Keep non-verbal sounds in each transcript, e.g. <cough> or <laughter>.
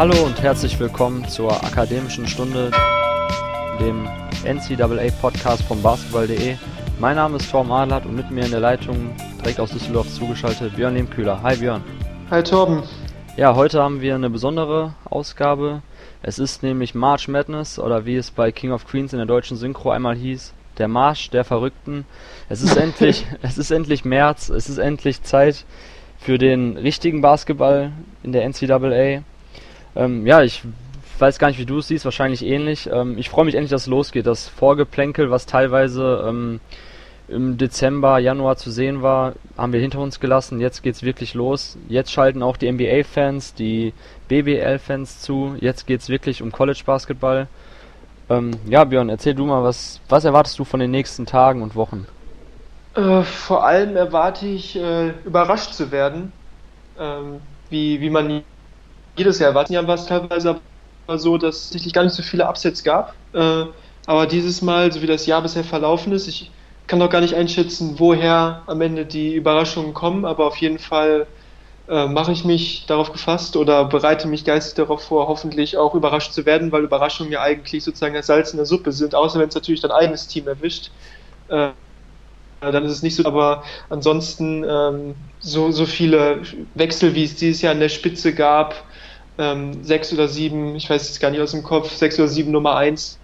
Hallo und herzlich willkommen zur akademischen Stunde, dem NCAA Podcast vom Basketball.de. Mein Name ist Torben Adlert und mit mir in der Leitung direkt aus Düsseldorf zugeschaltet Björn Lehmkühler. Hi Björn. Hi Torben. Ja, heute haben wir eine besondere Ausgabe. Es ist nämlich March Madness oder wie es bei King of Queens in der deutschen Synchro einmal hieß, der Marsch der Verrückten. Es ist endlich, <laughs> es ist endlich März, es ist endlich Zeit für den richtigen Basketball in der NCAA. Ähm, ja, ich weiß gar nicht, wie du es siehst, wahrscheinlich ähnlich. Ähm, ich freue mich endlich, dass es losgeht. Das Vorgeplänkel, was teilweise ähm, im Dezember, Januar zu sehen war, haben wir hinter uns gelassen. Jetzt geht's wirklich los. Jetzt schalten auch die NBA-Fans, die BBL-Fans zu. Jetzt geht's wirklich um College-Basketball. Ähm, ja, Björn, erzähl du mal, was, was erwartest du von den nächsten Tagen und Wochen? Äh, vor allem erwarte ich, äh, überrascht zu werden, ähm, wie, wie man jedes Jahr war es teilweise so, dass es gar nicht so viele Upsets gab. Äh, aber dieses Mal, so wie das Jahr bisher verlaufen ist, ich kann noch gar nicht einschätzen, woher am Ende die Überraschungen kommen, aber auf jeden Fall äh, mache ich mich darauf gefasst oder bereite mich geistig darauf vor, hoffentlich auch überrascht zu werden, weil Überraschungen ja eigentlich sozusagen das Salz in der Suppe sind, außer wenn es natürlich dein eigenes Team erwischt. Äh, dann ist es nicht so, aber ansonsten ähm, so, so viele Wechsel, wie es dieses Jahr in der Spitze gab, ähm, sechs oder sieben, ich weiß es gar nicht aus dem Kopf, sechs oder sieben Nummer eins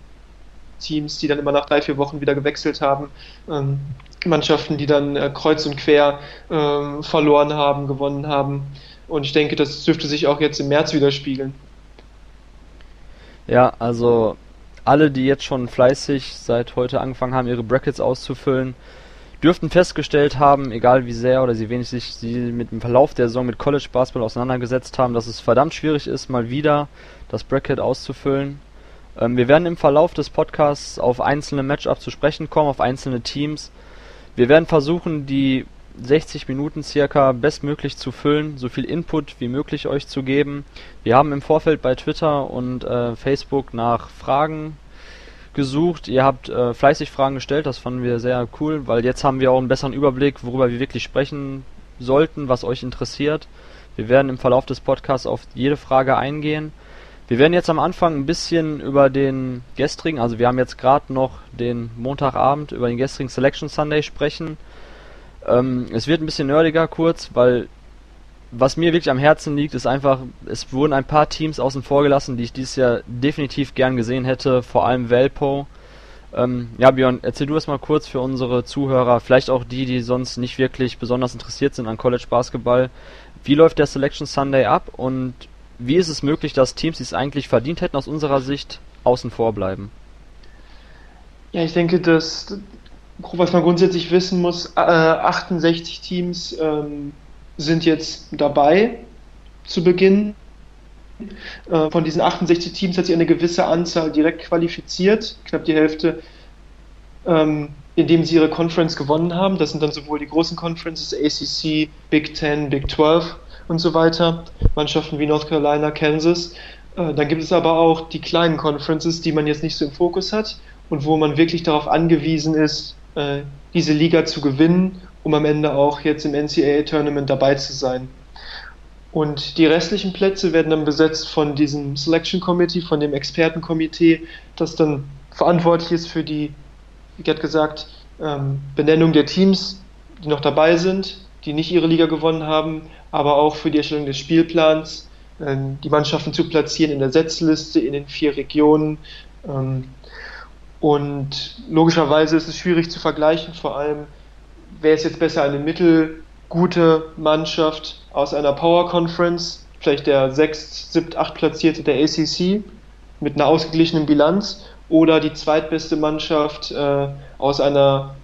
Teams, die dann immer nach drei, vier Wochen wieder gewechselt haben. Ähm, Mannschaften, die dann äh, kreuz und quer äh, verloren haben, gewonnen haben. Und ich denke, das dürfte sich auch jetzt im März widerspiegeln. Ja, also alle, die jetzt schon fleißig seit heute angefangen haben, ihre Brackets auszufüllen, dürften festgestellt haben, egal wie sehr oder wie wenig sich sie mit dem Verlauf der Saison mit College Basketball auseinandergesetzt haben, dass es verdammt schwierig ist, mal wieder das Bracket auszufüllen. Ähm, wir werden im Verlauf des Podcasts auf einzelne Matchups zu sprechen kommen, auf einzelne Teams. Wir werden versuchen, die 60 Minuten circa bestmöglich zu füllen, so viel Input wie möglich euch zu geben. Wir haben im Vorfeld bei Twitter und äh, Facebook nach Fragen gesucht. Ihr habt äh, fleißig Fragen gestellt, das fanden wir sehr cool, weil jetzt haben wir auch einen besseren Überblick, worüber wir wirklich sprechen sollten, was euch interessiert. Wir werden im Verlauf des Podcasts auf jede Frage eingehen. Wir werden jetzt am Anfang ein bisschen über den gestrigen, also wir haben jetzt gerade noch den Montagabend, über den gestrigen Selection Sunday sprechen. Ähm, es wird ein bisschen nerdiger kurz, weil was mir wirklich am Herzen liegt, ist einfach, es wurden ein paar Teams außen vor gelassen, die ich dieses Jahr definitiv gern gesehen hätte, vor allem Velpo. Ähm, ja, Björn, erzähl du es mal kurz für unsere Zuhörer, vielleicht auch die, die sonst nicht wirklich besonders interessiert sind an College Basketball. Wie läuft der Selection Sunday ab und wie ist es möglich, dass Teams, die es eigentlich verdient hätten, aus unserer Sicht außen vor bleiben? Ja, ich denke, dass, was man grundsätzlich wissen muss, äh, 68 Teams ähm, sind jetzt dabei zu Beginn. Äh, von diesen 68 Teams hat sich eine gewisse Anzahl direkt qualifiziert, knapp die Hälfte, ähm, indem sie ihre Conference gewonnen haben. Das sind dann sowohl die großen Conferences, ACC, Big Ten, Big 12 und so weiter, Mannschaften wie North Carolina, Kansas. Äh, dann gibt es aber auch die kleinen Conferences, die man jetzt nicht so im Fokus hat und wo man wirklich darauf angewiesen ist, äh, diese Liga zu gewinnen, um am Ende auch jetzt im NCAA-Tournament dabei zu sein. Und die restlichen Plätze werden dann besetzt von diesem Selection Committee, von dem Expertenkomitee, das dann verantwortlich ist für die, wie gesagt, ähm, Benennung der Teams, die noch dabei sind, die nicht ihre Liga gewonnen haben, aber auch für die Erstellung des Spielplans, ähm, die Mannschaften zu platzieren in der Setzliste in den vier Regionen. Ähm, und logischerweise ist es schwierig zu vergleichen, vor allem wäre es jetzt besser eine mittelgute Mannschaft aus einer Power Conference, vielleicht der 6, 7, 8 platzierte der ACC mit einer ausgeglichenen Bilanz oder die zweitbeste Mannschaft äh, aus einer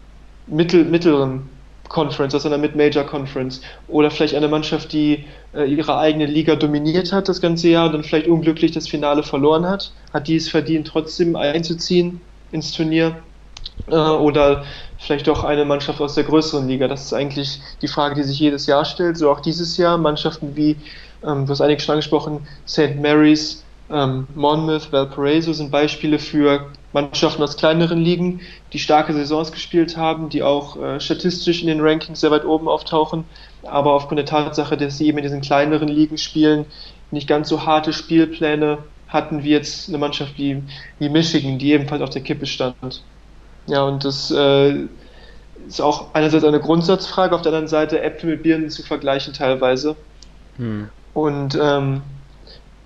mittel, mittleren Conference, aus einer Mid-Major Conference. Oder vielleicht eine Mannschaft, die äh, ihre eigene Liga dominiert hat das ganze Jahr und dann vielleicht unglücklich das Finale verloren hat. Hat die es verdient, trotzdem einzuziehen ins Turnier? Äh, oder vielleicht doch eine Mannschaft aus der größeren Liga? Das ist eigentlich die Frage, die sich jedes Jahr stellt. So auch dieses Jahr. Mannschaften wie, ähm, du hast einige schon angesprochen, St. Mary's, ähm, Monmouth, Valparaiso sind Beispiele für Mannschaften aus kleineren Ligen, die starke Saisons gespielt haben, die auch äh, statistisch in den Rankings sehr weit oben auftauchen, aber aufgrund der Tatsache, dass sie eben in diesen kleineren Ligen spielen, nicht ganz so harte Spielpläne hatten wie jetzt eine Mannschaft wie, wie Michigan, die ebenfalls auf der Kippe stand. Ja, und das äh, ist auch einerseits eine Grundsatzfrage, auf der anderen Seite Äpfel mit Birnen zu vergleichen teilweise. Hm. Und ähm,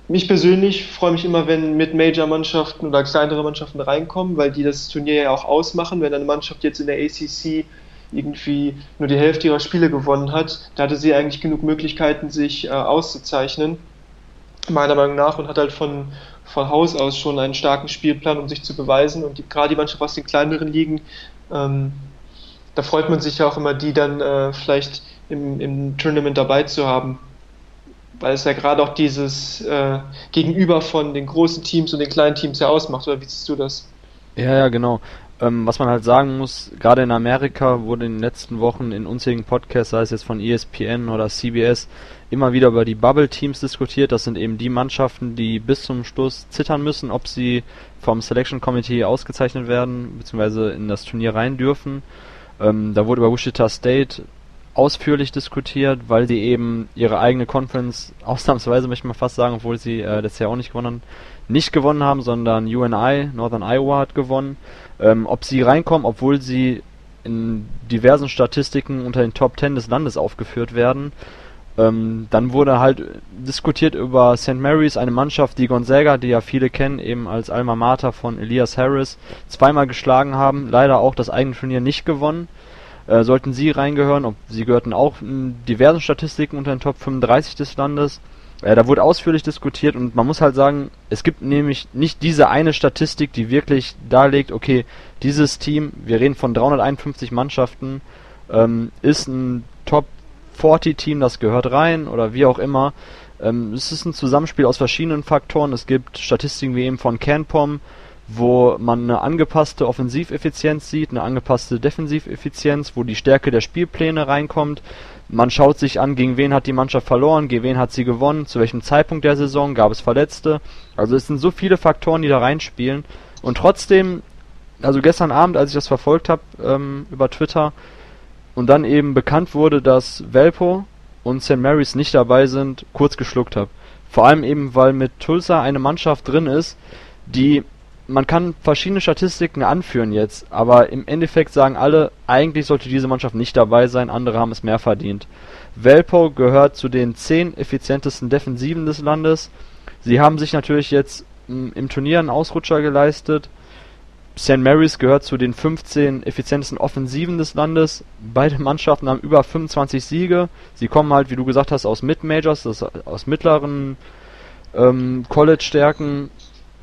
mich persönlich freue mich immer, wenn mit Major-Mannschaften oder kleinere Mannschaften reinkommen, weil die das Turnier ja auch ausmachen. Wenn eine Mannschaft jetzt in der ACC irgendwie nur die Hälfte ihrer Spiele gewonnen hat, da hatte sie eigentlich genug Möglichkeiten, sich äh, auszuzeichnen, meiner Meinung nach, und hat halt von, von Haus aus schon einen starken Spielplan, um sich zu beweisen. Und die, gerade die Mannschaft aus den kleineren Ligen, ähm, da freut man sich ja auch immer, die dann äh, vielleicht im, im Tournament dabei zu haben weil es ja gerade auch dieses äh, Gegenüber von den großen Teams und den kleinen Teams ja ausmacht, oder wie siehst du das? Ja, ja, genau. Ähm, was man halt sagen muss, gerade in Amerika wurde in den letzten Wochen in unzähligen Podcasts, sei es jetzt von ESPN oder CBS, immer wieder über die Bubble-Teams diskutiert. Das sind eben die Mannschaften, die bis zum Schluss zittern müssen, ob sie vom Selection Committee ausgezeichnet werden, beziehungsweise in das Turnier rein dürfen. Ähm, da wurde über Wichita State ausführlich diskutiert, weil die eben ihre eigene Conference <laughs> ausnahmsweise möchte man fast sagen, obwohl sie äh, das Jahr auch nicht gewonnen haben, nicht gewonnen haben, sondern UNI, Northern Iowa hat gewonnen. Ähm, ob sie reinkommen, obwohl sie in diversen Statistiken unter den Top 10 des Landes aufgeführt werden. Ähm, dann wurde halt diskutiert über St. Mary's, eine Mannschaft, die Gonzaga, die ja viele kennen, eben als Alma Mater von Elias Harris, zweimal geschlagen haben, leider auch das eigene Turnier nicht gewonnen äh, sollten sie reingehören. Ob, sie gehörten auch in diversen Statistiken unter den Top 35 des Landes. Äh, da wurde ausführlich diskutiert und man muss halt sagen, es gibt nämlich nicht diese eine Statistik, die wirklich darlegt, okay, dieses Team, wir reden von 351 Mannschaften, ähm, ist ein Top 40 Team, das gehört rein oder wie auch immer. Ähm, es ist ein Zusammenspiel aus verschiedenen Faktoren. Es gibt Statistiken wie eben von CanPom, wo man eine angepasste Offensiveffizienz sieht, eine angepasste Defensiveffizienz, wo die Stärke der Spielpläne reinkommt. Man schaut sich an, gegen wen hat die Mannschaft verloren, gegen wen hat sie gewonnen, zu welchem Zeitpunkt der Saison, gab es Verletzte. Also es sind so viele Faktoren, die da reinspielen. Und trotzdem, also gestern Abend, als ich das verfolgt habe ähm, über Twitter und dann eben bekannt wurde, dass Velpo und St. Mary's nicht dabei sind, kurz geschluckt habe. Vor allem eben, weil mit Tulsa eine Mannschaft drin ist, die man kann verschiedene Statistiken anführen jetzt, aber im Endeffekt sagen alle, eigentlich sollte diese Mannschaft nicht dabei sein, andere haben es mehr verdient. Velpo gehört zu den 10 effizientesten Defensiven des Landes. Sie haben sich natürlich jetzt im Turnier einen Ausrutscher geleistet. St. Mary's gehört zu den 15 effizientesten Offensiven des Landes. Beide Mannschaften haben über 25 Siege. Sie kommen halt, wie du gesagt hast, aus Mid-Majors, aus mittleren ähm, College-Stärken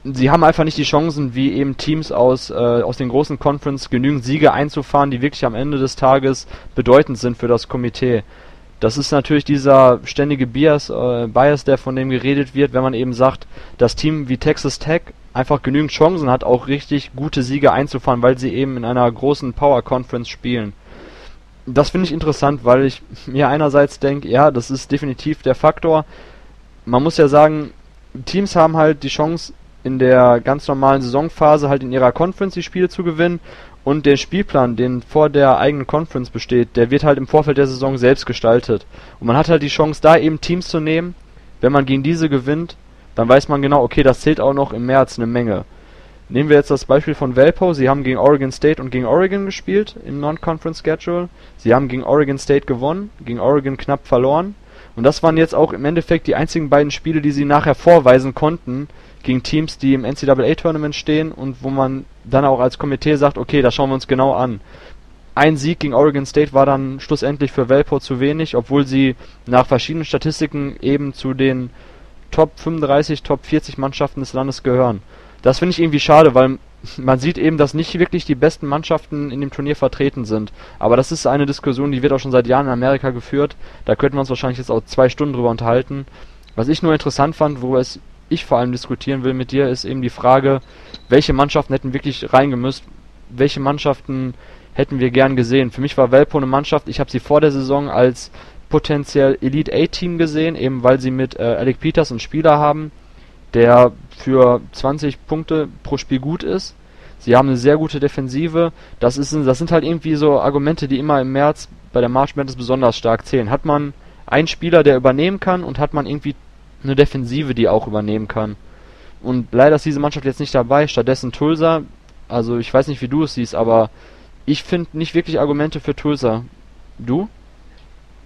sie haben einfach nicht die Chancen, wie eben Teams aus, äh, aus den großen Conference genügend Siege einzufahren, die wirklich am Ende des Tages bedeutend sind für das Komitee. Das ist natürlich dieser ständige Bias, äh, Bias, der von dem geredet wird, wenn man eben sagt, das Team wie Texas Tech einfach genügend Chancen hat, auch richtig gute Siege einzufahren, weil sie eben in einer großen Power Conference spielen. Das finde ich interessant, weil ich mir einerseits denke, ja, das ist definitiv der Faktor. Man muss ja sagen, Teams haben halt die Chance, in der ganz normalen Saisonphase halt in ihrer Conference die Spiele zu gewinnen und der Spielplan, den vor der eigenen Conference besteht, der wird halt im Vorfeld der Saison selbst gestaltet. Und man hat halt die Chance, da eben Teams zu nehmen. Wenn man gegen diese gewinnt, dann weiß man genau, okay, das zählt auch noch im März eine Menge. Nehmen wir jetzt das Beispiel von Valpo. Sie haben gegen Oregon State und gegen Oregon gespielt im Non-Conference Schedule. Sie haben gegen Oregon State gewonnen, gegen Oregon knapp verloren. Und das waren jetzt auch im Endeffekt die einzigen beiden Spiele, die sie nachher vorweisen konnten, gegen Teams, die im NCAA-Tournament stehen und wo man dann auch als Komitee sagt, okay, das schauen wir uns genau an. Ein Sieg gegen Oregon State war dann schlussendlich für Valpo zu wenig, obwohl sie nach verschiedenen Statistiken eben zu den Top 35, Top 40 Mannschaften des Landes gehören. Das finde ich irgendwie schade, weil <laughs> man sieht eben, dass nicht wirklich die besten Mannschaften in dem Turnier vertreten sind. Aber das ist eine Diskussion, die wird auch schon seit Jahren in Amerika geführt. Da könnten wir uns wahrscheinlich jetzt auch zwei Stunden drüber unterhalten. Was ich nur interessant fand, wo es ich vor allem diskutieren will mit dir, ist eben die Frage, welche Mannschaften hätten wirklich reingemüsst, welche Mannschaften hätten wir gern gesehen. Für mich war Velpo eine Mannschaft, ich habe sie vor der Saison als potenziell Elite A-Team gesehen, eben weil sie mit äh, Alec Peters einen Spieler haben, der für 20 Punkte pro Spiel gut ist. Sie haben eine sehr gute Defensive. Das, ist, das sind halt irgendwie so Argumente, die immer im März bei der March Madness besonders stark zählen. Hat man einen Spieler, der übernehmen kann und hat man irgendwie eine Defensive, die auch übernehmen kann. Und leider ist diese Mannschaft jetzt nicht dabei. Stattdessen Tulsa. Also ich weiß nicht, wie du es siehst, aber ich finde nicht wirklich Argumente für Tulsa. Du?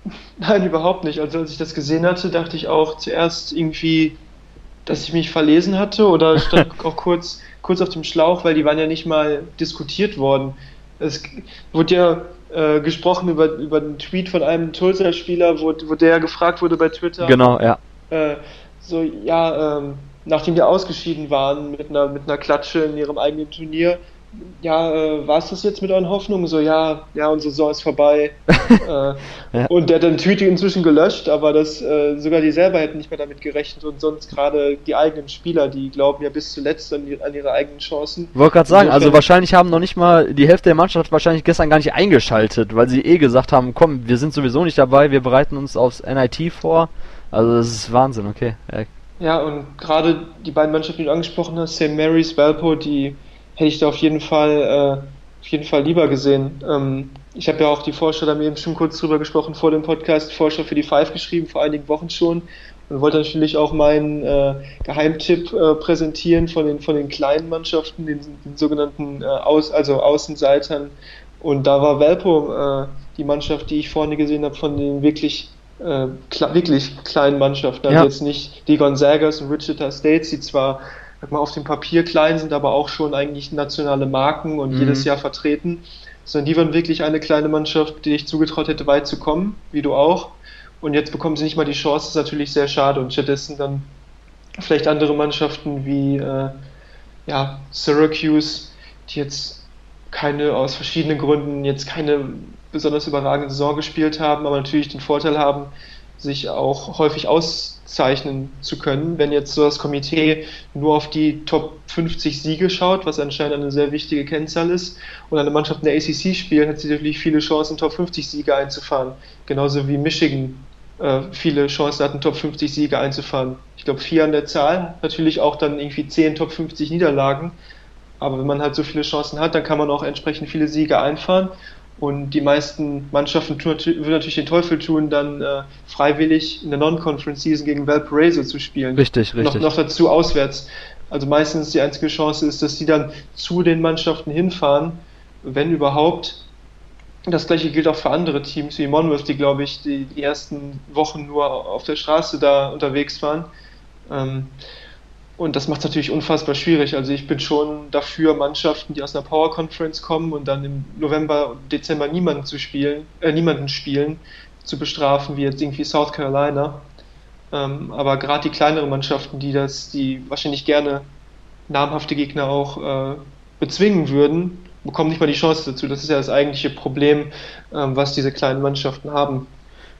<laughs> Nein, überhaupt nicht. Also als ich das gesehen hatte, dachte ich auch zuerst irgendwie, dass ich mich verlesen hatte oder <laughs> stand auch kurz, kurz auf dem Schlauch, weil die waren ja nicht mal diskutiert worden. Es wurde ja äh, gesprochen über, über einen Tweet von einem Tulsa-Spieler, wo, wo der gefragt wurde bei Twitter. Genau, ja. Äh, so, ja, ähm, nachdem die ausgeschieden waren mit einer, mit einer Klatsche in ihrem eigenen Turnier, ja, äh, war es das jetzt mit euren Hoffnungen? So, ja, ja, unsere Saison ist vorbei. <laughs> äh, ja. Und der hat den Tweet inzwischen gelöscht, aber das, äh, sogar die selber hätten nicht mehr damit gerechnet und sonst gerade die eigenen Spieler, die glauben ja bis zuletzt an, die, an ihre eigenen Chancen. Wollte gerade sagen, also wahrscheinlich haben noch nicht mal, die Hälfte der Mannschaft wahrscheinlich gestern gar nicht eingeschaltet, weil sie eh gesagt haben, komm, wir sind sowieso nicht dabei, wir bereiten uns aufs NIT vor. Also das ist Wahnsinn, okay. Ja, ja und gerade die beiden Mannschaften, die du angesprochen hast, St. Mary's, Valpo, die hätte ich da auf jeden Fall, äh, auf jeden Fall lieber gesehen. Ähm, ich habe ja auch die Vorschau, da haben wir eben schon kurz drüber gesprochen vor dem Podcast, Vorschau für die Five geschrieben, vor einigen Wochen schon. Und wollte natürlich auch meinen äh, Geheimtipp äh, präsentieren von den, von den kleinen Mannschaften, den, den sogenannten äh, Aus, also Außenseitern. Und da war Valpo äh, die Mannschaft, die ich vorne gesehen habe, von den wirklich äh, wirklich kleinen Mannschaften. Also ja. jetzt nicht die Gonzagas und Wichita States, die zwar sag mal, auf dem Papier klein sind, aber auch schon eigentlich nationale Marken und mhm. jedes Jahr vertreten, sondern die waren wirklich eine kleine Mannschaft, die ich zugetraut hätte, weit zu kommen, wie du auch. Und jetzt bekommen sie nicht mal die Chance, das ist natürlich sehr schade und stattdessen dann vielleicht andere Mannschaften wie äh, ja, Syracuse, die jetzt keine aus verschiedenen Gründen jetzt keine besonders überragende Saison gespielt haben, aber natürlich den Vorteil haben, sich auch häufig auszeichnen zu können. Wenn jetzt so das Komitee nur auf die Top 50 Siege schaut, was anscheinend eine sehr wichtige Kennzahl ist, und eine Mannschaft in der ACC spielt, hat sie natürlich viele Chancen, Top 50 Siege einzufahren. Genauso wie Michigan äh, viele Chancen hatten, Top 50 Siege einzufahren. Ich glaube, vier an der Zahl, natürlich auch dann irgendwie zehn Top 50 Niederlagen. Aber wenn man halt so viele Chancen hat, dann kann man auch entsprechend viele Siege einfahren. Und die meisten Mannschaften tun, würden natürlich den Teufel tun, dann äh, freiwillig in der Non-Conference Season gegen Valparaiso zu spielen. Richtig, richtig. Noch, noch dazu auswärts. Also meistens die einzige Chance ist, dass die dann zu den Mannschaften hinfahren, wenn überhaupt. Das gleiche gilt auch für andere Teams wie Monmouth, die, glaube ich, die, die ersten Wochen nur auf der Straße da unterwegs waren. Ähm, und das macht es natürlich unfassbar schwierig. Also ich bin schon dafür, Mannschaften, die aus einer Power Conference kommen und dann im November und Dezember niemanden zu spielen, äh, niemanden spielen, zu bestrafen, wie jetzt irgendwie South Carolina. Ähm, aber gerade die kleineren Mannschaften, die das, die wahrscheinlich gerne namhafte Gegner auch äh, bezwingen würden, bekommen nicht mal die Chance dazu. Das ist ja das eigentliche Problem, ähm, was diese kleinen Mannschaften haben.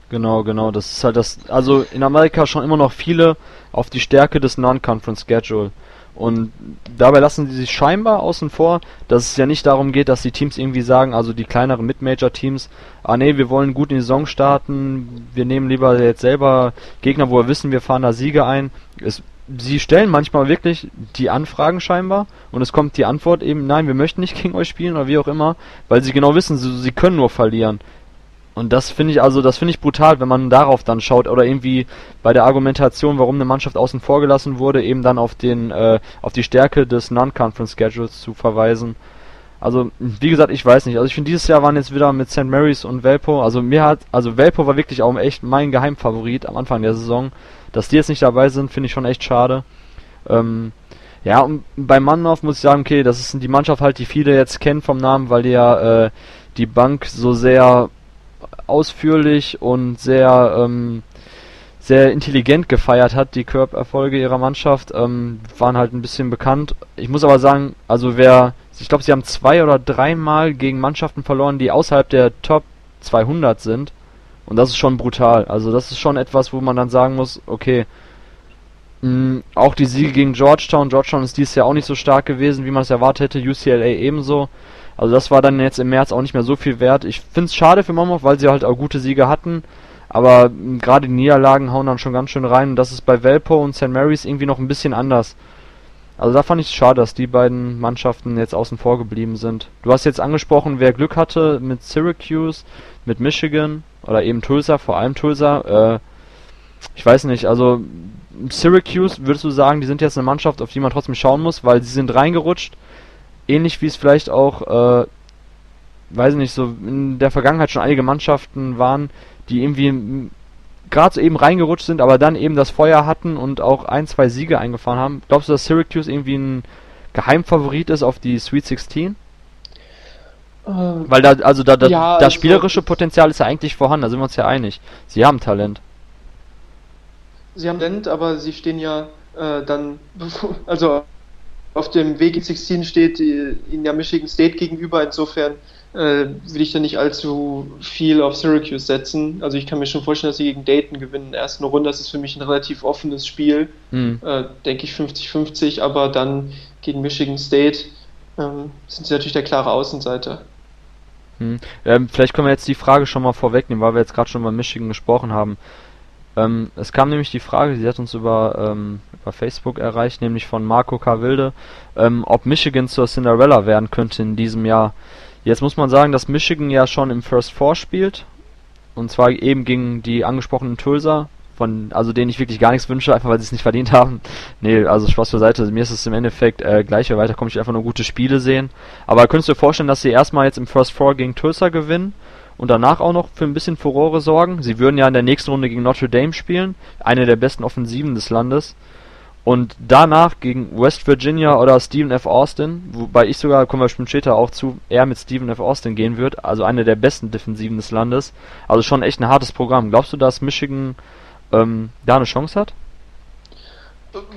Genau, genau. Das ist halt das. Also in Amerika schon immer noch viele auf die Stärke des Non-Conference Schedule. Und dabei lassen sie sich scheinbar außen vor, dass es ja nicht darum geht, dass die Teams irgendwie sagen, also die kleineren Mid-Major-Teams, ah nee, wir wollen gut in die Saison starten, wir nehmen lieber jetzt selber Gegner, wo wir wissen, wir fahren da Siege ein. Es, sie stellen manchmal wirklich die Anfragen scheinbar und es kommt die Antwort eben, nein, wir möchten nicht gegen euch spielen oder wie auch immer, weil sie genau wissen, sie, sie können nur verlieren. Und das finde ich also, das finde ich brutal, wenn man darauf dann schaut oder irgendwie bei der Argumentation, warum eine Mannschaft außen vor gelassen wurde, eben dann auf den äh, auf die Stärke des Non-Conference Schedules zu verweisen. Also, wie gesagt, ich weiß nicht. Also ich finde dieses Jahr waren jetzt wieder mit St. Mary's und Velpo, also mir hat also Velpo war wirklich auch echt mein Geheimfavorit am Anfang der Saison. Dass die jetzt nicht dabei sind, finde ich schon echt schade. Ähm, ja, und bei Mannhoff muss ich sagen, okay, das ist die Mannschaft halt, die viele jetzt kennen vom Namen, weil die ja äh, die Bank so sehr ausführlich und sehr ähm, sehr intelligent gefeiert hat, die Curb-Erfolge ihrer Mannschaft, ähm, waren halt ein bisschen bekannt. Ich muss aber sagen, also wer, ich glaube, sie haben zwei oder dreimal gegen Mannschaften verloren, die außerhalb der Top 200 sind. Und das ist schon brutal. Also das ist schon etwas, wo man dann sagen muss, okay, mh, auch die Siege gegen Georgetown, Georgetown ist dieses Jahr auch nicht so stark gewesen, wie man es erwartet hätte, UCLA ebenso. Also das war dann jetzt im März auch nicht mehr so viel wert. Ich finde es schade für Momov, weil sie halt auch gute Siege hatten. Aber gerade die Niederlagen hauen dann schon ganz schön rein. Und das ist bei Velpo und St. Mary's irgendwie noch ein bisschen anders. Also da fand ich es schade, dass die beiden Mannschaften jetzt außen vor geblieben sind. Du hast jetzt angesprochen, wer Glück hatte mit Syracuse, mit Michigan oder eben Tulsa, vor allem Tulsa. Äh, ich weiß nicht, also Syracuse, würdest du sagen, die sind jetzt eine Mannschaft, auf die man trotzdem schauen muss, weil sie sind reingerutscht. Ähnlich wie es vielleicht auch, äh, weiß nicht, so in der Vergangenheit schon einige Mannschaften waren, die irgendwie gerade so eben reingerutscht sind, aber dann eben das Feuer hatten und auch ein, zwei Siege eingefahren haben. Glaubst du, dass Syracuse irgendwie ein Geheimfavorit ist auf die Sweet 16? Ähm, Weil da, also da, da ja, das also spielerische Potenzial ist ja eigentlich vorhanden, da sind wir uns ja einig. Sie haben Talent. Sie haben Talent, aber sie stehen ja äh, dann, <laughs> also auf dem Weg in 16 steht ihnen ja Michigan State gegenüber, insofern äh, will ich da nicht allzu viel auf Syracuse setzen. Also ich kann mir schon vorstellen, dass sie gegen Dayton gewinnen in der ersten Runde. Das ist für mich ein relativ offenes Spiel, mhm. äh, denke ich 50-50, aber dann gegen Michigan State ähm, sind sie natürlich der klare Außenseiter. Hm. Ähm, vielleicht können wir jetzt die Frage schon mal vorwegnehmen, weil wir jetzt gerade schon über Michigan gesprochen haben. Ähm, es kam nämlich die Frage, die hat uns über, ähm, über Facebook erreicht, nämlich von Marco K. Ähm, ob Michigan zur Cinderella werden könnte in diesem Jahr. Jetzt muss man sagen, dass Michigan ja schon im First Four spielt. Und zwar eben gegen die angesprochenen Tulsa von, also denen ich wirklich gar nichts wünsche, einfach weil sie es nicht verdient haben. <laughs> Nee, also Spaß beiseite, mir ist es im Endeffekt äh, gleich, weiter komme ich einfach nur gute Spiele sehen. Aber könntest du dir vorstellen, dass sie erstmal jetzt im First Four gegen Tulsa gewinnen und danach auch noch für ein bisschen Furore sorgen? Sie würden ja in der nächsten Runde gegen Notre Dame spielen, eine der besten Offensiven des Landes. Und danach gegen West Virginia oder Stephen F. Austin, wobei ich sogar, kommen wir später auch zu, eher mit Stephen F. Austin gehen wird, also eine der besten Defensiven des Landes. Also schon echt ein hartes Programm. Glaubst du, dass Michigan ähm, da eine Chance hat?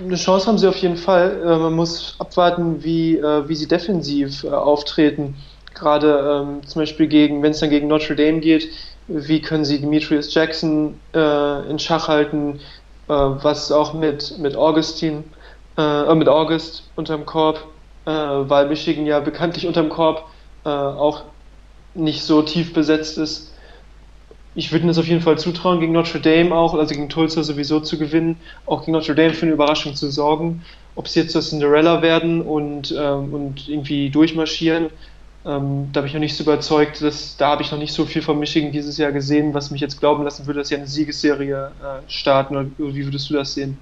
Eine Chance haben sie auf jeden Fall. Äh, man muss abwarten, wie, äh, wie sie defensiv äh, auftreten. Gerade ähm, zum Beispiel gegen, wenn es dann gegen Notre Dame geht, wie können sie Demetrius Jackson äh, in Schach halten, äh, was auch mit, mit Augustin, äh, mit August unterm Korb, weil Michigan ja bekanntlich unterm Korb auch nicht so tief besetzt ist ich würde mir das auf jeden Fall zutrauen, gegen Notre Dame auch, also gegen Tulsa sowieso zu gewinnen, auch gegen Notre Dame für eine Überraschung zu sorgen. Ob sie jetzt zur Cinderella werden und, ähm, und irgendwie durchmarschieren, ähm, da bin ich noch nicht so überzeugt. Dass, da habe ich noch nicht so viel von Michigan dieses Jahr gesehen, was mich jetzt glauben lassen würde, dass sie eine Siegesserie äh, starten. Oder wie würdest du das sehen?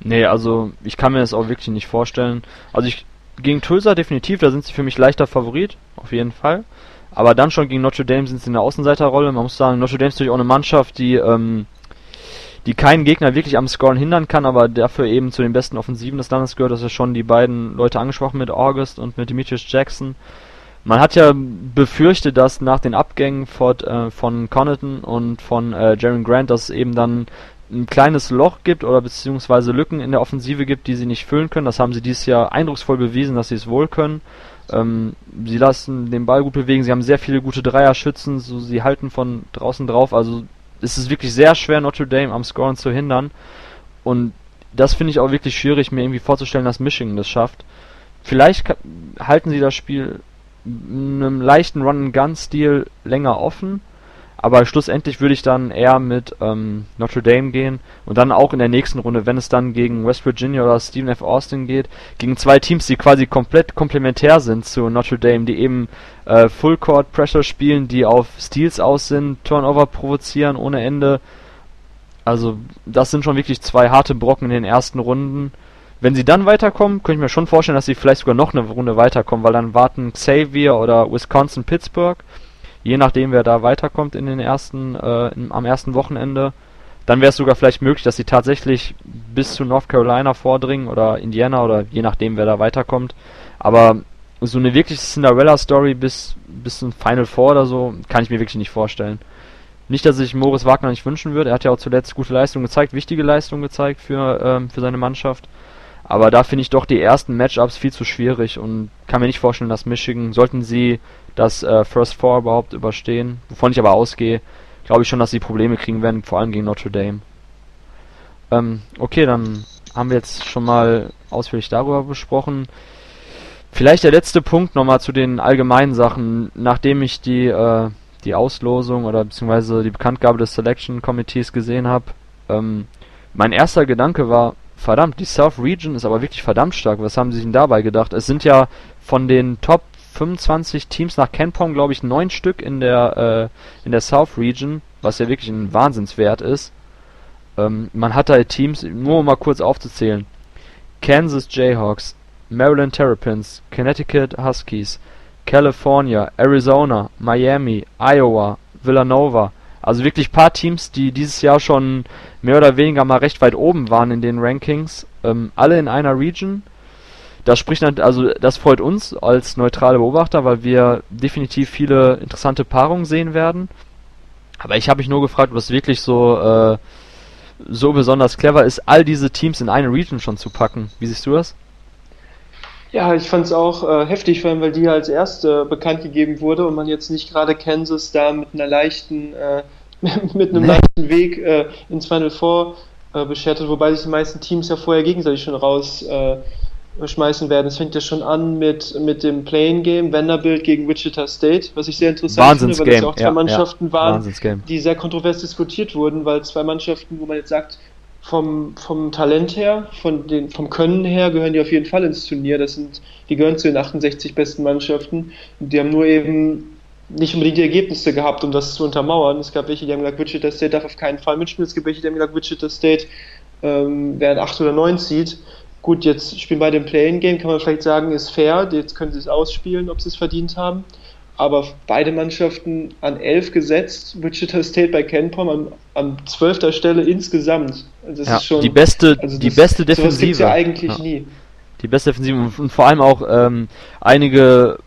Nee, also ich kann mir das auch wirklich nicht vorstellen. Also ich gegen Tulsa definitiv, da sind sie für mich leichter Favorit, auf jeden Fall. Aber dann schon gegen Notre Dame sind sie in der Außenseiterrolle. Man muss sagen, Notre Dame ist natürlich auch eine Mannschaft, die, ähm, die keinen Gegner wirklich am Scoren hindern kann, aber dafür eben zu den besten Offensiven des Landes gehört. Das ist schon die beiden Leute angesprochen mit August und mit Demetrius Jackson. Man hat ja befürchtet, dass nach den Abgängen von, äh, von Connaughton und von äh, Jaron Grant, dass es eben dann ein kleines Loch gibt oder beziehungsweise Lücken in der Offensive gibt, die sie nicht füllen können. Das haben sie dieses Jahr eindrucksvoll bewiesen, dass sie es wohl können. Ähm, sie lassen den Ball gut bewegen, sie haben sehr viele gute Dreierschützen, so sie halten von draußen drauf, also es ist wirklich sehr schwer Notre Dame am Scoren zu hindern und das finde ich auch wirklich schwierig mir irgendwie vorzustellen, dass Michigan das schafft. Vielleicht halten sie das Spiel einem leichten Run-and-Gun-Stil länger offen, aber schlussendlich würde ich dann eher mit ähm, Notre Dame gehen und dann auch in der nächsten Runde, wenn es dann gegen West Virginia oder Stephen F. Austin geht, gegen zwei Teams, die quasi komplett komplementär sind zu Notre Dame, die eben äh, Full Court Pressure spielen, die auf Steals aus sind, Turnover provozieren ohne Ende. Also das sind schon wirklich zwei harte Brocken in den ersten Runden. Wenn sie dann weiterkommen, könnte ich mir schon vorstellen, dass sie vielleicht sogar noch eine Runde weiterkommen, weil dann warten Xavier oder Wisconsin Pittsburgh je nachdem, wer da weiterkommt in den ersten, äh, in, am ersten Wochenende, dann wäre es sogar vielleicht möglich, dass sie tatsächlich bis zu North Carolina vordringen oder Indiana oder je nachdem, wer da weiterkommt. Aber so eine wirkliche Cinderella-Story bis, bis zum Final Four oder so, kann ich mir wirklich nicht vorstellen. Nicht, dass ich Moritz Wagner nicht wünschen würde. Er hat ja auch zuletzt gute Leistungen gezeigt, wichtige Leistungen gezeigt für, ähm, für seine Mannschaft. Aber da finde ich doch die ersten Matchups viel zu schwierig und kann mir nicht vorstellen, dass Michigan, sollten sie das äh, First Four überhaupt überstehen, wovon ich aber ausgehe, glaube ich schon, dass sie Probleme kriegen werden, vor allem gegen Notre Dame. Ähm, okay, dann haben wir jetzt schon mal ausführlich darüber besprochen. Vielleicht der letzte Punkt nochmal zu den allgemeinen Sachen, nachdem ich die, äh, die Auslosung oder beziehungsweise die Bekanntgabe des Selection Committees gesehen habe. Ähm, mein erster Gedanke war, verdammt, die South Region ist aber wirklich verdammt stark. Was haben sie sich denn dabei gedacht? Es sind ja von den Top 25 Teams nach KenPom, glaube ich, neun Stück in der, äh, in der South Region, was ja wirklich ein Wahnsinnswert ist. Ähm, man hat da Teams, nur um mal kurz aufzuzählen: Kansas Jayhawks, Maryland Terrapins, Connecticut Huskies, California, Arizona, Miami, Iowa, Villanova. Also wirklich paar Teams, die dieses Jahr schon mehr oder weniger mal recht weit oben waren in den Rankings. Ähm, alle in einer Region. Das spricht also das freut uns als neutrale Beobachter, weil wir definitiv viele interessante Paarungen sehen werden. Aber ich habe mich nur gefragt, es wirklich so äh, so besonders clever ist, all diese Teams in eine Region schon zu packen. Wie siehst du das? Ja, ich fand es auch äh, heftig, vor allem weil die als erste bekannt gegeben wurde und man jetzt nicht gerade Kansas da mit einer leichten, äh, <laughs> mit einem leichten Weg äh, ins Final Four äh, beschert hat, wobei sich die meisten Teams ja vorher gegenseitig schon raus äh, schmeißen werden. Es fängt ja schon an mit, mit dem Playing Game Vanderbilt gegen Wichita State, was ich sehr interessant finde, weil es ja auch zwei ja, Mannschaften ja. waren, die sehr kontrovers diskutiert wurden, weil zwei Mannschaften, wo man jetzt sagt, vom, vom Talent her, von den, vom Können her gehören die auf jeden Fall ins Turnier. Das sind, die gehören zu den 68 besten Mannschaften. Die haben nur eben nicht unbedingt die Ergebnisse gehabt, um das zu untermauern. Es gab welche, die haben gesagt, Wichita State darf auf keinen Fall mitspielen. Es gibt welche, die haben gesagt, Wichita State ähm, wer 8 oder 9 zieht. Gut, jetzt spielen beide im Play-In-Game, kann man vielleicht sagen, ist fair. Jetzt können sie es ausspielen, ob sie es verdient haben aber beide Mannschaften an 11 gesetzt, Wichita State bei KenPom an, an 12. Stelle insgesamt. Das ja, ist schon, die beste, also die beste Defensive. ja eigentlich ja. nie. Die beste Defensive und, und vor allem auch ähm, einige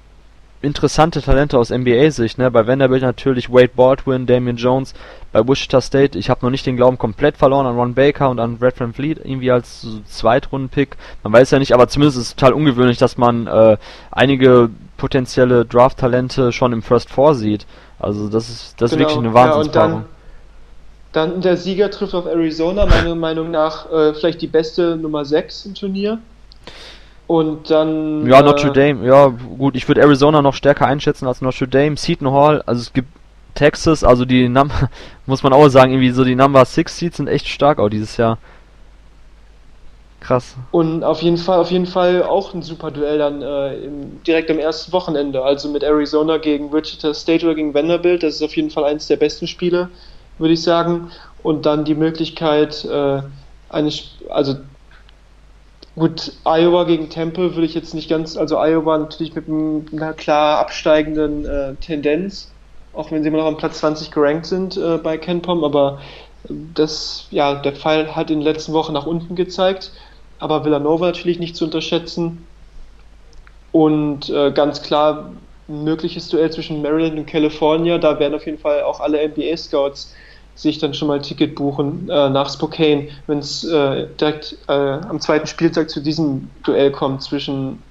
interessante Talente aus NBA-Sicht. Ne? Bei Vanderbilt natürlich Wade Baldwin, Damian Jones. Bei Wichita State, ich habe noch nicht den Glauben komplett verloren an Ron Baker und an Red Van Fleet, irgendwie als so Zweitrunden-Pick. Man weiß ja nicht, aber zumindest ist es total ungewöhnlich, dass man äh, einige potenzielle Draft-Talente schon im First Four sieht. Also das ist das genau. ist wirklich eine Wahnsinnspaarung. Ja, dann, der Sieger trifft auf Arizona, meiner Meinung nach äh, vielleicht die beste Nummer 6 im Turnier. Und dann. Ja, Notre äh, Dame, ja, gut, ich würde Arizona noch stärker einschätzen als Notre Dame. Seton Hall, also es gibt Texas, also die Num <laughs> muss man auch sagen, irgendwie so die Number 6 Seeds sind echt stark auch dieses Jahr. Krass. Und auf jeden Fall, auf jeden Fall auch ein super Duell dann äh, im, direkt am ersten Wochenende. Also mit Arizona gegen Wichita State oder gegen Vanderbilt. Das ist auf jeden Fall eines der besten Spiele, würde ich sagen. Und dann die Möglichkeit, äh, eine, also gut, Iowa gegen Temple würde ich jetzt nicht ganz, also Iowa natürlich mit einer klar absteigenden äh, Tendenz, auch wenn sie immer noch am Platz 20 gerankt sind äh, bei KenPom, aber das, ja, der Fall hat in den letzten Wochen nach unten gezeigt aber Villanova natürlich nicht zu unterschätzen. Und äh, ganz klar ein mögliches Duell zwischen Maryland und California. Da werden auf jeden Fall auch alle NBA-Scouts sich dann schon mal ein Ticket buchen äh, nach Spokane, wenn es äh, direkt äh, am zweiten Spieltag zu diesem Duell kommt zwischen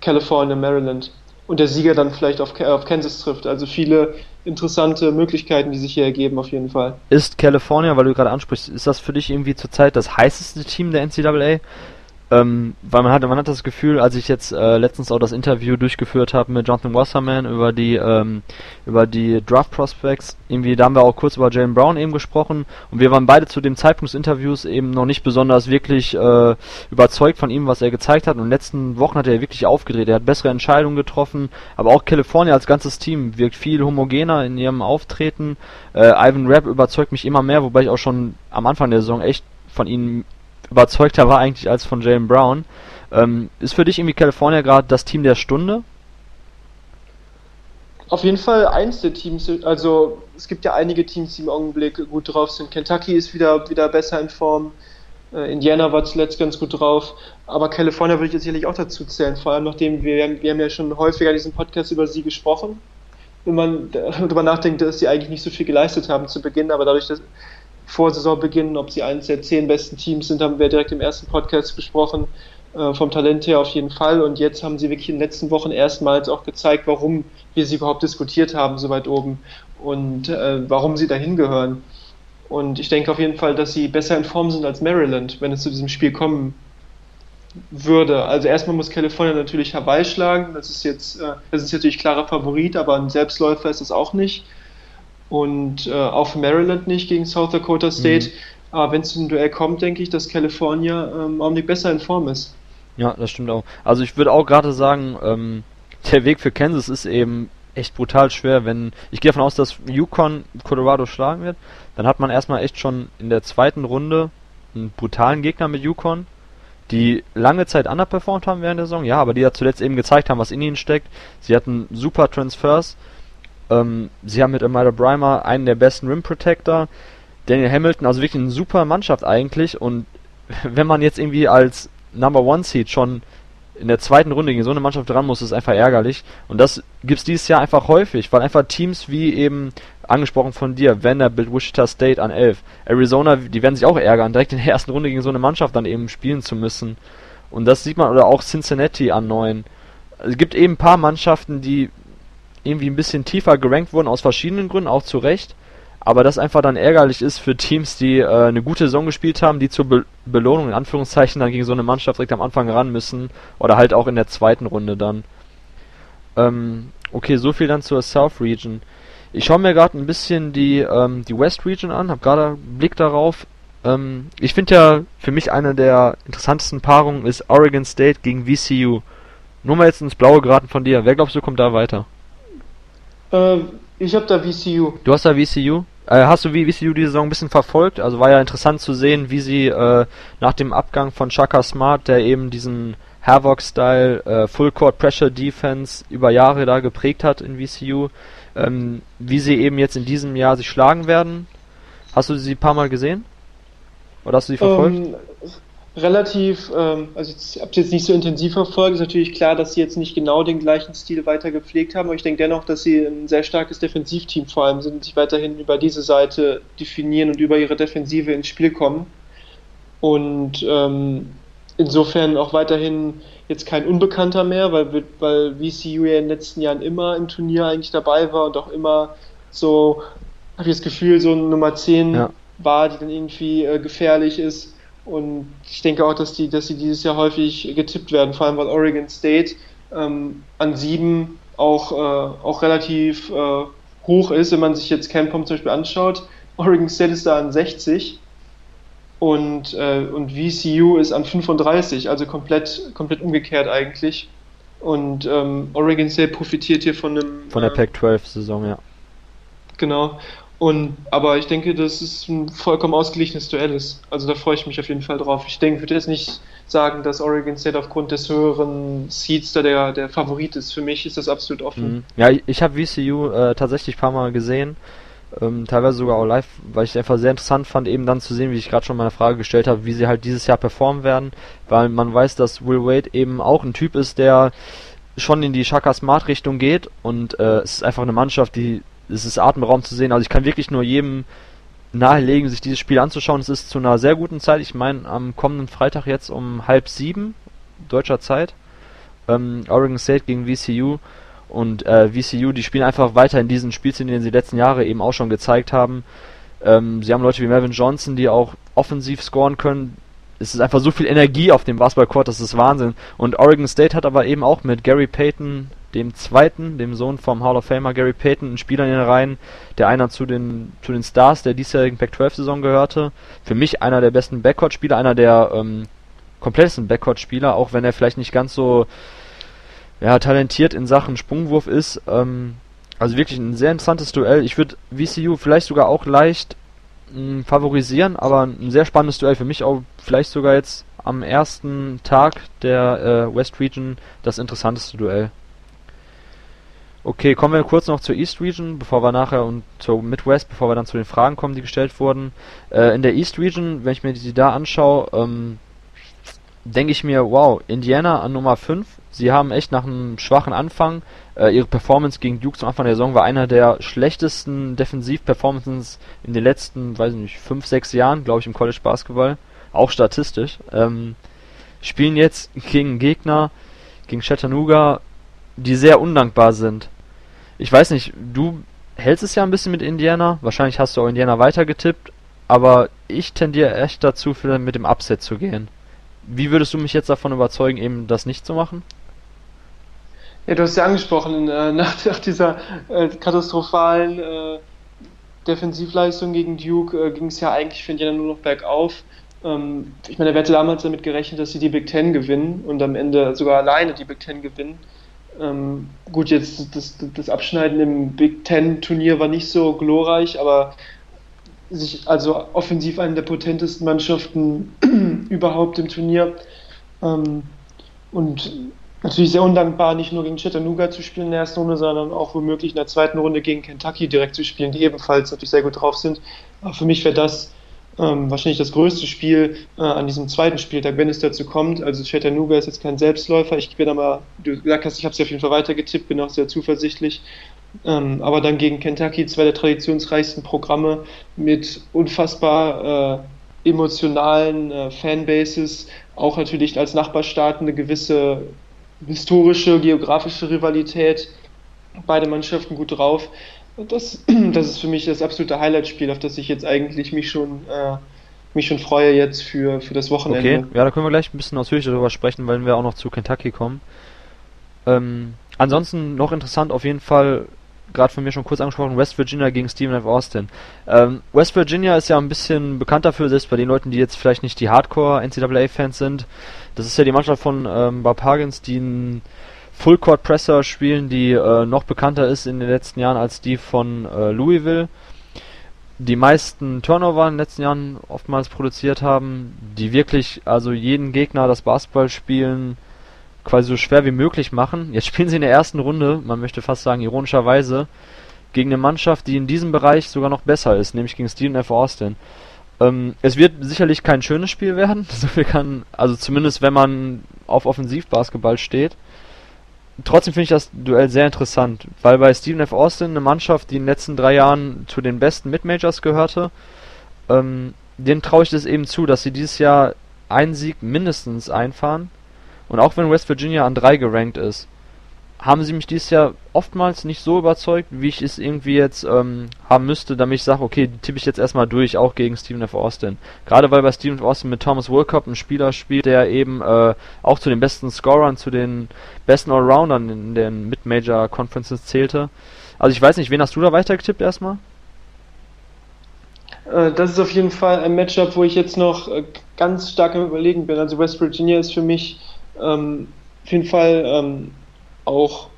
California und Maryland und der Sieger dann vielleicht auf, auf Kansas trifft. Also viele interessante Möglichkeiten, die sich hier ergeben, auf jeden Fall. Ist California, weil du gerade ansprichst, ist das für dich irgendwie zurzeit das heißeste Team der NCAA? Ähm, weil man hat, man hat das Gefühl, als ich jetzt äh, letztens auch das Interview durchgeführt habe mit Jonathan Wasserman über die ähm, über die Draft Prospects, irgendwie da haben wir auch kurz über Jalen Brown eben gesprochen und wir waren beide zu dem Zeitpunkt des Interviews eben noch nicht besonders wirklich äh, überzeugt von ihm, was er gezeigt hat. Und in den letzten Wochen hat er wirklich aufgedreht. Er hat bessere Entscheidungen getroffen, aber auch California als ganzes Team wirkt viel homogener in ihrem Auftreten. Äh, Ivan Rapp überzeugt mich immer mehr, wobei ich auch schon am Anfang der Saison echt von ihm überzeugter war eigentlich als von Jalen Brown. Ähm, ist für dich irgendwie California gerade das Team der Stunde? Auf jeden Fall eins der Teams. Also es gibt ja einige Teams, die im Augenblick gut drauf sind. Kentucky ist wieder, wieder besser in Form. Äh, Indiana war zuletzt ganz gut drauf. Aber California würde ich jetzt sicherlich auch dazu zählen. Vor allem nachdem wir, wir haben ja schon häufiger in diesem Podcast über sie gesprochen. Wenn man darüber <laughs> nachdenkt, dass sie eigentlich nicht so viel geleistet haben zu Beginn, aber dadurch, dass vor Saisonbeginn, ob sie eines der zehn besten Teams sind, haben wir direkt im ersten Podcast besprochen. Äh, vom Talent her auf jeden Fall. Und jetzt haben sie wirklich in den letzten Wochen erstmals auch gezeigt, warum wir sie überhaupt diskutiert haben, so weit oben und äh, warum sie dahin gehören. Und ich denke auf jeden Fall, dass sie besser in Form sind als Maryland, wenn es zu diesem Spiel kommen würde. Also erstmal muss California natürlich herbeischlagen. Das ist jetzt, äh, das ist natürlich klarer Favorit, aber ein Selbstläufer ist es auch nicht und äh, auch für Maryland nicht gegen South Dakota State. Mhm. Aber wenn es zu einem Duell kommt, denke ich, dass California ähm, Augenblick besser in Form ist. Ja, das stimmt auch. Also ich würde auch gerade sagen, ähm, der Weg für Kansas ist eben echt brutal schwer, wenn ich gehe davon aus, dass Yukon Colorado schlagen wird, dann hat man erstmal echt schon in der zweiten Runde einen brutalen Gegner mit Yukon, die lange Zeit underperformed haben während der Saison, ja, aber die ja zuletzt eben gezeigt haben, was in ihnen steckt. Sie hatten super Transfers. Ähm, sie haben mit Amida Breimer einen der besten Rim Protector. Daniel Hamilton, also wirklich eine super Mannschaft eigentlich. Und <laughs> wenn man jetzt irgendwie als Number One Seed schon in der zweiten Runde gegen so eine Mannschaft dran muss, ist einfach ärgerlich. Und das gibt's dieses Jahr einfach häufig, weil einfach Teams wie eben angesprochen von dir, Vanderbilt, Wichita State an 11, Arizona, die werden sich auch ärgern, direkt in der ersten Runde gegen so eine Mannschaft dann eben spielen zu müssen. Und das sieht man, oder auch Cincinnati an 9. Es gibt eben ein paar Mannschaften, die irgendwie ein bisschen tiefer gerankt wurden, aus verschiedenen Gründen, auch zu Recht aber das einfach dann ärgerlich ist für Teams, die äh, eine gute Saison gespielt haben, die zur Be Belohnung in Anführungszeichen dann gegen so eine Mannschaft direkt am Anfang ran müssen oder halt auch in der zweiten Runde dann. Ähm, okay, so viel dann zur South Region. Ich schaue mir gerade ein bisschen die ähm, die West Region an, habe gerade einen Blick darauf. Ähm, ich finde ja für mich eine der interessantesten Paarungen ist Oregon State gegen VCU. Nur mal jetzt ins Blaue geraten von dir. Wer glaubst du kommt da weiter? Äh, ich habe da VCU. Du hast da VCU? Äh, hast du wie VCU die Saison ein bisschen verfolgt? Also war ja interessant zu sehen, wie sie äh, nach dem Abgang von Chaka Smart, der eben diesen Havoc-Style äh, Full Court Pressure Defense über Jahre da geprägt hat in VCU, ähm, wie sie eben jetzt in diesem Jahr sich schlagen werden. Hast du sie ein paar Mal gesehen? Oder hast du sie verfolgt? Um, ähm, relativ, ähm, also ich habe jetzt nicht so intensiv verfolgt. Ist natürlich klar, dass sie jetzt nicht genau den gleichen Stil weiter gepflegt haben, aber ich denke dennoch, dass sie ein sehr starkes Defensivteam vor allem sind und sich weiterhin über diese Seite definieren und über ihre Defensive ins Spiel kommen. Und ähm, insofern auch weiterhin jetzt kein Unbekannter mehr, weil, weil VCU ja in den letzten Jahren immer im Turnier eigentlich dabei war und auch immer so, habe ich das Gefühl, so Nummer 10 ja. war, die dann irgendwie äh, gefährlich ist und ich denke auch, dass die, dass sie dieses Jahr häufig getippt werden, vor allem weil Oregon State ähm, an sieben auch, äh, auch relativ äh, hoch ist, wenn man sich jetzt Campom zum Beispiel anschaut. Oregon State ist da an 60 und, äh, und VCU ist an 35, also komplett, komplett umgekehrt eigentlich. Und ähm, Oregon State profitiert hier von einem. Von der Pac-12-Saison, ja. Genau. Und, aber ich denke, dass es ein vollkommen ausgeglichenes Duell ist. Also da freue ich mich auf jeden Fall drauf. Ich denke, ich würde jetzt nicht sagen, dass Oregon State aufgrund des höheren Seeds da der, der Favorit ist. Für mich ist das absolut offen. Mhm. Ja, ich, ich habe VCU äh, tatsächlich ein paar Mal gesehen. Ähm, teilweise sogar auch live, weil ich es einfach sehr interessant fand, eben dann zu sehen, wie ich gerade schon meine Frage gestellt habe, wie sie halt dieses Jahr performen werden, weil man weiß, dass Will Wade eben auch ein Typ ist, der schon in die Shaka Smart Richtung geht und äh, es ist einfach eine Mannschaft, die es ist Atemraum zu sehen. Also ich kann wirklich nur jedem nahelegen, sich dieses Spiel anzuschauen. Es ist zu einer sehr guten Zeit. Ich meine, am kommenden Freitag jetzt um halb sieben deutscher Zeit. Ähm, Oregon State gegen VCU. Und äh, VCU, die spielen einfach weiter in diesen Spielzügen, den sie die letzten Jahre eben auch schon gezeigt haben. Ähm, sie haben Leute wie Melvin Johnson, die auch offensiv scoren können. Es ist einfach so viel Energie auf dem Basketballcourt, das ist Wahnsinn. Und Oregon State hat aber eben auch mit Gary Payton, dem zweiten, dem Sohn vom Hall of Famer Gary Payton, einen Spieler in den Reihen, der einer zu den, zu den Stars der diesjährigen Pac-12-Saison gehörte. Für mich einer der besten Backcourt-Spieler, einer der ähm, komplettesten Backcourt-Spieler, auch wenn er vielleicht nicht ganz so ja, talentiert in Sachen Sprungwurf ist. Ähm, also wirklich ein sehr interessantes Duell. Ich würde VCU vielleicht sogar auch leicht mh, hm, favorisieren, aber ein sehr spannendes Duell für mich auch vielleicht sogar jetzt am ersten Tag der äh, West Region das interessanteste Duell. Okay, kommen wir kurz noch zur East Region, bevor wir nachher und zur Midwest, bevor wir dann zu den Fragen kommen, die gestellt wurden. Äh, in der East Region, wenn ich mir die da anschaue, ähm, denke ich mir, wow, Indiana an Nummer 5. Sie haben echt nach einem schwachen Anfang, äh, ihre Performance gegen Duke zum Anfang der Saison war einer der schlechtesten Defensiv-Performances in den letzten, weiß ich nicht, 5, 6 Jahren, glaube ich, im College Basketball. Auch statistisch. Ähm, spielen jetzt gegen Gegner, gegen Chattanooga, die sehr undankbar sind. Ich weiß nicht, du hältst es ja ein bisschen mit Indiana. Wahrscheinlich hast du auch Indiana weiter getippt. Aber ich tendiere echt dazu, mit dem Upset zu gehen. Wie würdest du mich jetzt davon überzeugen, eben das nicht zu machen? Ja, du hast ja angesprochen, äh, <laughs> nach, nach, dieser äh, katastrophalen äh, Defensivleistung gegen Duke äh, ging es ja eigentlich für Indiana nur noch bergauf. Ähm, ich meine, wer hätte damals damit gerechnet, dass sie die Big Ten gewinnen und am Ende sogar alleine die Big Ten gewinnen. Ähm, gut, jetzt das, das Abschneiden im Big Ten Turnier war nicht so glorreich, aber sich also offensiv eine der potentesten Mannschaften <clears throat> überhaupt im Turnier. Ähm, und natürlich sehr undankbar, nicht nur gegen Chattanooga zu spielen in der ersten Runde, sondern auch womöglich in der zweiten Runde gegen Kentucky direkt zu spielen, die ebenfalls natürlich sehr gut drauf sind. Aber für mich wäre das ähm, wahrscheinlich das größte Spiel äh, an diesem zweiten Spieltag, wenn es dazu kommt. Also Chattanooga ist jetzt kein Selbstläufer. Ich bin aber, du gesagt hast, ich habe es auf jeden Fall weitergetippt, bin auch sehr zuversichtlich. Ähm, aber dann gegen Kentucky, zwei der traditionsreichsten Programme mit unfassbar äh, emotionalen äh, Fanbases, auch natürlich als Nachbarstaat eine gewisse historische, geografische Rivalität. Beide Mannschaften gut drauf. Das, <clears throat> das ist für mich das absolute Highlight-Spiel, auf das ich jetzt eigentlich mich schon, äh, mich schon freue jetzt für, für das Wochenende. Okay, ja, da können wir gleich ein bisschen ausführlicher darüber sprechen, weil wir auch noch zu Kentucky kommen. Ähm, ansonsten noch interessant auf jeden Fall, gerade von mir schon kurz angesprochen, West Virginia gegen Stephen F. Austin. Ähm, West Virginia ist ja ein bisschen bekannt dafür, selbst bei den Leuten, die jetzt vielleicht nicht die Hardcore-NCAA-Fans sind. Das ist ja die Mannschaft von ähm, Bob Huggins, die ein Full Court Presser spielen, die äh, noch bekannter ist in den letzten Jahren als die von äh, Louisville. Die meisten Turnover in den letzten Jahren oftmals produziert haben, die wirklich also jeden Gegner das Basketballspielen quasi so schwer wie möglich machen. Jetzt spielen sie in der ersten Runde, man möchte fast sagen ironischerweise, gegen eine Mannschaft, die in diesem Bereich sogar noch besser ist, nämlich gegen Stephen F. Austin. Ähm, es wird sicherlich kein schönes Spiel werden, <laughs> so viel kann, also zumindest wenn man auf Offensivbasketball steht trotzdem finde ich das Duell sehr interessant, weil bei Stephen F. Austin eine Mannschaft, die in den letzten drei Jahren zu den besten Mid-Majors gehörte, ähm, denen traue ich das eben zu, dass sie dieses Jahr einen Sieg mindestens einfahren. Und auch wenn West Virginia an drei gerankt ist, haben sie mich dieses Jahr oftmals nicht so überzeugt, wie ich es irgendwie jetzt ähm, haben müsste, damit ich sage, okay, tippe ich jetzt erstmal durch, auch gegen Stephen F. Austin. Gerade weil bei Stephen F. Austin mit Thomas Wilcott ein Spieler spielt, der eben äh, auch zu den besten Scorern, zu den besten Allroundern in den Mid-Major Conferences zählte. Also ich weiß nicht, wen hast du da weitergetippt erstmal? Äh, das ist auf jeden Fall ein Matchup, wo ich jetzt noch äh, ganz stark am Überlegen bin. Also West Virginia ist für mich ähm, auf jeden Fall ähm, auch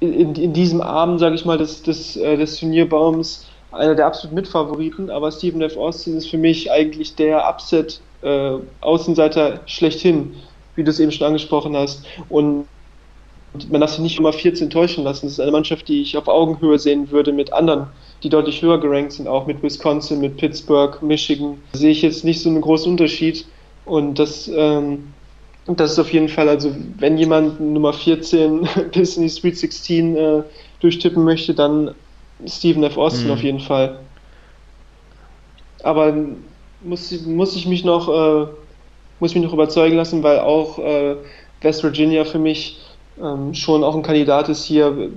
in, in diesem Abend, sage ich mal, des, des, äh, des Turnierbaums einer der absoluten Mitfavoriten, aber Stephen F. Austin ist für mich eigentlich der Upset äh, schlechthin, wie du es eben schon angesprochen hast. Und man darf sich nicht immer 14 täuschen lassen. Das ist eine Mannschaft, die ich auf Augenhöhe sehen würde mit anderen, die deutlich höher gerankt sind, auch mit Wisconsin, mit Pittsburgh, Michigan. Da sehe ich jetzt nicht so einen großen Unterschied. Und das ähm, das ist auf jeden Fall, also wenn jemand Nummer 14 <laughs> bis in die Sweet 16 äh, durchtippen möchte, dann Stephen F. Austin mhm. auf jeden Fall. Aber muss, muss ich mich noch, äh, muss mich noch überzeugen lassen, weil auch äh, West Virginia für mich ähm, schon auch ein Kandidat ist hier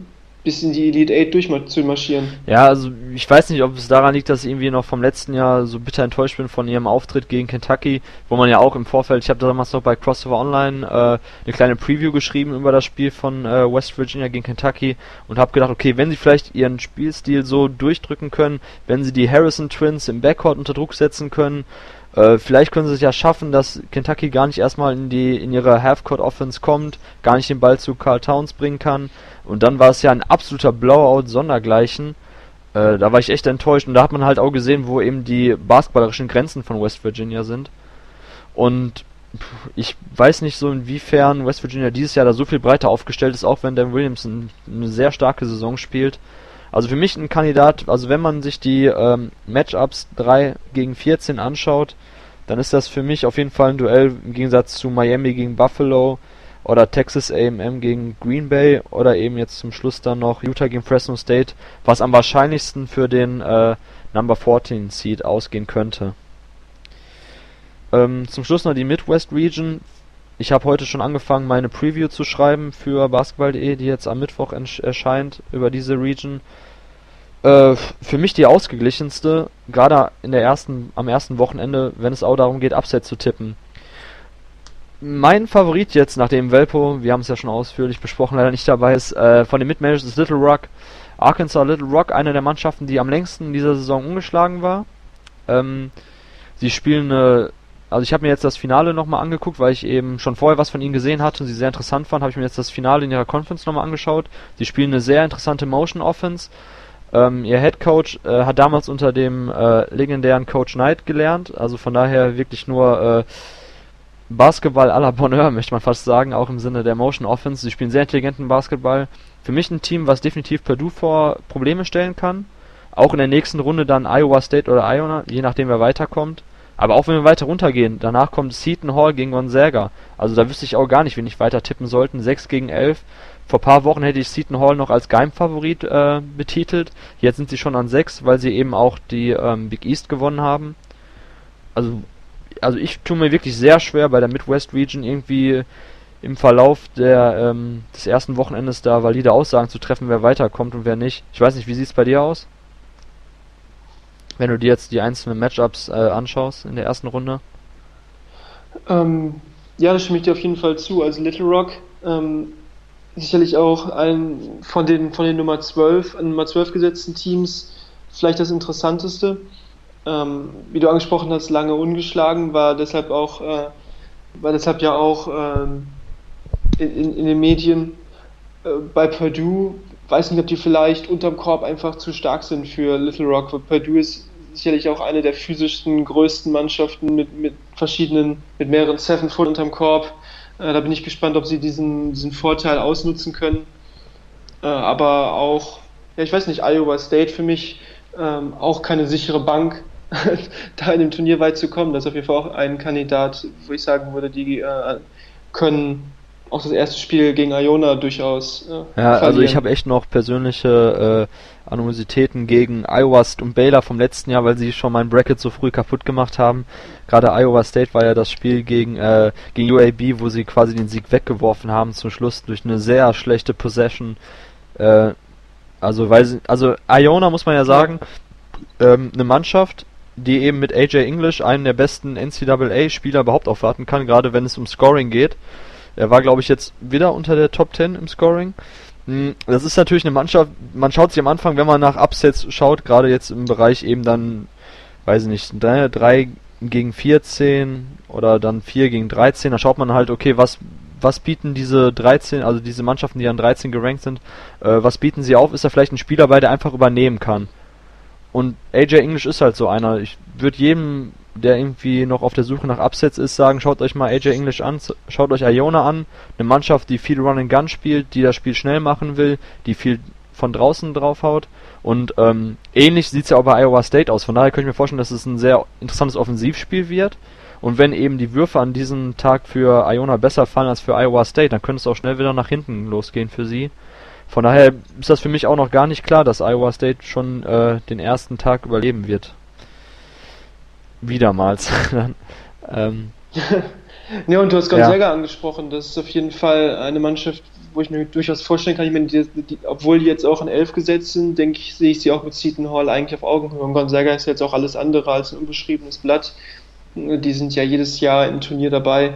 bis in die Elite 8 durchzumarschieren. Ja, also ich weiß nicht, ob es daran liegt, dass ich irgendwie noch vom letzten Jahr so bitter enttäuscht bin von ihrem Auftritt gegen Kentucky, wo man ja auch im Vorfeld, ich habe damals noch bei Crossover Online äh, eine kleine Preview geschrieben über das Spiel von äh, West Virginia gegen Kentucky und habe gedacht, okay, wenn sie vielleicht ihren Spielstil so durchdrücken können, wenn sie die Harrison Twins im Backcourt unter Druck setzen können, äh, vielleicht können sie es ja schaffen, dass Kentucky gar nicht erstmal in die in ihre Halfcourt Offense kommt, gar nicht den Ball zu Carl Towns bringen kann und dann war es ja ein absoluter Blowout sondergleichen. Äh, da war ich echt enttäuscht. Und da hat man halt auch gesehen, wo eben die basketballerischen Grenzen von West Virginia sind. Und ich weiß nicht so inwiefern West Virginia dieses Jahr da so viel breiter aufgestellt ist, auch wenn Dan Williamson eine sehr starke Saison spielt. Also für mich ein Kandidat, also wenn man sich die ähm, Matchups 3 gegen 14 anschaut, dann ist das für mich auf jeden Fall ein Duell im Gegensatz zu Miami gegen Buffalo, oder Texas A&M gegen Green Bay oder eben jetzt zum Schluss dann noch Utah gegen Fresno State, was am wahrscheinlichsten für den äh, Number 14 Seed ausgehen könnte. Ähm, zum Schluss noch die Midwest Region. Ich habe heute schon angefangen, meine Preview zu schreiben für basketball.de, die jetzt am Mittwoch erscheint über diese Region. Äh, für mich die ausgeglichenste, gerade in der ersten, am ersten Wochenende, wenn es auch darum geht, Upset zu tippen mein Favorit jetzt, nachdem Velpo, wir haben es ja schon ausführlich besprochen, leider nicht dabei ist, äh, von den Mitmanagers ist Little Rock. Arkansas Little Rock, eine der Mannschaften, die am längsten in dieser Saison ungeschlagen war. Ähm, sie spielen eine also ich habe mir jetzt das Finale nochmal angeguckt, weil ich eben schon vorher was von ihnen gesehen hatte und sie sehr interessant fand, habe ich mir jetzt das Finale in ihrer Conference nochmal angeschaut. Sie spielen eine sehr interessante Motion Offense. Ähm, ihr Head Coach äh, hat damals unter dem äh, legendären Coach Knight gelernt, also von daher wirklich nur äh, Basketball à la Bonheur, <laughs> möchte man fast sagen, auch im Sinne der Motion Offense. Sie spielen sehr intelligenten Basketball. Für mich ein Team, was definitiv Purdue vor Probleme stellen kann. Auch in der nächsten Runde dann Iowa State oder Iona, je nachdem wer weiterkommt. Aber auch wenn wir weiter runtergehen, danach kommt Seton Hall gegen Gonzaga. Also da wüsste ich auch gar nicht, wen ich weiter tippen sollten. 6 gegen 11. Vor paar Wochen hätte ich Seton Hall noch als Geheimfavorit äh, betitelt. Jetzt sind sie schon an 6, weil sie eben auch die ähm, Big East gewonnen haben. Also also ich tue mir wirklich sehr schwer bei der Midwest Region irgendwie im Verlauf der, ähm, des ersten Wochenendes da valide Aussagen zu treffen, wer weiterkommt und wer nicht. Ich weiß nicht, wie sieht es bei dir aus? Wenn du dir jetzt die einzelnen Matchups äh, anschaust in der ersten Runde. Ähm, ja, da stimme ich dir auf jeden Fall zu. Also Little Rock ähm, sicherlich auch ein von den von den Nummer 12, Nummer 12 gesetzten Teams vielleicht das interessanteste ähm, wie du angesprochen hast, lange ungeschlagen, war deshalb auch, äh, war deshalb ja auch ähm, in, in, den Medien äh, bei Purdue. Weiß nicht, ob die vielleicht unterm Korb einfach zu stark sind für Little Rock, weil Purdue ist sicherlich auch eine der physischsten, größten Mannschaften mit, mit verschiedenen, mit mehreren Seven Foot unterm Korb. Äh, da bin ich gespannt, ob sie diesen, diesen Vorteil ausnutzen können. Äh, aber auch, ja, ich weiß nicht, Iowa State für mich ähm, auch keine sichere Bank. <laughs> da in dem Turnier weit zu kommen. Das ist auf jeden Fall auch ein Kandidat, wo ich sagen würde, die äh, können auch das erste Spiel gegen Iona durchaus. Äh, ja, verlieren. also ich habe echt noch persönliche äh, Animositäten gegen Iowa State und Baylor vom letzten Jahr, weil sie schon mein Bracket so früh kaputt gemacht haben. Gerade Iowa State war ja das Spiel gegen, äh, gegen UAB, wo sie quasi den Sieg weggeworfen haben zum Schluss durch eine sehr schlechte Possession. Äh, also weil sie, also Iona muss man ja sagen, ähm, eine Mannschaft, die eben mit AJ English einen der besten NCAA-Spieler überhaupt aufwarten kann, gerade wenn es um Scoring geht. Er war, glaube ich, jetzt wieder unter der Top 10 im Scoring. Hm, das ist natürlich eine Mannschaft, man schaut sich am Anfang, wenn man nach Upsets schaut, gerade jetzt im Bereich eben dann, weiß ich nicht, 3 gegen 14 oder dann 4 gegen 13, da schaut man halt, okay, was, was bieten diese 13, also diese Mannschaften, die an 13 gerankt sind, äh, was bieten sie auf? Ist da vielleicht ein Spieler bei, der einfach übernehmen kann? Und AJ English ist halt so einer. Ich würde jedem, der irgendwie noch auf der Suche nach Upsets ist, sagen, schaut euch mal AJ English an, schaut euch Iona an. Eine Mannschaft, die viel Run and Gun spielt, die das Spiel schnell machen will, die viel von draußen draufhaut. Und ähm, ähnlich sieht's ja auch bei Iowa State aus. Von daher könnte ich mir vorstellen, dass es ein sehr interessantes Offensivspiel wird. Und wenn eben die Würfe an diesem Tag für Iona besser fallen als für Iowa State, dann könnte es auch schnell wieder nach hinten losgehen für sie. Von daher ist das für mich auch noch gar nicht klar, dass Iowa State schon äh, den ersten Tag überleben wird. Wiedermals. <laughs> ähm, <laughs> ja, und du hast Gonzaga ja. angesprochen. Das ist auf jeden Fall eine Mannschaft, wo ich mir durchaus vorstellen kann, ich meine, die, die, obwohl die jetzt auch in elf gesetzt sind, denke ich, sehe ich sie auch mit Seton Hall eigentlich auf Augenhöhe. Und Gonzaga ist jetzt auch alles andere als ein unbeschriebenes Blatt. Die sind ja jedes Jahr im Turnier dabei.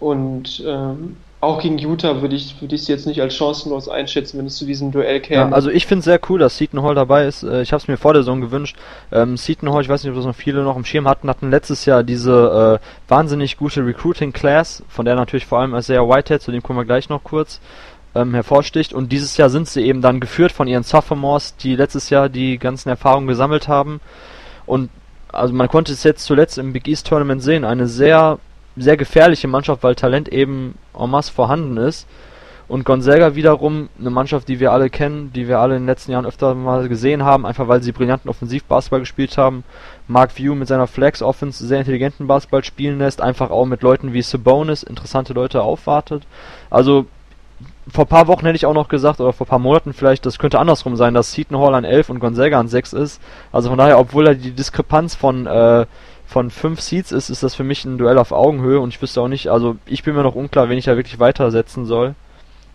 Und ähm, auch gegen Utah würde ich, würde ich sie jetzt nicht als chancenlos einschätzen, wenn es zu diesem Duell käme. Ja, also ich finde es sehr cool, dass Seton Hall dabei ist. Äh, ich habe es mir vor der Saison gewünscht. Ähm, Seton Hall, ich weiß nicht, ob das noch viele noch im Schirm hatten, hatten letztes Jahr diese äh, wahnsinnig gute Recruiting Class, von der natürlich vor allem Isaiah Whitehead, zu dem kommen wir gleich noch kurz, ähm, hervorsticht. Und dieses Jahr sind sie eben dann geführt von ihren Sophomores, die letztes Jahr die ganzen Erfahrungen gesammelt haben. Und also man konnte es jetzt zuletzt im Big East Tournament sehen, eine sehr sehr gefährliche Mannschaft, weil Talent eben en masse vorhanden ist. Und Gonzaga wiederum eine Mannschaft, die wir alle kennen, die wir alle in den letzten Jahren öfter mal gesehen haben, einfach weil sie brillanten Offensivbasketball gespielt haben. Mark View mit seiner Flex Offense sehr intelligenten Basketball spielen lässt, einfach auch mit Leuten wie Sabonis interessante Leute aufwartet. Also vor paar Wochen hätte ich auch noch gesagt, oder vor paar Monaten vielleicht, das könnte andersrum sein, dass Seton Hall an 11 und Gonzaga an 6 ist. Also von daher, obwohl da die Diskrepanz von äh, von fünf Seeds ist, ist das für mich ein Duell auf Augenhöhe und ich wüsste auch nicht, also ich bin mir noch unklar, wen ich da wirklich weitersetzen soll.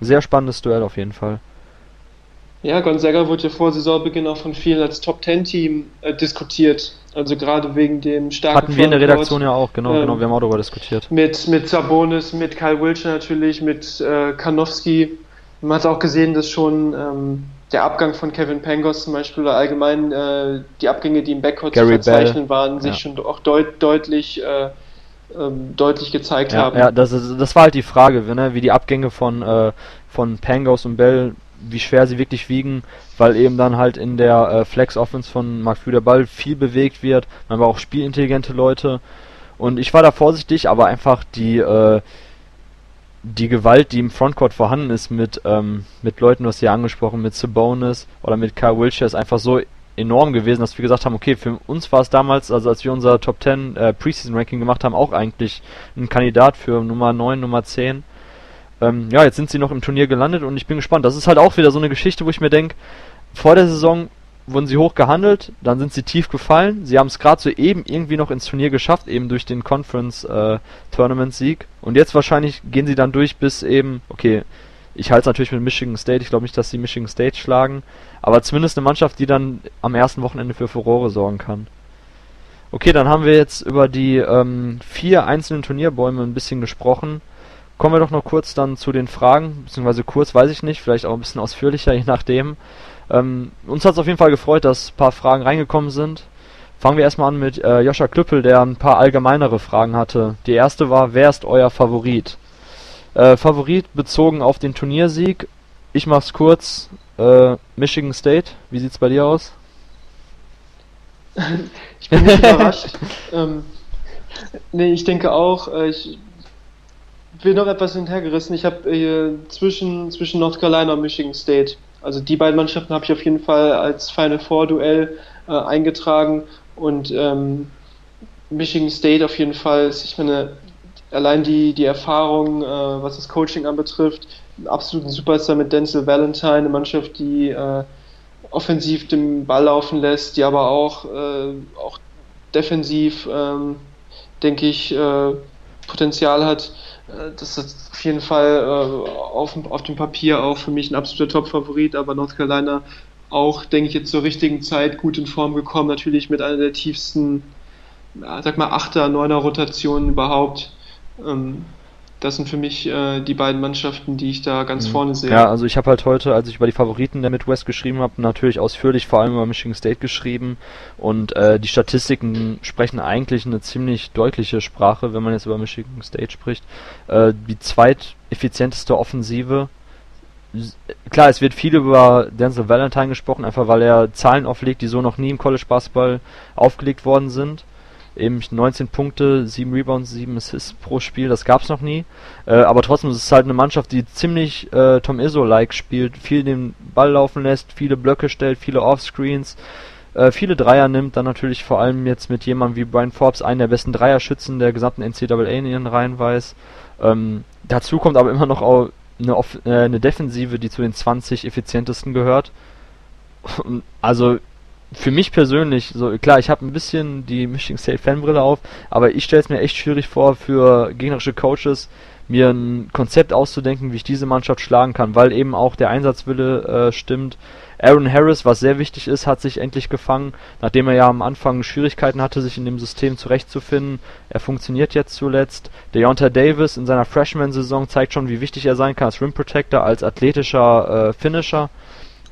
Sehr spannendes Duell auf jeden Fall. Ja, Gonzaga wurde ja vor Saisonbeginn auch von vielen als Top-10-Team äh, diskutiert. Also gerade wegen dem starken Hatten wir in der Redaktion ja auch, genau, ähm, genau, wir haben auch darüber diskutiert. Mit, mit Sabonis, mit Kyle Wilcher natürlich, mit äh, Kanowski. Man hat auch gesehen, dass schon ähm, der Abgang von Kevin Pangos zum Beispiel oder allgemein äh, die Abgänge, die im Backcourt Gary zu verzeichnen Bell. waren, sich ja. schon auch deut deutlich äh, ähm, deutlich gezeigt ja, haben. Ja, das, ist, das war halt die Frage, ne? wie die Abgänge von, äh, von Pangos und Bell, wie schwer sie wirklich wiegen, weil eben dann halt in der äh, Flex-Offense von Mark Flü der Ball viel bewegt wird, man war auch spielintelligente Leute und ich war da vorsichtig, aber einfach die, äh, die Gewalt, die im Frontcourt vorhanden ist mit, ähm, mit Leuten, du hast ja angesprochen, mit Sabonis oder mit Kyle Wilshire, ist einfach so enorm gewesen, dass wir gesagt haben, okay, für uns war es damals, also als wir unser Top 10 äh, Preseason Ranking gemacht haben, auch eigentlich ein Kandidat für Nummer 9, Nummer 10. Ähm, ja, jetzt sind sie noch im Turnier gelandet und ich bin gespannt. Das ist halt auch wieder so eine Geschichte, wo ich mir denke, vor der Saison wurden sie hoch gehandelt, dann sind sie tief gefallen. Sie haben es gerade so eben irgendwie noch ins Turnier geschafft, eben durch den Conference äh. Und jetzt wahrscheinlich gehen sie dann durch bis eben, okay, ich halte es natürlich mit Michigan State. Ich glaube nicht, dass sie Michigan State schlagen. Aber zumindest eine Mannschaft, die dann am ersten Wochenende für Furore sorgen kann. Okay, dann haben wir jetzt über die ähm, vier einzelnen Turnierbäume ein bisschen gesprochen. Kommen wir doch noch kurz dann zu den Fragen, beziehungsweise kurz weiß ich nicht, vielleicht auch ein bisschen ausführlicher, <laughs> je nachdem. Ähm, uns hat es auf jeden Fall gefreut, dass ein paar Fragen reingekommen sind. Fangen wir erstmal an mit äh, Joscha Klüppel, der ein paar allgemeinere Fragen hatte. Die erste war, wer ist euer Favorit? Äh, Favorit bezogen auf den Turniersieg. Ich mach's kurz. Äh, Michigan State, wie sieht's bei dir aus? <laughs> ich bin nicht überrascht. <laughs> ähm, nee, ich denke auch, äh, ich bin noch etwas hintergerissen. Ich habe äh, zwischen, zwischen North Carolina und Michigan State. Also die beiden Mannschaften habe ich auf jeden Fall als Final Four Duell äh, eingetragen und ähm, Michigan State auf jeden Fall, ich meine, allein die, die Erfahrung, äh, was das Coaching anbetrifft, absoluten Superstar mit Denzel Valentine, eine Mannschaft, die äh, offensiv den Ball laufen lässt, die aber auch, äh, auch defensiv, ähm, denke ich, äh, Potenzial hat. Äh, das ist auf jeden Fall äh, auf, auf dem Papier auch für mich ein absoluter Top-Favorit, aber North Carolina auch, denke ich, jetzt zur richtigen Zeit gut in Form gekommen, natürlich mit einer der tiefsten, sag mal, Achter, Neuner Rotationen überhaupt. Ähm, das sind für mich äh, die beiden Mannschaften, die ich da ganz mhm. vorne sehe. Ja, also ich habe halt heute, als ich über die Favoriten der Midwest geschrieben habe, natürlich ausführlich vor allem über Michigan State geschrieben und äh, die Statistiken sprechen eigentlich eine ziemlich deutliche Sprache, wenn man jetzt über Michigan State spricht. Äh, die zweiteffizienteste Offensive klar, es wird viel über Denzel Valentine gesprochen, einfach weil er Zahlen auflegt, die so noch nie im College Basketball aufgelegt worden sind eben 19 Punkte, 7 Rebounds, 7 Assists pro Spiel, das gab's noch nie. Äh, aber trotzdem ist es halt eine Mannschaft, die ziemlich äh, Tom Izzo-like spielt, viel den Ball laufen lässt, viele Blöcke stellt, viele Offscreens, äh, viele Dreier nimmt, dann natürlich vor allem jetzt mit jemandem wie Brian Forbes, einen der besten Dreierschützen der gesamten NCAA in ihren Reihen weiß. Ähm, dazu kommt aber immer noch auch eine, äh, eine Defensive, die zu den 20 effizientesten gehört. Also für mich persönlich, so klar, ich habe ein bisschen die Michigan State Fanbrille auf, aber ich stelle es mir echt schwierig vor für gegnerische Coaches, mir ein Konzept auszudenken, wie ich diese Mannschaft schlagen kann, weil eben auch der Einsatzwille äh, stimmt. Aaron Harris, was sehr wichtig ist, hat sich endlich gefangen, nachdem er ja am Anfang Schwierigkeiten hatte, sich in dem System zurechtzufinden. Er funktioniert jetzt zuletzt. Deonta Davis in seiner Freshman-Saison zeigt schon, wie wichtig er sein kann als Rim Protector, als athletischer äh, Finisher.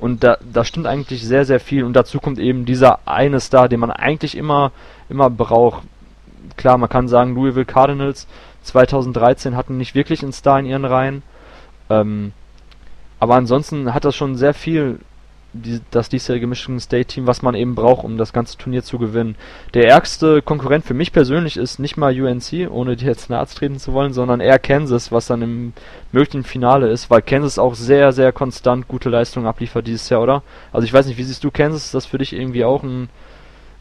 Und da, da stimmt eigentlich sehr, sehr viel. Und dazu kommt eben dieser eine Star, den man eigentlich immer, immer braucht. Klar, man kann sagen, Louisville Cardinals 2013 hatten nicht wirklich einen Star in ihren Reihen. Ähm, aber ansonsten hat das schon sehr viel die, das diesjährige Michigan State Team, was man eben braucht, um das ganze Turnier zu gewinnen. Der ärgste Konkurrent für mich persönlich ist nicht mal UNC, ohne dir jetzt nahe treten zu wollen, sondern eher Kansas, was dann im möglichen Finale ist, weil Kansas auch sehr, sehr konstant gute Leistungen abliefert dieses Jahr, oder? Also ich weiß nicht, wie siehst du Kansas? Ist das für dich irgendwie auch ein,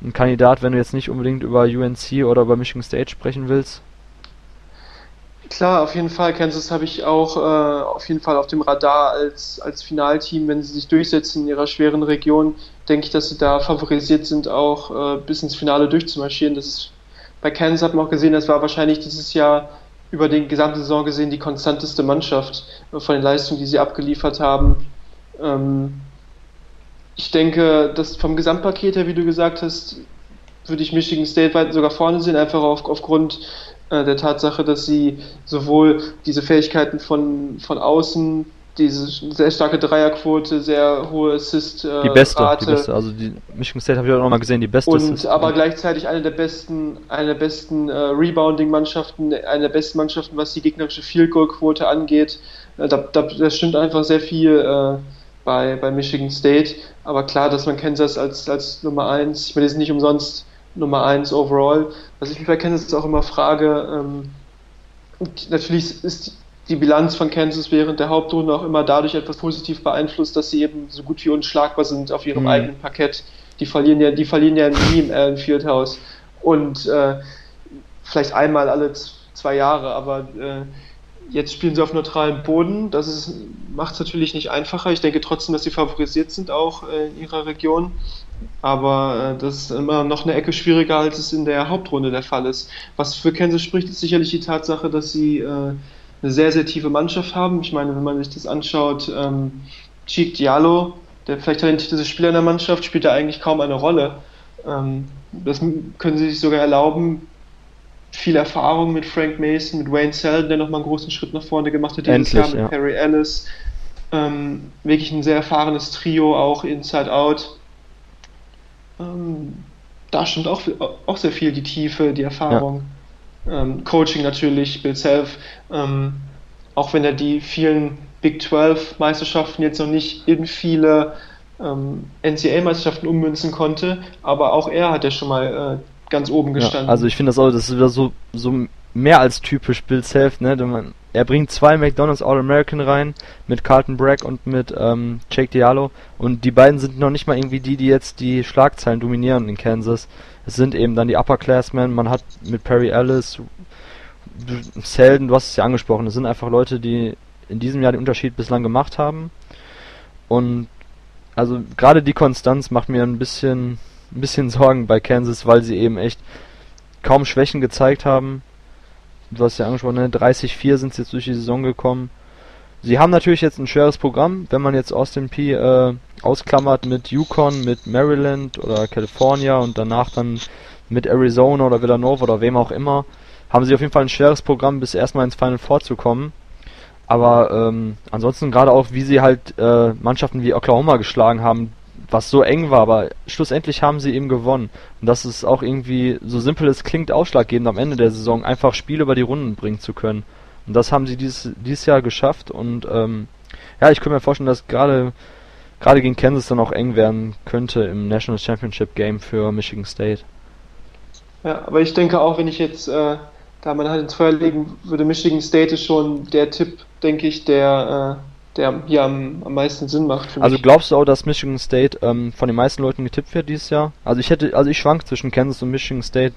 ein Kandidat, wenn du jetzt nicht unbedingt über UNC oder über Michigan State sprechen willst? Klar, auf jeden Fall. Kansas habe ich auch äh, auf jeden Fall auf dem Radar als, als Finalteam. Wenn sie sich durchsetzen in ihrer schweren Region, denke ich, dass sie da favorisiert sind, auch äh, bis ins Finale durchzumarschieren. Das ist, bei Kansas hat man auch gesehen, das war wahrscheinlich dieses Jahr über die gesamte Saison gesehen die konstanteste Mannschaft äh, von den Leistungen, die sie abgeliefert haben. Ähm, ich denke, dass vom Gesamtpaket her, wie du gesagt hast, würde ich Michigan State weit sogar vorne sehen, einfach auf, aufgrund äh, der Tatsache, dass sie sowohl diese Fähigkeiten von, von außen, diese sehr starke Dreierquote, sehr hohe Assist äh, die beste, Rate. die beste. Also die Michigan State habe ich auch noch mal gesehen, die beste. Und Assist aber gleichzeitig eine der besten, eine der besten äh, Rebounding-Mannschaften, eine der besten Mannschaften, was die gegnerische Field Goal Quote angeht. Äh, da, da, da, stimmt einfach sehr viel äh, bei, bei Michigan State. Aber klar, dass man Kansas als, als Nummer 1, ich meine, die sind nicht umsonst Nummer 1 overall. Was ich mich bei Kansas auch immer frage, ähm, natürlich ist die Bilanz von Kansas während der Hauptrunde auch immer dadurch etwas positiv beeinflusst, dass sie eben so gut wie unschlagbar sind auf ihrem mhm. eigenen Parkett. Die verlieren ja, die verlieren ja nie im Allen Fieldhouse. Und äh, vielleicht einmal alle zwei Jahre, aber äh, jetzt spielen sie auf neutralem Boden. Das macht es natürlich nicht einfacher. Ich denke trotzdem, dass sie favorisiert sind auch äh, in ihrer Region. Aber äh, das ist immer noch eine Ecke schwieriger, als es in der Hauptrunde der Fall ist. Was für Kansas spricht, ist sicherlich die Tatsache, dass sie äh, eine sehr, sehr tiefe Mannschaft haben. Ich meine, wenn man sich das anschaut, ähm, Cheek Diallo, der vielleicht talentierteste Spieler in der Mannschaft, spielt da eigentlich kaum eine Rolle. Ähm, das können sie sich sogar erlauben. Viel Erfahrung mit Frank Mason, mit Wayne Selden, der nochmal einen großen Schritt nach vorne gemacht hat dieses Endlich, Jahr, mit ja. Perry Ellis. Ähm, wirklich ein sehr erfahrenes Trio, auch Inside Out. Ähm, da stimmt auch, auch sehr viel die Tiefe, die Erfahrung. Ja ähm, Coaching natürlich, Bill Self, ähm, auch wenn er die vielen Big 12 Meisterschaften jetzt noch nicht in viele ähm, NCAA-Meisterschaften ummünzen konnte, aber auch er hat ja schon mal äh, ganz oben gestanden. Ja, also ich finde das auch, das ist wieder so, so mehr als typisch Bill Self, ne? Man, er bringt zwei McDonalds All-American rein mit Carlton Bragg und mit ähm, Jake Diallo und die beiden sind noch nicht mal irgendwie die, die jetzt die Schlagzeilen dominieren in Kansas. Es sind eben dann die Upperclassmen, man hat mit Perry Ellis, Selden, du hast es ja angesprochen, es sind einfach Leute, die in diesem Jahr den Unterschied bislang gemacht haben. Und also gerade die Konstanz macht mir ein bisschen, ein bisschen <laughs> Sorgen bei Kansas, weil sie eben echt kaum Schwächen gezeigt haben. Du hast ja angesprochen, ne? 30-4 sind sie jetzt durch die Saison gekommen. Sie haben natürlich jetzt ein schweres Programm, wenn man jetzt Austin P äh, ausklammert mit Yukon, mit Maryland oder California und danach dann mit Arizona oder Villanova oder wem auch immer, haben sie auf jeden Fall ein schweres Programm, bis erstmal ins Final Four zu kommen. Aber ähm, ansonsten gerade auch, wie sie halt äh, Mannschaften wie Oklahoma geschlagen haben, was so eng war, aber schlussendlich haben sie eben gewonnen. Und das ist auch irgendwie, so simpel es klingt, ausschlaggebend am Ende der Saison, einfach Spiele über die Runden bringen zu können. Und das haben sie dieses, dieses Jahr geschafft und ähm, ja, ich könnte mir vorstellen, dass gerade gerade gegen Kansas dann auch eng werden könnte im National Championship Game für Michigan State. Ja, aber ich denke auch, wenn ich jetzt äh, da meine Hand ins Feuer legen würde, Michigan State ist schon der Tipp, denke ich, der, äh, der hier am, am meisten Sinn macht. also glaubst du auch, dass Michigan State ähm, von den meisten Leuten getippt wird dieses Jahr? Also ich hätte, also ich schwank zwischen Kansas und Michigan State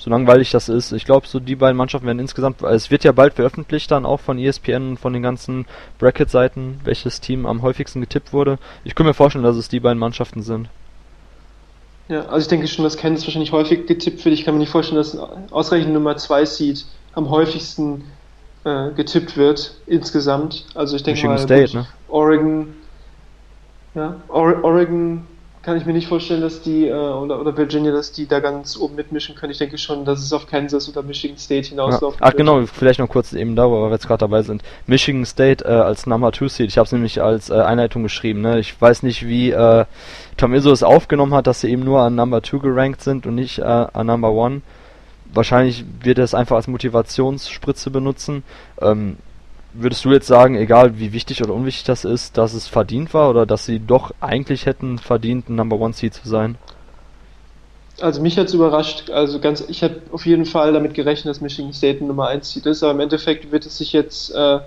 so langweilig das ist. Ich glaube, so die beiden Mannschaften werden insgesamt, es wird ja bald veröffentlicht dann auch von ESPN und von den ganzen Bracket-Seiten, welches Team am häufigsten getippt wurde. Ich kann mir vorstellen, dass es die beiden Mannschaften sind. Ja, also ich denke schon, dass Kansas wahrscheinlich häufig getippt wird. Ich kann mir nicht vorstellen, dass ausreichend Nummer 2 Seed am häufigsten äh, getippt wird insgesamt. Also ich denke Michigan mal, State, ne? Oregon, ja, Oregon kann ich mir nicht vorstellen, dass die, äh, oder, oder Virginia, dass die da ganz oben mitmischen können. Ich denke schon, dass es auf Kansas oder Michigan State hinauslaufen ja. Ach genau, vielleicht noch kurz eben da, weil wir jetzt gerade dabei sind. Michigan State äh, als Number 2 Seed, ich habe es nämlich als äh, Einleitung geschrieben. Ne? Ich weiß nicht, wie äh, Tom Izzo es aufgenommen hat, dass sie eben nur an Number 2 gerankt sind und nicht äh, an Number 1. Wahrscheinlich wird er es einfach als Motivationsspritze benutzen. Ähm, würdest du jetzt sagen, egal wie wichtig oder unwichtig das ist, dass es verdient war oder dass sie doch eigentlich hätten verdient, ein Number One Seed zu sein? Also mich hat es überrascht. Also ganz, ich habe auf jeden Fall damit gerechnet, dass Michigan State Nummer 1 Seed ist, aber im Endeffekt wird es sich jetzt, äh,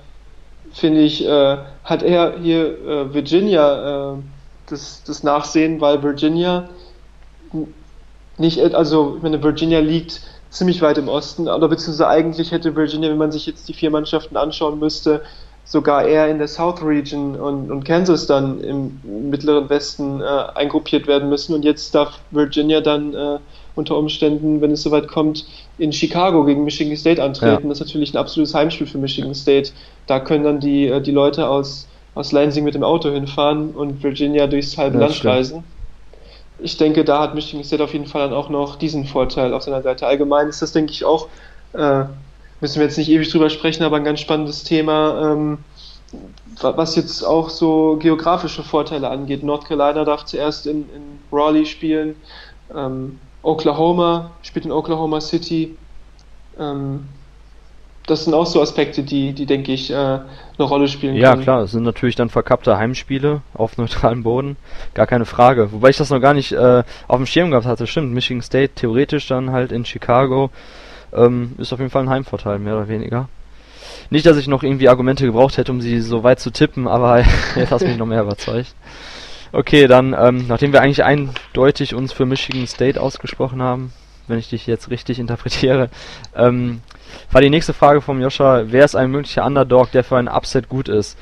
finde ich, äh, hat er hier äh, Virginia äh, das, das Nachsehen, weil Virginia nicht, also ich meine, Virginia liegt ziemlich weit im Osten, oder beziehungsweise eigentlich hätte Virginia, wenn man sich jetzt die vier Mannschaften anschauen müsste, sogar eher in der South Region und, und Kansas dann im mittleren Westen äh, eingruppiert werden müssen. Und jetzt darf Virginia dann äh, unter Umständen, wenn es soweit kommt, in Chicago gegen Michigan State antreten. Ja. Das ist natürlich ein absolutes Heimspiel für Michigan State. Da können dann die, äh, die Leute aus, aus Lansing mit dem Auto hinfahren und Virginia durchs halbe ja, Land stimmt. reisen ich denke, da hat Michigan State auf jeden Fall dann auch noch diesen Vorteil auf seiner Seite. Allgemein ist das, denke ich, auch, äh, müssen wir jetzt nicht ewig drüber sprechen, aber ein ganz spannendes Thema, ähm, was jetzt auch so geografische Vorteile angeht. North Carolina darf zuerst in, in Raleigh spielen, ähm, Oklahoma spielt in Oklahoma City. Ähm, das sind auch so Aspekte, die, die denke ich, äh, eine Rolle spielen ja, können. Ja, klar, es sind natürlich dann verkappte Heimspiele auf <laughs> neutralem Boden, gar keine Frage. Wobei ich das noch gar nicht äh, auf dem Schirm gehabt hatte. Stimmt, Michigan State theoretisch dann halt in Chicago ähm, ist auf jeden Fall ein Heimvorteil, mehr oder weniger. Nicht, dass ich noch irgendwie Argumente gebraucht hätte, um sie so weit zu tippen, aber <laughs> jetzt hast du mich noch mehr überzeugt. Okay, dann, ähm, nachdem wir eigentlich eindeutig uns für Michigan State ausgesprochen haben, wenn ich dich jetzt richtig interpretiere, ähm, war die nächste Frage vom Joscha, wer ist ein möglicher Underdog, der für ein Upset gut ist?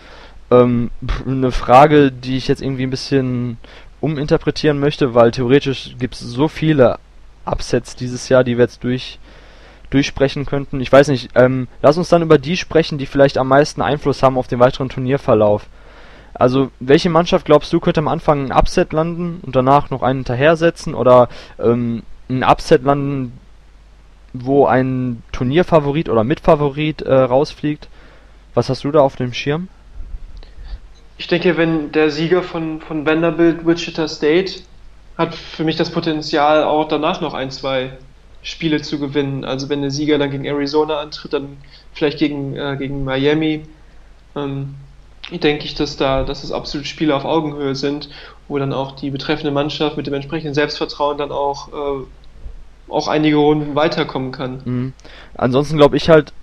Ähm, eine Frage, die ich jetzt irgendwie ein bisschen uminterpretieren möchte, weil theoretisch gibt es so viele Upsets dieses Jahr, die wir jetzt durch durchsprechen könnten. Ich weiß nicht, ähm, lass uns dann über die sprechen, die vielleicht am meisten Einfluss haben auf den weiteren Turnierverlauf. Also, welche Mannschaft glaubst du könnte am Anfang ein Upset landen und danach noch einen hinterhersetzen oder ähm, ein Upset landen, wo ein Turnierfavorit oder Mitfavorit äh, rausfliegt? Was hast du da auf dem Schirm? Ich denke, wenn der Sieger von, von Vanderbilt Wichita State hat für mich das Potenzial, auch danach noch ein, zwei Spiele zu gewinnen. Also wenn der Sieger dann gegen Arizona antritt, dann vielleicht gegen, äh, gegen Miami. Ähm, denke ich, dass da, dass das absolut Spiele auf Augenhöhe sind, wo dann auch die betreffende Mannschaft mit dem entsprechenden Selbstvertrauen dann auch, äh, auch einige Runden weiterkommen kann. Mhm. Ansonsten glaube ich halt,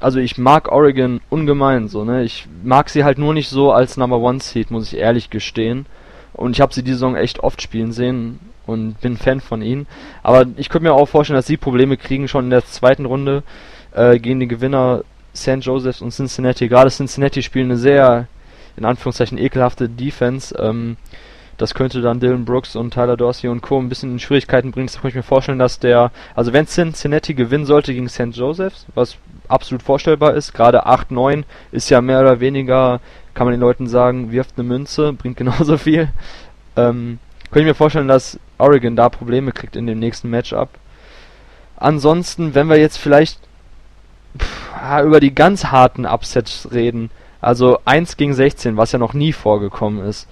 also ich mag Oregon ungemein so, ne? Ich mag sie halt nur nicht so als Number One Seed, muss ich ehrlich gestehen. Und ich habe sie die Saison echt oft spielen sehen und bin Fan von ihnen. Aber ich könnte mir auch vorstellen, dass sie Probleme kriegen schon in der zweiten Runde äh, gegen die Gewinner St. Joseph's und Cincinnati. Gerade Cincinnati spielen eine sehr, in Anführungszeichen, ekelhafte Defense. Ähm, das könnte dann Dylan Brooks und Tyler Dorsey und Co. ein bisschen in Schwierigkeiten bringen. Das kann ich mir vorstellen, dass der, also wenn Cincinnati gewinnen sollte gegen St. Joseph's, was absolut vorstellbar ist, gerade 8-9 ist ja mehr oder weniger, kann man den Leuten sagen, wirft eine Münze, <laughs> bringt genauso viel. Ähm, könnte ich mir vorstellen, dass Oregon da Probleme kriegt in dem nächsten Matchup. Ansonsten, wenn wir jetzt vielleicht pff, über die ganz harten Upsets reden, also 1 gegen 16, was ja noch nie vorgekommen ist.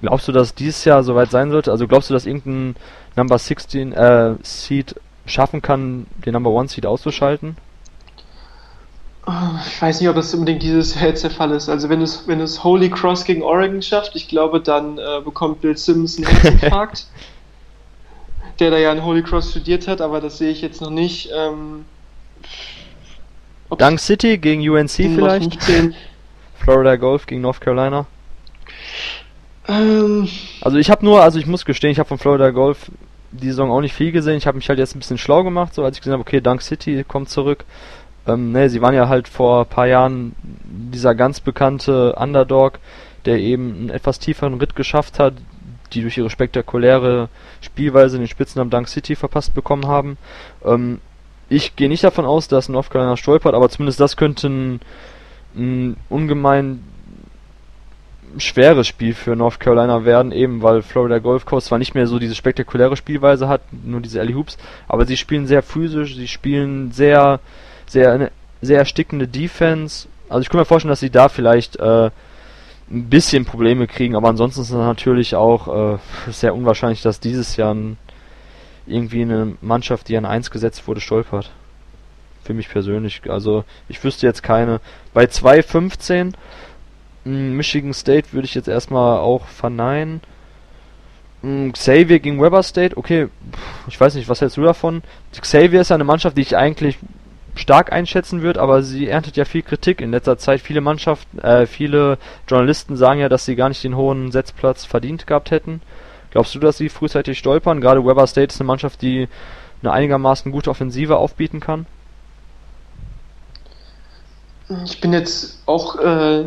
Glaubst du, dass dieses Jahr soweit sein sollte? Also glaubst du, dass irgendein Number 16 äh, Seed schaffen kann, den Number 1 Seed auszuschalten? Ich weiß nicht, ob das unbedingt dieses Jahr jetzt der Fall ist. Also wenn es, wenn es Holy Cross gegen Oregon schafft, ich glaube, dann äh, bekommt Bill Simmons einen <laughs> Herzinfarkt. der da ja in Holy Cross studiert hat, aber das sehe ich jetzt noch nicht. Ähm, Dunk City gegen UNC vielleicht? <laughs> Florida Golf gegen North Carolina? Ähm, also ich habe nur, also ich muss gestehen, ich habe von Florida Golf die Saison auch nicht viel gesehen. Ich habe mich halt jetzt ein bisschen schlau gemacht, so als ich gesehen habe, okay, Dunk City kommt zurück. Ähm, ne, sie waren ja halt vor paar Jahren dieser ganz bekannte Underdog, der eben einen etwas tieferen Ritt geschafft hat, die durch ihre spektakuläre Spielweise den Spitznamen Dunk City verpasst bekommen haben. Ähm, ich gehe nicht davon aus, dass North Carolina stolpert, aber zumindest das könnte ein, ein ungemein schweres Spiel für North Carolina werden, eben weil Florida Golf Coast zwar nicht mehr so diese spektakuläre Spielweise hat, nur diese Alley Hoops, aber sie spielen sehr physisch, sie spielen sehr, sehr, eine sehr erstickende Defense. Also ich kann mir vorstellen, dass sie da vielleicht äh, ein bisschen Probleme kriegen, aber ansonsten ist es natürlich auch äh, <laughs> sehr unwahrscheinlich, dass dieses Jahr ein, irgendwie eine Mannschaft, die an 1 gesetzt wurde, stolpert. Für mich persönlich. Also ich wüsste jetzt keine. Bei 2.15 hm, Michigan State würde ich jetzt erstmal auch verneinen. Hm, Xavier gegen Weber State, okay, ich weiß nicht, was hältst du davon? Xavier ist ja eine Mannschaft, die ich eigentlich stark einschätzen wird, aber sie erntet ja viel Kritik in letzter Zeit. Viele Mannschaften, äh, viele Journalisten sagen ja, dass sie gar nicht den hohen Setzplatz verdient gehabt hätten. Glaubst du, dass sie frühzeitig stolpern? Gerade Weber State ist eine Mannschaft, die eine einigermaßen gute Offensive aufbieten kann. Ich bin jetzt auch äh,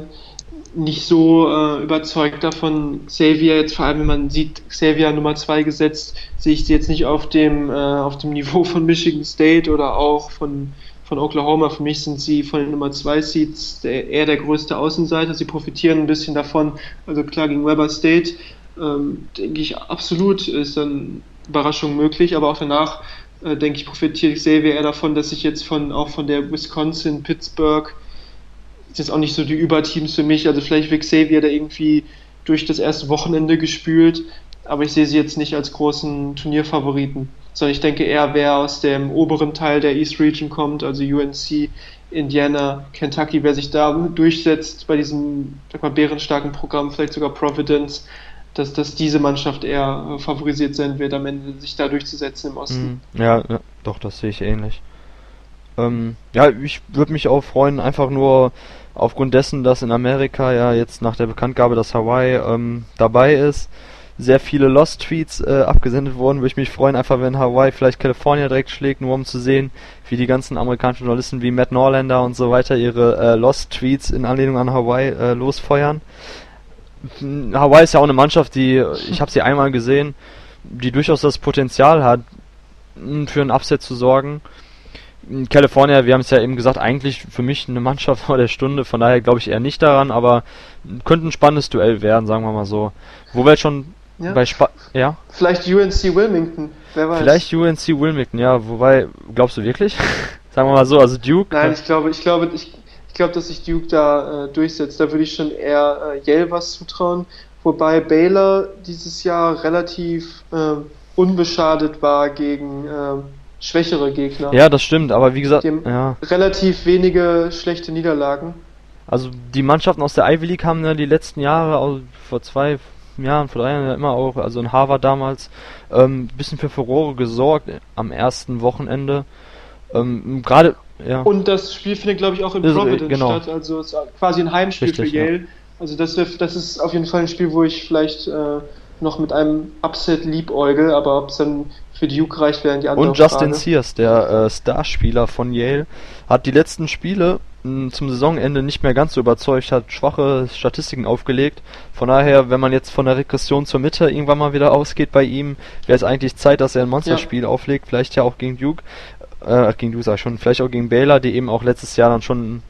nicht so äh, überzeugt davon, Xavier jetzt, vor allem wenn man sieht, Xavier Nummer 2 gesetzt, sehe ich sie jetzt nicht auf dem, äh, auf dem Niveau von Michigan State oder auch von, von Oklahoma. Für mich sind sie von den Nummer 2 Seeds der, eher der größte Außenseiter. Sie profitieren ein bisschen davon. Also klar, gegen Weber State ähm, denke ich absolut ist dann Überraschung möglich, aber auch danach äh, denke ich profitiert Xavier eher davon, dass ich jetzt von auch von der Wisconsin, Pittsburgh ist jetzt auch nicht so die Überteams für mich. Also vielleicht wird Xavier da irgendwie durch das erste Wochenende gespült, aber ich sehe sie jetzt nicht als großen Turnierfavoriten, sondern ich denke eher, wer aus dem oberen Teil der East Region kommt, also UNC, Indiana, Kentucky, wer sich da durchsetzt bei diesem sag mal, bärenstarken Programm, vielleicht sogar Providence, dass, dass diese Mannschaft eher favorisiert sein wird, am Ende sich da durchzusetzen im Osten. Mhm. Ja, ja doch, das sehe ich ähnlich. Ähm, ja, ich würde mich auch freuen, einfach nur aufgrund dessen, dass in Amerika ja jetzt nach der Bekanntgabe, dass Hawaii ähm, dabei ist, sehr viele Lost-Tweets äh, abgesendet wurden. Würde ich mich freuen, einfach wenn Hawaii vielleicht California direkt schlägt, nur um zu sehen, wie die ganzen amerikanischen Journalisten wie Matt Norlander und so weiter ihre äh, Lost-Tweets in Anlehnung an Hawaii äh, losfeuern. Hm, Hawaii ist ja auch eine Mannschaft, die, ich habe sie einmal gesehen, die durchaus das Potenzial hat, hm, für ein Upset zu sorgen. California, wir haben es ja eben gesagt, eigentlich für mich eine Mannschaft vor der Stunde, von daher glaube ich eher nicht daran, aber könnte ein spannendes Duell werden, sagen wir mal so. Wo wir jetzt schon ja. bei Spa ja? Vielleicht UNC Wilmington, wer weiß. Vielleicht UNC Wilmington, ja, wobei, glaubst du wirklich? <laughs> sagen wir mal so, also Duke. Nein, ich glaube, ich glaube, ich, ich glaube, dass sich Duke da äh, durchsetzt. Da würde ich schon eher äh, Yale was zutrauen, wobei Baylor dieses Jahr relativ äh, unbeschadet war gegen äh, schwächere Gegner. Ja, das stimmt, aber wie gesagt, ja. relativ wenige schlechte Niederlagen. Also die Mannschaften aus der Ivy League haben ja die letzten Jahre, also vor zwei Jahren, vor drei Jahren ja immer auch, also in Harvard damals, ein ähm, bisschen für Furore gesorgt am ersten Wochenende. Ähm, Gerade, ja. Und das Spiel findet, glaube ich, auch in Providence genau. statt, also es ist quasi ein Heimspiel Richtig, für Yale. Ja. Also das, das ist auf jeden Fall ein Spiel, wo ich vielleicht äh, noch mit einem Upset liebäugel, aber ob es dann für Duke reicht, wären die anderen Und Justin Frage. Sears, der äh, Starspieler von Yale, hat die letzten Spiele mh, zum Saisonende nicht mehr ganz so überzeugt, hat schwache Statistiken aufgelegt. Von daher, wenn man jetzt von der Regression zur Mitte irgendwann mal wieder ausgeht bei ihm, wäre es eigentlich Zeit, dass er ein Monsterspiel ja. auflegt, vielleicht ja auch gegen Duke, äh, gegen Duke sag ich schon, vielleicht auch gegen Baylor, die eben auch letztes Jahr dann schon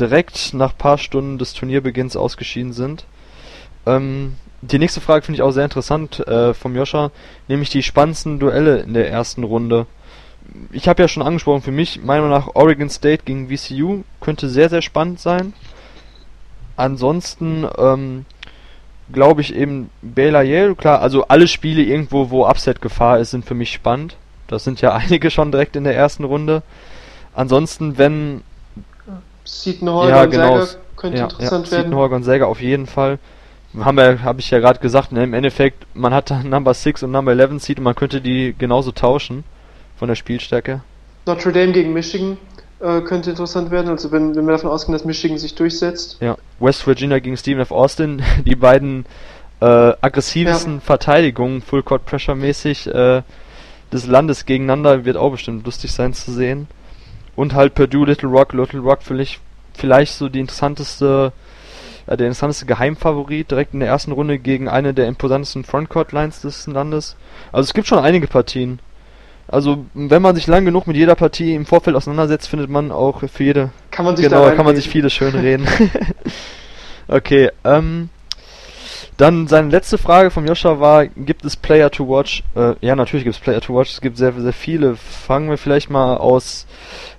direkt nach paar Stunden des Turnierbeginns ausgeschieden sind. Ähm, die nächste Frage finde ich auch sehr interessant äh, vom Joscha, nämlich die spannendsten Duelle in der ersten Runde. Ich habe ja schon angesprochen, für mich, meiner Meinung nach, Oregon State gegen VCU könnte sehr, sehr spannend sein. Ansonsten ähm, glaube ich eben Baylor Yale, klar, also alle Spiele irgendwo, wo Upset-Gefahr ist, sind für mich spannend. Das sind ja <laughs> einige schon direkt in der ersten Runde. Ansonsten, wenn. Seton Hall ja, genau, könnte ja, interessant ja, werden. Seton Hall Gonzaga auf jeden Fall haben wir, habe ich ja gerade gesagt, ne, im Endeffekt, man hat da <laughs> Number 6 und Number 11 Seed und man könnte die genauso tauschen von der Spielstärke. Notre Dame gegen Michigan äh, könnte interessant werden, also wenn, wenn wir davon ausgehen, dass Michigan sich durchsetzt. Ja, West Virginia gegen Stephen F. Austin, <laughs> die beiden äh, aggressivsten ja. Verteidigungen, Full Court Pressure mäßig äh, des Landes gegeneinander, wird auch bestimmt lustig sein zu sehen. Und halt Purdue, Little Rock, Little Rock vielleicht, vielleicht so die interessanteste der interessanteste Geheimfavorit direkt in der ersten Runde gegen eine der imposantesten Frontcourt-Lines des Landes. Also es gibt schon einige Partien. Also wenn man sich lang genug mit jeder Partie im Vorfeld auseinandersetzt, findet man auch für jede kann man sich genau kann man sich viele schön reden. <laughs> okay, ähm, dann seine letzte Frage vom Joscha war, gibt es Player to Watch? Äh, ja, natürlich gibt es Player to Watch. Es gibt sehr, sehr viele. Fangen wir vielleicht mal aus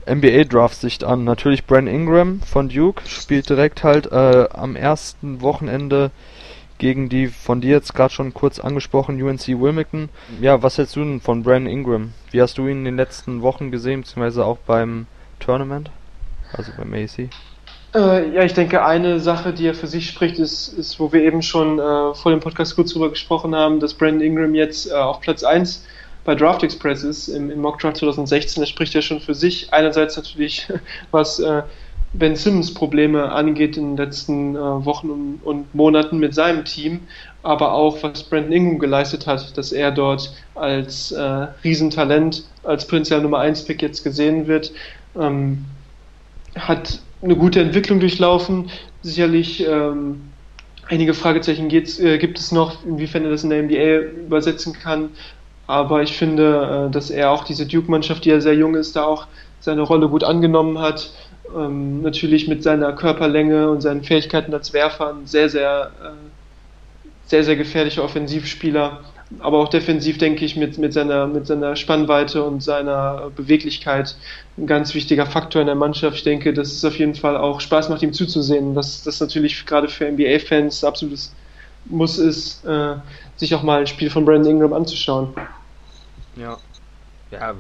NBA-Draft-Sicht an. Natürlich Brandon Ingram von Duke spielt direkt halt äh, am ersten Wochenende gegen die von dir jetzt gerade schon kurz angesprochen UNC Wilmington. Ja, was hältst du denn von Brandon Ingram? Wie hast du ihn in den letzten Wochen gesehen, beziehungsweise auch beim Tournament? Also beim AC? Äh, ja, ich denke, eine Sache, die ja für sich spricht, ist, ist wo wir eben schon äh, vor dem Podcast kurz drüber gesprochen haben, dass Brandon Ingram jetzt äh, auf Platz 1 bei Draft Express ist im, im Mock Draft 2016, das spricht ja schon für sich. Einerseits natürlich, <laughs> was äh, Ben Simmons Probleme angeht in den letzten äh, Wochen und, und, Monaten mit seinem Team, aber auch was Brandon Ingram geleistet hat, dass er dort als äh, Riesentalent, als potenziell Nummer 1 Pick jetzt gesehen wird, ähm, hat eine gute Entwicklung durchlaufen. Sicherlich ähm, einige Fragezeichen äh, gibt es noch, inwiefern er das in der NBA übersetzen kann. Aber ich finde, äh, dass er auch diese Duke-Mannschaft, die ja sehr jung ist, da auch seine Rolle gut angenommen hat. Ähm, natürlich mit seiner Körperlänge und seinen Fähigkeiten als Werfer ein sehr, sehr, äh, sehr, sehr gefährlicher Offensivspieler. Aber auch defensiv, denke ich, mit, mit, seiner, mit seiner Spannweite und seiner Beweglichkeit ein ganz wichtiger Faktor in der Mannschaft. Ich denke, dass es auf jeden Fall auch Spaß macht, ihm zuzusehen. dass das natürlich gerade für NBA-Fans absolutes Muss ist, äh, sich auch mal ein Spiel von Brandon Ingram anzuschauen. Ja, ja,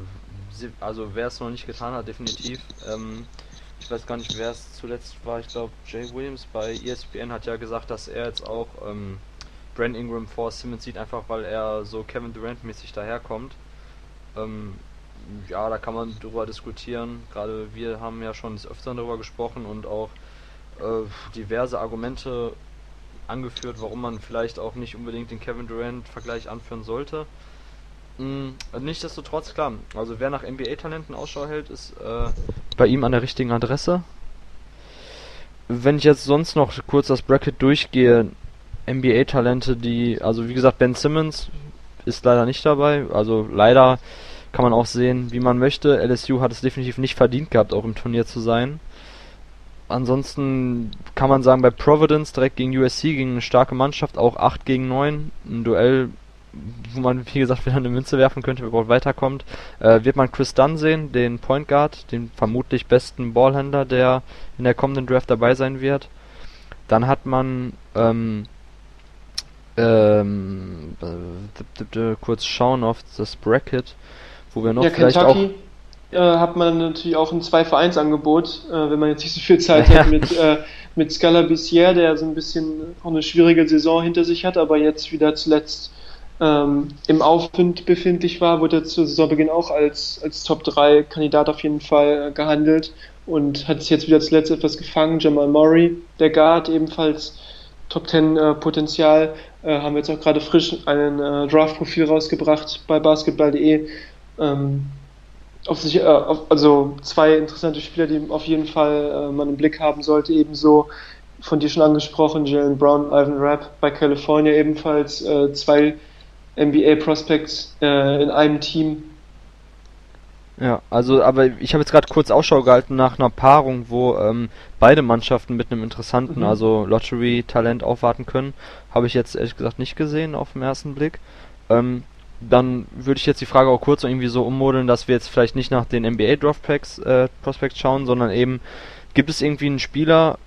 also wer es noch nicht getan hat, definitiv. Ähm, ich weiß gar nicht, wer es zuletzt war. Ich glaube, Jay Williams bei ESPN hat ja gesagt, dass er jetzt auch ähm, Brand Ingram vor Simmons sieht, einfach weil er so Kevin Durant mäßig daherkommt. Ähm, ja, da kann man drüber diskutieren. Gerade wir haben ja schon des Öfteren darüber gesprochen und auch äh, diverse Argumente angeführt, warum man vielleicht auch nicht unbedingt den Kevin Durant-Vergleich anführen sollte. Mhm, nichtsdestotrotz, klar, also wer nach NBA-Talenten Ausschau hält, ist äh, bei ihm an der richtigen Adresse. Wenn ich jetzt sonst noch kurz das Bracket durchgehe, NBA-Talente, die, also wie gesagt, Ben Simmons ist leider nicht dabei, also leider kann man auch sehen, wie man möchte. LSU hat es definitiv nicht verdient gehabt, auch im Turnier zu sein. Ansonsten kann man sagen, bei Providence direkt gegen USC gegen eine starke Mannschaft, auch 8 gegen 9, ein Duell wo man, wie gesagt, <laughs> wieder eine Münze werfen könnte, wer überhaupt weiterkommt, äh, wird man Chris Dunn sehen, den Point Guard, den vermutlich besten Ballhändler, der in der kommenden Draft dabei sein wird. Dann hat man ähm, ähm, äh, kurz schauen auf das Bracket, wo wir noch ja, vielleicht Kentucky. auch äh, hat man natürlich auch ein 2-Vereins-Angebot, äh, wenn man jetzt nicht so viel Zeit hat mit, äh, mit Scala Bissier, der so ein bisschen auch eine schwierige Saison hinter sich hat, aber jetzt wieder zuletzt ähm, im Aufwind befindlich war, wurde er zu Saisonbeginn auch als, als Top-3-Kandidat auf jeden Fall äh, gehandelt und hat sich jetzt wieder zuletzt etwas gefangen. Jamal Murray, der Guard, ebenfalls Top-10-Potenzial, äh, äh, haben wir jetzt auch gerade frisch ein äh, Draft-Profil rausgebracht bei basketball.de. Ähm, auf sich, äh, auf, also zwei interessante Spieler, die auf jeden Fall äh, man im Blick haben sollte, ebenso von dir schon angesprochen, Jalen Brown, Ivan Rapp bei California ebenfalls äh, zwei NBA Prospects äh, in einem Team. Ja, also, aber ich habe jetzt gerade kurz Ausschau gehalten nach einer Paarung, wo ähm, beide Mannschaften mit einem interessanten, mhm. also Lottery-Talent aufwarten können. Habe ich jetzt ehrlich gesagt nicht gesehen auf den ersten Blick. Ähm, dann würde ich jetzt die Frage auch kurz irgendwie so ummodeln, dass wir jetzt vielleicht nicht nach den NBA Draft Packs äh, Prospects schauen, sondern eben gibt es irgendwie einen Spieler,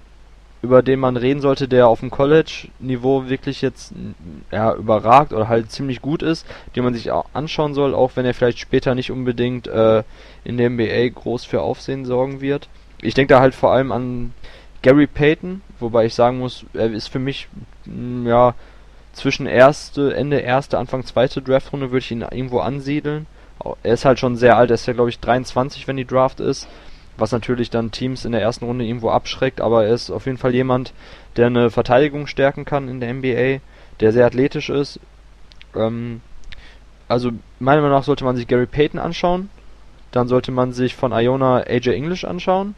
über den man reden sollte, der auf dem College-Niveau wirklich jetzt ja, überragt oder halt ziemlich gut ist, den man sich auch anschauen soll, auch wenn er vielleicht später nicht unbedingt äh, in der NBA groß für Aufsehen sorgen wird. Ich denke da halt vor allem an Gary Payton, wobei ich sagen muss, er ist für mich mm, ja zwischen erste, Ende erste, Anfang zweite Draftrunde würde ich ihn irgendwo ansiedeln. Er ist halt schon sehr alt, er ist ja glaube ich 23, wenn die Draft ist was natürlich dann Teams in der ersten Runde irgendwo abschreckt, aber er ist auf jeden Fall jemand, der eine Verteidigung stärken kann in der NBA, der sehr athletisch ist. Ähm, also meiner Meinung nach sollte man sich Gary Payton anschauen, dann sollte man sich von Iona AJ English anschauen,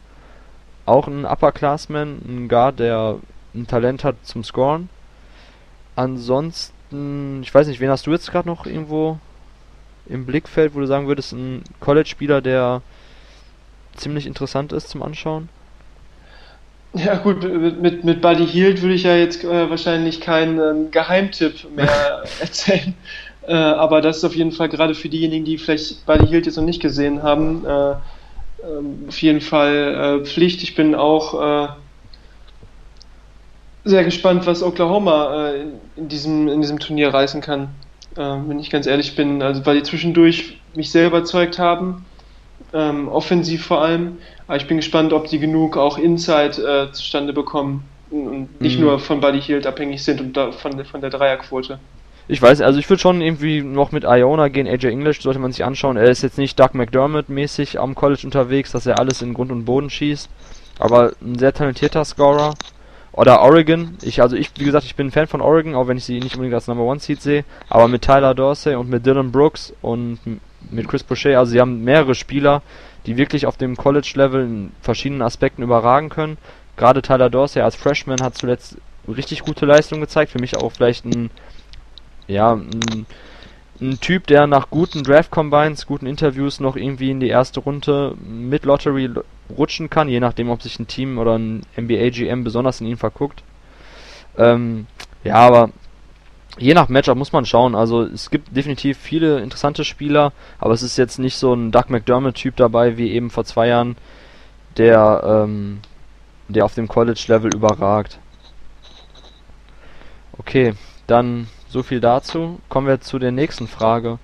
auch ein Upperclassman, ein Guard, der ein Talent hat zum Scoren. Ansonsten, ich weiß nicht, wen hast du jetzt gerade noch irgendwo im Blickfeld, wo du sagen würdest, ein College-Spieler, der ziemlich interessant ist zum Anschauen. Ja gut, mit, mit Buddy Hield würde ich ja jetzt äh, wahrscheinlich keinen ähm, Geheimtipp mehr <laughs> erzählen. Äh, aber das ist auf jeden Fall gerade für diejenigen, die vielleicht Buddy Hield jetzt noch nicht gesehen haben, äh, ähm, auf jeden Fall äh, Pflicht. Ich bin auch äh, sehr gespannt, was Oklahoma äh, in, diesem, in diesem Turnier reißen kann. wenn ich ganz ehrlich bin, also weil die zwischendurch mich sehr überzeugt haben ähm, offensiv vor allem. Aber ich bin gespannt, ob die genug auch Inside äh, zustande bekommen und nicht mhm. nur von Buddy Hield abhängig sind und da, von, von der Dreierquote. Ich weiß, also ich würde schon irgendwie noch mit Iona gehen. AJ English sollte man sich anschauen. Er ist jetzt nicht Doug McDermott-mäßig am College unterwegs, dass er alles in Grund und Boden schießt. Aber ein sehr talentierter Scorer. Oder Oregon. Ich, also ich, wie gesagt, ich bin ein Fan von Oregon, auch wenn ich sie nicht unbedingt als Number One Seed sehe. Aber mit Tyler Dorsey und mit Dylan Brooks und mit Chris Boucher, also sie haben mehrere Spieler, die wirklich auf dem College-Level in verschiedenen Aspekten überragen können. Gerade Tyler Dorsey als Freshman hat zuletzt richtig gute Leistung gezeigt. Für mich auch vielleicht ein, ja, ein, ein Typ, der nach guten Draft-Combines, guten Interviews noch irgendwie in die erste Runde mit Lottery rutschen kann, je nachdem, ob sich ein Team oder ein NBA-GM besonders in ihn verguckt. Ähm, ja, aber Je nach Matchup muss man schauen. Also es gibt definitiv viele interessante Spieler, aber es ist jetzt nicht so ein Doug McDermott-Typ dabei wie eben vor zwei Jahren, der, ähm, der auf dem College-Level überragt. Okay, dann so viel dazu. Kommen wir zu der nächsten Frage.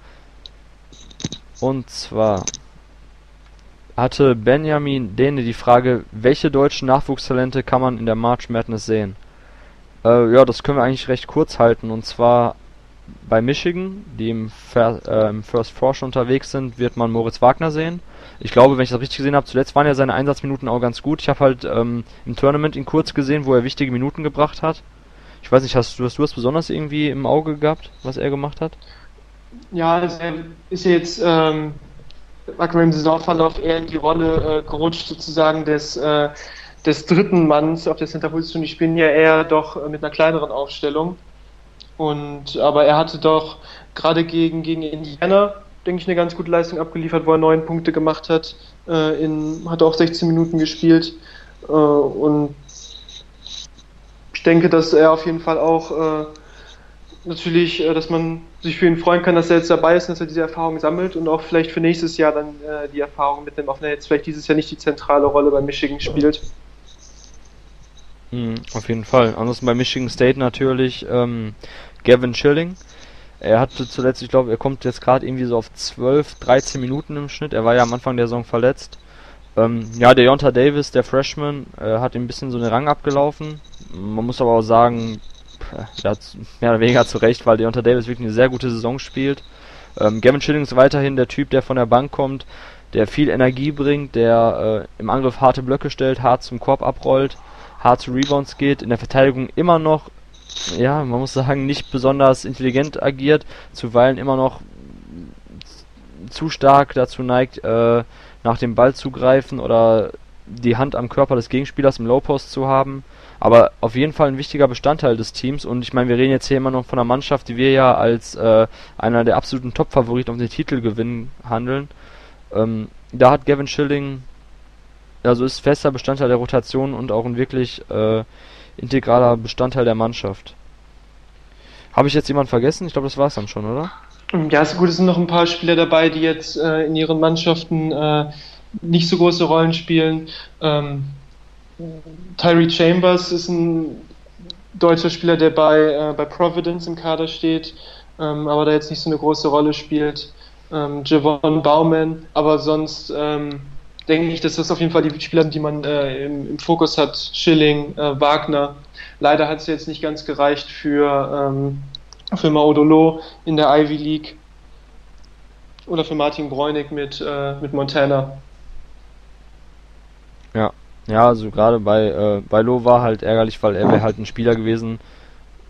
Und zwar hatte Benjamin Dehne die Frage, welche deutschen Nachwuchstalente kann man in der March Madness sehen? Äh, ja, das können wir eigentlich recht kurz halten. Und zwar bei Michigan, die im, Fer äh, im First Four schon unterwegs sind, wird man Moritz Wagner sehen. Ich glaube, wenn ich das richtig gesehen habe, zuletzt waren ja seine Einsatzminuten auch ganz gut. Ich habe halt ähm, im Tournament ihn kurz gesehen, wo er wichtige Minuten gebracht hat. Ich weiß nicht, hast du, hast du das besonders irgendwie im Auge gehabt, was er gemacht hat? Ja, also er ist ja jetzt ähm, im Saisonverlauf eher in die Rolle äh, gerutscht, sozusagen des äh, des dritten Manns auf der Center-Position. Die spielen ja eher doch äh, mit einer kleineren Aufstellung. Und, aber er hatte doch gerade gegen, gegen Indiana, denke ich, eine ganz gute Leistung abgeliefert, wo er neun Punkte gemacht hat. Äh, in, hat auch 16 Minuten gespielt. Äh, und ich denke, dass er auf jeden Fall auch äh, natürlich, äh, dass man sich für ihn freuen kann, dass er jetzt dabei ist, dass er diese Erfahrung sammelt und auch vielleicht für nächstes Jahr dann äh, die Erfahrung mitnimmt, auch wenn er jetzt vielleicht dieses Jahr nicht die zentrale Rolle bei Michigan spielt. Auf jeden Fall. Ansonsten bei Michigan State natürlich ähm, Gavin Schilling. Er hatte zuletzt, ich glaube, er kommt jetzt gerade irgendwie so auf 12, 13 Minuten im Schnitt. Er war ja am Anfang der Saison verletzt. Ähm, ja, der Davis, der Freshman, äh, hat ein bisschen so einen Rang abgelaufen. Man muss aber auch sagen, er hat mehr oder weniger zu Recht, weil Deonta Davis wirklich eine sehr gute Saison spielt. Ähm, Gavin Schilling ist weiterhin der Typ, der von der Bank kommt, der viel Energie bringt, der äh, im Angriff harte Blöcke stellt, hart zum Korb abrollt hart zu Rebounds geht, in der Verteidigung immer noch, ja, man muss sagen, nicht besonders intelligent agiert, zuweilen immer noch zu stark dazu neigt, äh, nach dem Ball zu greifen oder die Hand am Körper des Gegenspielers im Low Post zu haben. Aber auf jeden Fall ein wichtiger Bestandteil des Teams. Und ich meine, wir reden jetzt hier immer noch von einer Mannschaft, die wir ja als äh, einer der absoluten Top-Favoriten auf den Titelgewinn handeln. Ähm, da hat Gavin Schilling also ist fester Bestandteil der Rotation und auch ein wirklich äh, integraler Bestandteil der Mannschaft. Habe ich jetzt jemanden vergessen? Ich glaube, das war es dann schon, oder? Ja, ist gut, es sind noch ein paar Spieler dabei, die jetzt äh, in ihren Mannschaften äh, nicht so große Rollen spielen. Ähm, Tyree Chambers ist ein deutscher Spieler, der bei, äh, bei Providence im Kader steht, ähm, aber da jetzt nicht so eine große Rolle spielt. Ähm, Javon Bauman, aber sonst ähm, denke ich, dass das auf jeden Fall die Spieler die man äh, im, im, Fokus hat. Schilling, äh, Wagner. Leider hat es jetzt nicht ganz gereicht für, ähm, für Maudolo in der Ivy League oder für Martin Bräunig mit, äh, mit Montana. Ja, ja, also gerade bei, äh, bei Lo war halt ärgerlich, weil er wäre halt ein Spieler gewesen,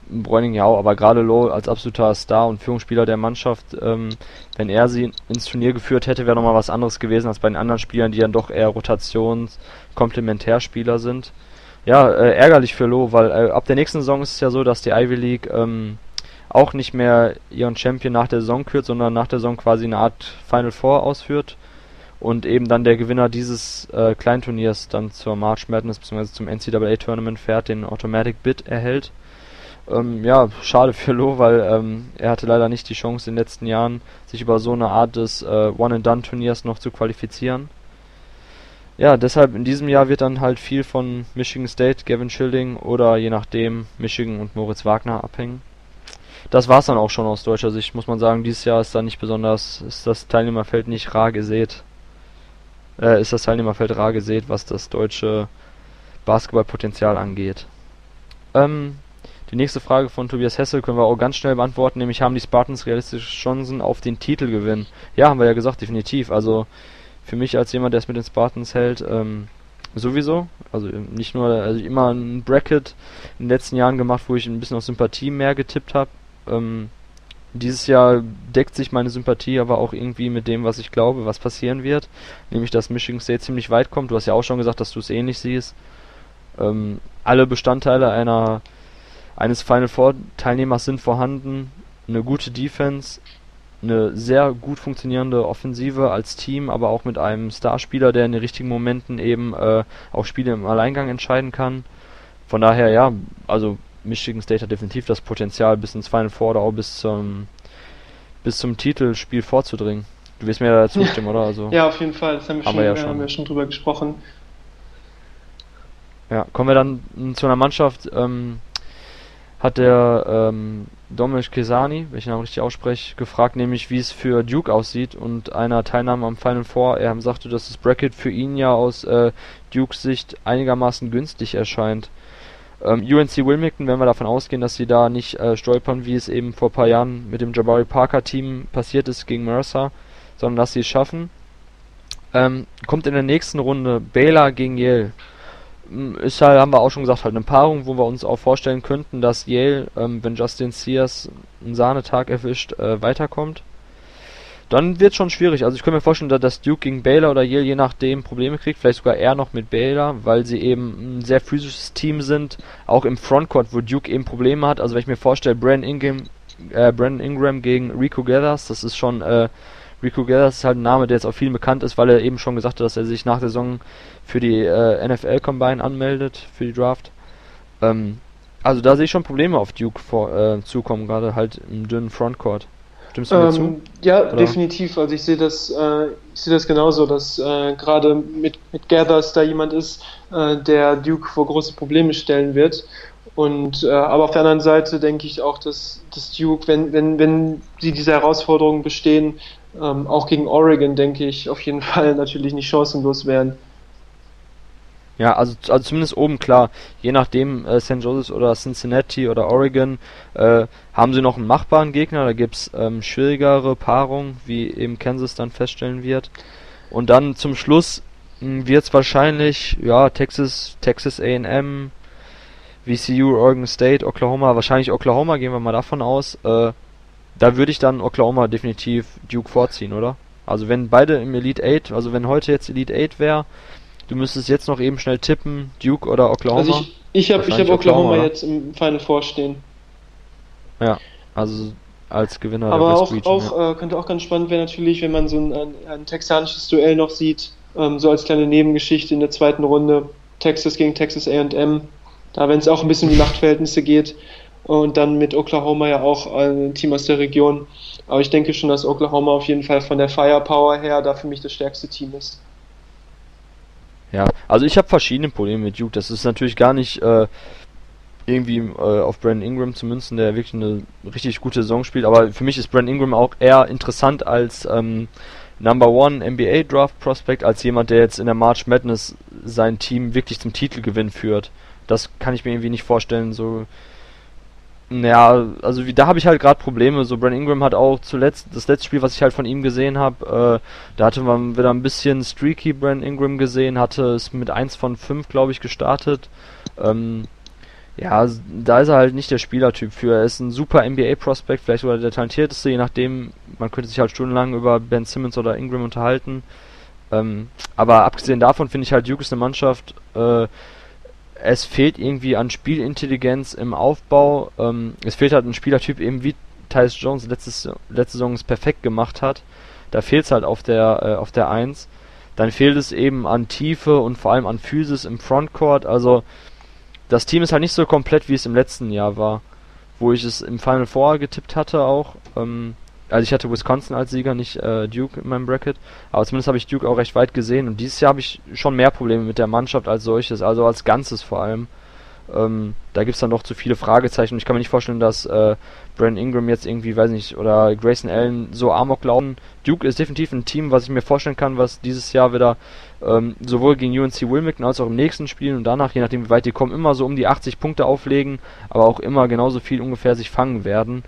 Bräuning ja auch, aber gerade Low als absoluter Star und Führungsspieler der Mannschaft, ähm, wenn er sie ins Turnier geführt hätte, wäre nochmal was anderes gewesen als bei den anderen Spielern, die dann doch eher Rotations-Komplementärspieler sind. Ja, äh, ärgerlich für Low, weil äh, ab der nächsten Saison ist es ja so, dass die Ivy League ähm, auch nicht mehr ihren Champion nach der Saison kürt, sondern nach der Saison quasi eine Art Final Four ausführt und eben dann der Gewinner dieses äh, Kleinturniers dann zur March Madness bzw. zum NCAA Tournament fährt, den Automatic Bid erhält. Ähm, ja, schade für Lo, weil ähm, er hatte leider nicht die Chance in den letzten Jahren, sich über so eine Art des äh, One-and-Done-Turniers noch zu qualifizieren. Ja, deshalb in diesem Jahr wird dann halt viel von Michigan State, Gavin Schilling oder je nachdem Michigan und Moritz Wagner abhängen. Das war's dann auch schon aus deutscher Sicht, muss man sagen. Dieses Jahr ist da nicht besonders, ist das Teilnehmerfeld nicht rar gesät. Äh, ist das Teilnehmerfeld rar gesät, was das deutsche Basketballpotenzial angeht. Ähm, die nächste Frage von Tobias Hessel können wir auch ganz schnell beantworten, nämlich haben die Spartans realistische Chancen auf den Titelgewinn? Ja, haben wir ja gesagt, definitiv. Also für mich als jemand, der es mit den Spartans hält, ähm, sowieso. Also nicht nur, also immer ein Bracket in den letzten Jahren gemacht, wo ich ein bisschen auf Sympathie mehr getippt habe. Ähm, dieses Jahr deckt sich meine Sympathie aber auch irgendwie mit dem, was ich glaube, was passieren wird. Nämlich, dass Michigan State ziemlich weit kommt. Du hast ja auch schon gesagt, dass du es ähnlich siehst. Ähm, alle Bestandteile einer eines Final Four Teilnehmers sind vorhanden, eine gute Defense, eine sehr gut funktionierende Offensive als Team, aber auch mit einem Starspieler, der in den richtigen Momenten eben äh, auch Spiele im Alleingang entscheiden kann. Von daher ja, also Michigan State hat definitiv das Potenzial, bis ins Final Four oder auch bis zum, bis zum Titelspiel vorzudringen. Du wirst mir da zustimmen, <laughs> oder? Also, ja, auf jeden Fall. Das haben wir, schon, ja schon. Haben wir schon drüber gesprochen. Ja, kommen wir dann zu einer Mannschaft, ähm, hat der ähm, Dominic Kesani, wenn ich den Namen richtig ausspreche, gefragt, nämlich wie es für Duke aussieht und einer Teilnahme am Final Four. Er sagte, dass das Bracket für ihn ja aus äh, Dukes Sicht einigermaßen günstig erscheint. Ähm, UNC Wilmington, wenn wir davon ausgehen, dass sie da nicht äh, stolpern, wie es eben vor ein paar Jahren mit dem Jabari Parker Team passiert ist gegen Mercer, sondern dass sie es schaffen. Ähm, kommt in der nächsten Runde Baylor gegen Yale. Mm, Ist halt, haben wir auch schon gesagt, halt eine Paarung, wo wir uns auch vorstellen könnten, dass Yale, ähm, wenn Justin Sears einen Sahnetag erwischt, äh, weiterkommt. Dann wird schon schwierig. Also ich könnte mir vorstellen, da- dass Duke gegen Baylor oder Yale je nachdem Probleme kriegt, vielleicht sogar eher noch mit Baylor, weil sie eben ein sehr physisches Team sind, auch im Frontcourt, wo Duke eben Probleme hat. Also wenn ich mir vorstelle, Brandon Ingram, äh, Brandon Ingram gegen Rico Gathers, das ist schon, äh, Rico Gathers ist halt ein Name, der jetzt auch vielen bekannt ist, weil er eben schon gesagt hat, dass er sich nach der Saison für die äh, NFL Combine anmeldet, für die Draft. Ähm, also da sehe ich schon Probleme auf Duke vor, äh, zukommen, gerade halt im dünnen Frontcourt. Stimmst du mir zu? Ähm, ja, Oder? definitiv. Also ich sehe das, äh, ich sehe das genauso, dass äh, gerade mit, mit Gathers da jemand ist, äh, der Duke vor große Probleme stellen wird. Und äh, aber auf der anderen Seite denke ich auch, dass, dass Duke, wenn, wenn, wenn sie diese Herausforderungen bestehen, ähm, auch gegen Oregon, denke ich, auf jeden <laughs> Fall natürlich nicht chancenlos wären. Ja, also, also zumindest oben klar. Je nachdem, äh, St. Joseph's oder Cincinnati oder Oregon, äh, haben sie noch einen machbaren Gegner. Da gibt's ähm, schwierigere Paarungen, wie eben Kansas dann feststellen wird. Und dann zum Schluss mh, wird's wahrscheinlich, ja, Texas, Texas A&M, VCU, Oregon State, Oklahoma, wahrscheinlich Oklahoma, gehen wir mal davon aus. Äh, da würde ich dann Oklahoma definitiv Duke vorziehen, oder? Also wenn beide im Elite 8, also wenn heute jetzt Elite 8 wäre, du müsstest jetzt noch eben schnell tippen, Duke oder Oklahoma. Also ich, ich habe ich hab Oklahoma Oklahoma, jetzt im Final Four stehen. also als Gewinner Aber der auch, Region. ja. auch äh, könnte auch ganz spannend werden natürlich, wenn man so ein, ein, ein texanisches Duell noch sieht, ähm, so als kleine Nebengeschichte in der zweiten Runde, Texas gegen Texas A&M, da wenn es auch ein bisschen um die Machtverhältnisse geht und dann mit Oklahoma ja auch ein Team aus der Region. Aber ich denke schon, dass Oklahoma auf jeden Fall von der Firepower her da für mich das stärkste Team ist. Ja, also ich habe verschiedene Probleme mit Duke. Das ist natürlich gar nicht äh, irgendwie äh, auf Brandon Ingram zu münzen, der wirklich eine richtig gute Saison spielt. Aber für mich ist Brandon Ingram auch eher interessant als ähm, Number One NBA Draft Prospect, als jemand, der jetzt in der March Madness sein Team wirklich zum Titelgewinn führt. Das kann ich mir irgendwie nicht vorstellen. So, ja, also wie, da habe ich halt gerade Probleme. So Brandon Ingram hat auch zuletzt das letzte Spiel, was ich halt von ihm gesehen habe, äh, da hatte man wieder ein bisschen streaky Brandon Ingram gesehen, hatte es mit 1 von 5, glaube ich, gestartet. Ähm, ja, da ist er halt nicht der Spielertyp für. Er ist ein super NBA-Prospect, vielleicht sogar der talentierteste, je nachdem, man könnte sich halt stundenlang über Ben Simmons oder Ingram unterhalten. Ähm, aber abgesehen davon finde ich halt Duke ist eine Mannschaft, äh, es fehlt irgendwie an Spielintelligenz im Aufbau. Ähm, es fehlt halt ein Spielertyp eben wie Tyus Jones letztes, letzte Saison es perfekt gemacht hat. Da fehlt es halt auf der, äh, auf der 1. Dann fehlt es eben an Tiefe und vor allem an Physis im Frontcourt. Also das Team ist halt nicht so komplett, wie es im letzten Jahr war, wo ich es im Final Four getippt hatte auch. Ähm, also ich hatte Wisconsin als Sieger, nicht äh, Duke in meinem Bracket, aber zumindest habe ich Duke auch recht weit gesehen und dieses Jahr habe ich schon mehr Probleme mit der Mannschaft als solches, also als Ganzes vor allem. Ähm, da gibt's dann noch zu viele Fragezeichen ich kann mir nicht vorstellen, dass äh, Brandon Ingram jetzt irgendwie, weiß nicht, oder Grayson Allen so Amok laufen. Duke ist definitiv ein Team, was ich mir vorstellen kann, was dieses Jahr wieder ähm, sowohl gegen UNC Wilmington als auch im nächsten Spiel und danach, je nachdem wie weit die kommen, immer so um die 80 Punkte auflegen, aber auch immer genauso viel ungefähr sich fangen werden.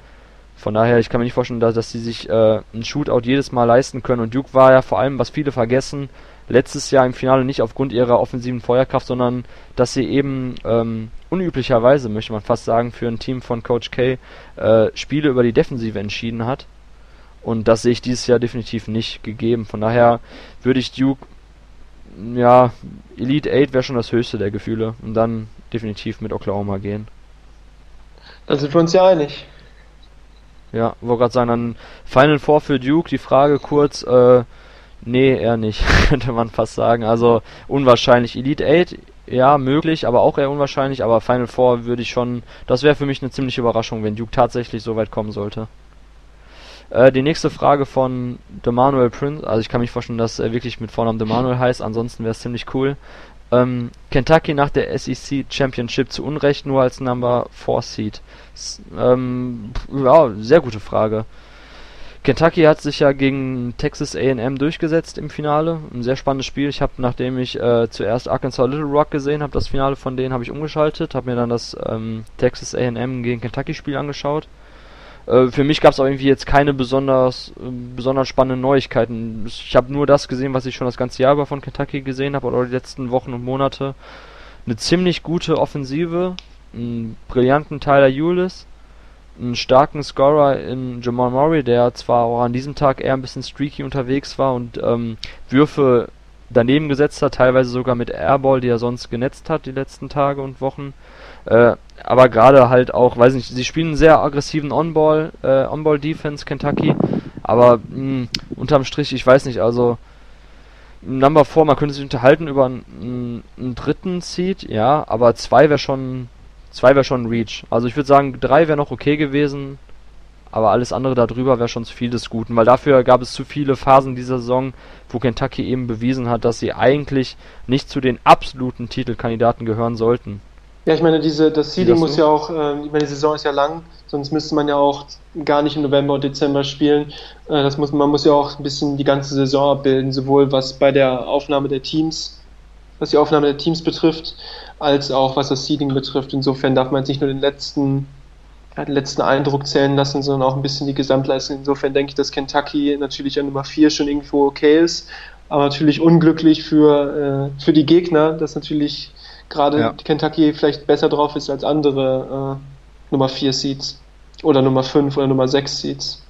Von daher, ich kann mir nicht vorstellen, dass, dass sie sich äh, ein Shootout jedes Mal leisten können. Und Duke war ja vor allem, was viele vergessen, letztes Jahr im Finale nicht aufgrund ihrer offensiven Feuerkraft, sondern dass sie eben ähm, unüblicherweise, möchte man fast sagen, für ein Team von Coach K äh, Spiele über die Defensive entschieden hat. Und das sehe ich dieses Jahr definitiv nicht gegeben. Von daher würde ich Duke, ja, Elite 8 wäre schon das höchste der Gefühle. Und dann definitiv mit Oklahoma gehen. Da sind wir uns ja einig. Ja, wollte gerade sagen, dann Final Four für Duke, die Frage kurz, äh, nee, eher nicht, <laughs> könnte man fast sagen. Also unwahrscheinlich. Elite 8, ja, möglich, aber auch eher unwahrscheinlich, aber Final Four würde ich schon, das wäre für mich eine ziemliche Überraschung, wenn Duke tatsächlich so weit kommen sollte. Äh, die nächste Frage von Demanuel Prince, also ich kann mich vorstellen, dass er wirklich mit Vornamen Demanuel heißt, ansonsten wäre es ziemlich cool. Ähm, Kentucky nach der SEC Championship zu Unrecht nur als Number 4 Seed. Ähm, ja, sehr gute Frage. Kentucky hat sich ja gegen Texas A&M durchgesetzt im Finale. Ein sehr spannendes Spiel. Ich habe, nachdem ich äh, zuerst Arkansas Little Rock gesehen habe, das Finale von denen habe ich umgeschaltet, habe mir dann das ähm, Texas A&M gegen Kentucky Spiel angeschaut. Äh, für mich gab es auch irgendwie jetzt keine besonders äh, besonders spannenden Neuigkeiten. Ich habe nur das gesehen, was ich schon das ganze Jahr über von Kentucky gesehen habe oder die letzten Wochen und Monate. Eine ziemlich gute Offensive, einen brillanten Tyler Eulis einen starken Scorer in Jamal Murray, der zwar auch an diesem Tag eher ein bisschen streaky unterwegs war und ähm, Würfe daneben gesetzt hat, teilweise sogar mit Airball, die er sonst genetzt hat die letzten Tage und Wochen. Äh, aber gerade halt auch, weiß nicht, sie spielen einen sehr aggressiven On-Ball, äh, On-Ball-Defense, Kentucky, aber mh, unterm Strich, ich weiß nicht, also Number 4, man könnte sich unterhalten über einen, einen dritten Seed, ja, aber zwei wäre schon Zwei wäre schon Reach. Also ich würde sagen, drei wäre noch okay gewesen, aber alles andere darüber wäre schon zu viel des Guten, weil dafür gab es zu viele Phasen dieser Saison, wo Kentucky eben bewiesen hat, dass sie eigentlich nicht zu den absoluten Titelkandidaten gehören sollten. Ja, ich meine, diese, das Seeding muss ja auch, äh, ich meine, die Saison ist ja lang, sonst müsste man ja auch gar nicht im November und Dezember spielen. Äh, das muss, man muss ja auch ein bisschen die ganze Saison abbilden, sowohl was bei der Aufnahme der Teams, was die Aufnahme der Teams betrifft, als auch was das Seeding betrifft. Insofern darf man jetzt nicht nur den letzten, ja, den letzten Eindruck zählen lassen, sondern auch ein bisschen die Gesamtleistung. Insofern denke ich, dass Kentucky natürlich an Nummer 4 schon irgendwo okay ist, aber natürlich unglücklich für, äh, für die Gegner, dass natürlich gerade ja. Kentucky vielleicht besser drauf ist als andere äh, Nummer 4 Seeds oder Nummer 5 oder Nummer 6 Seeds.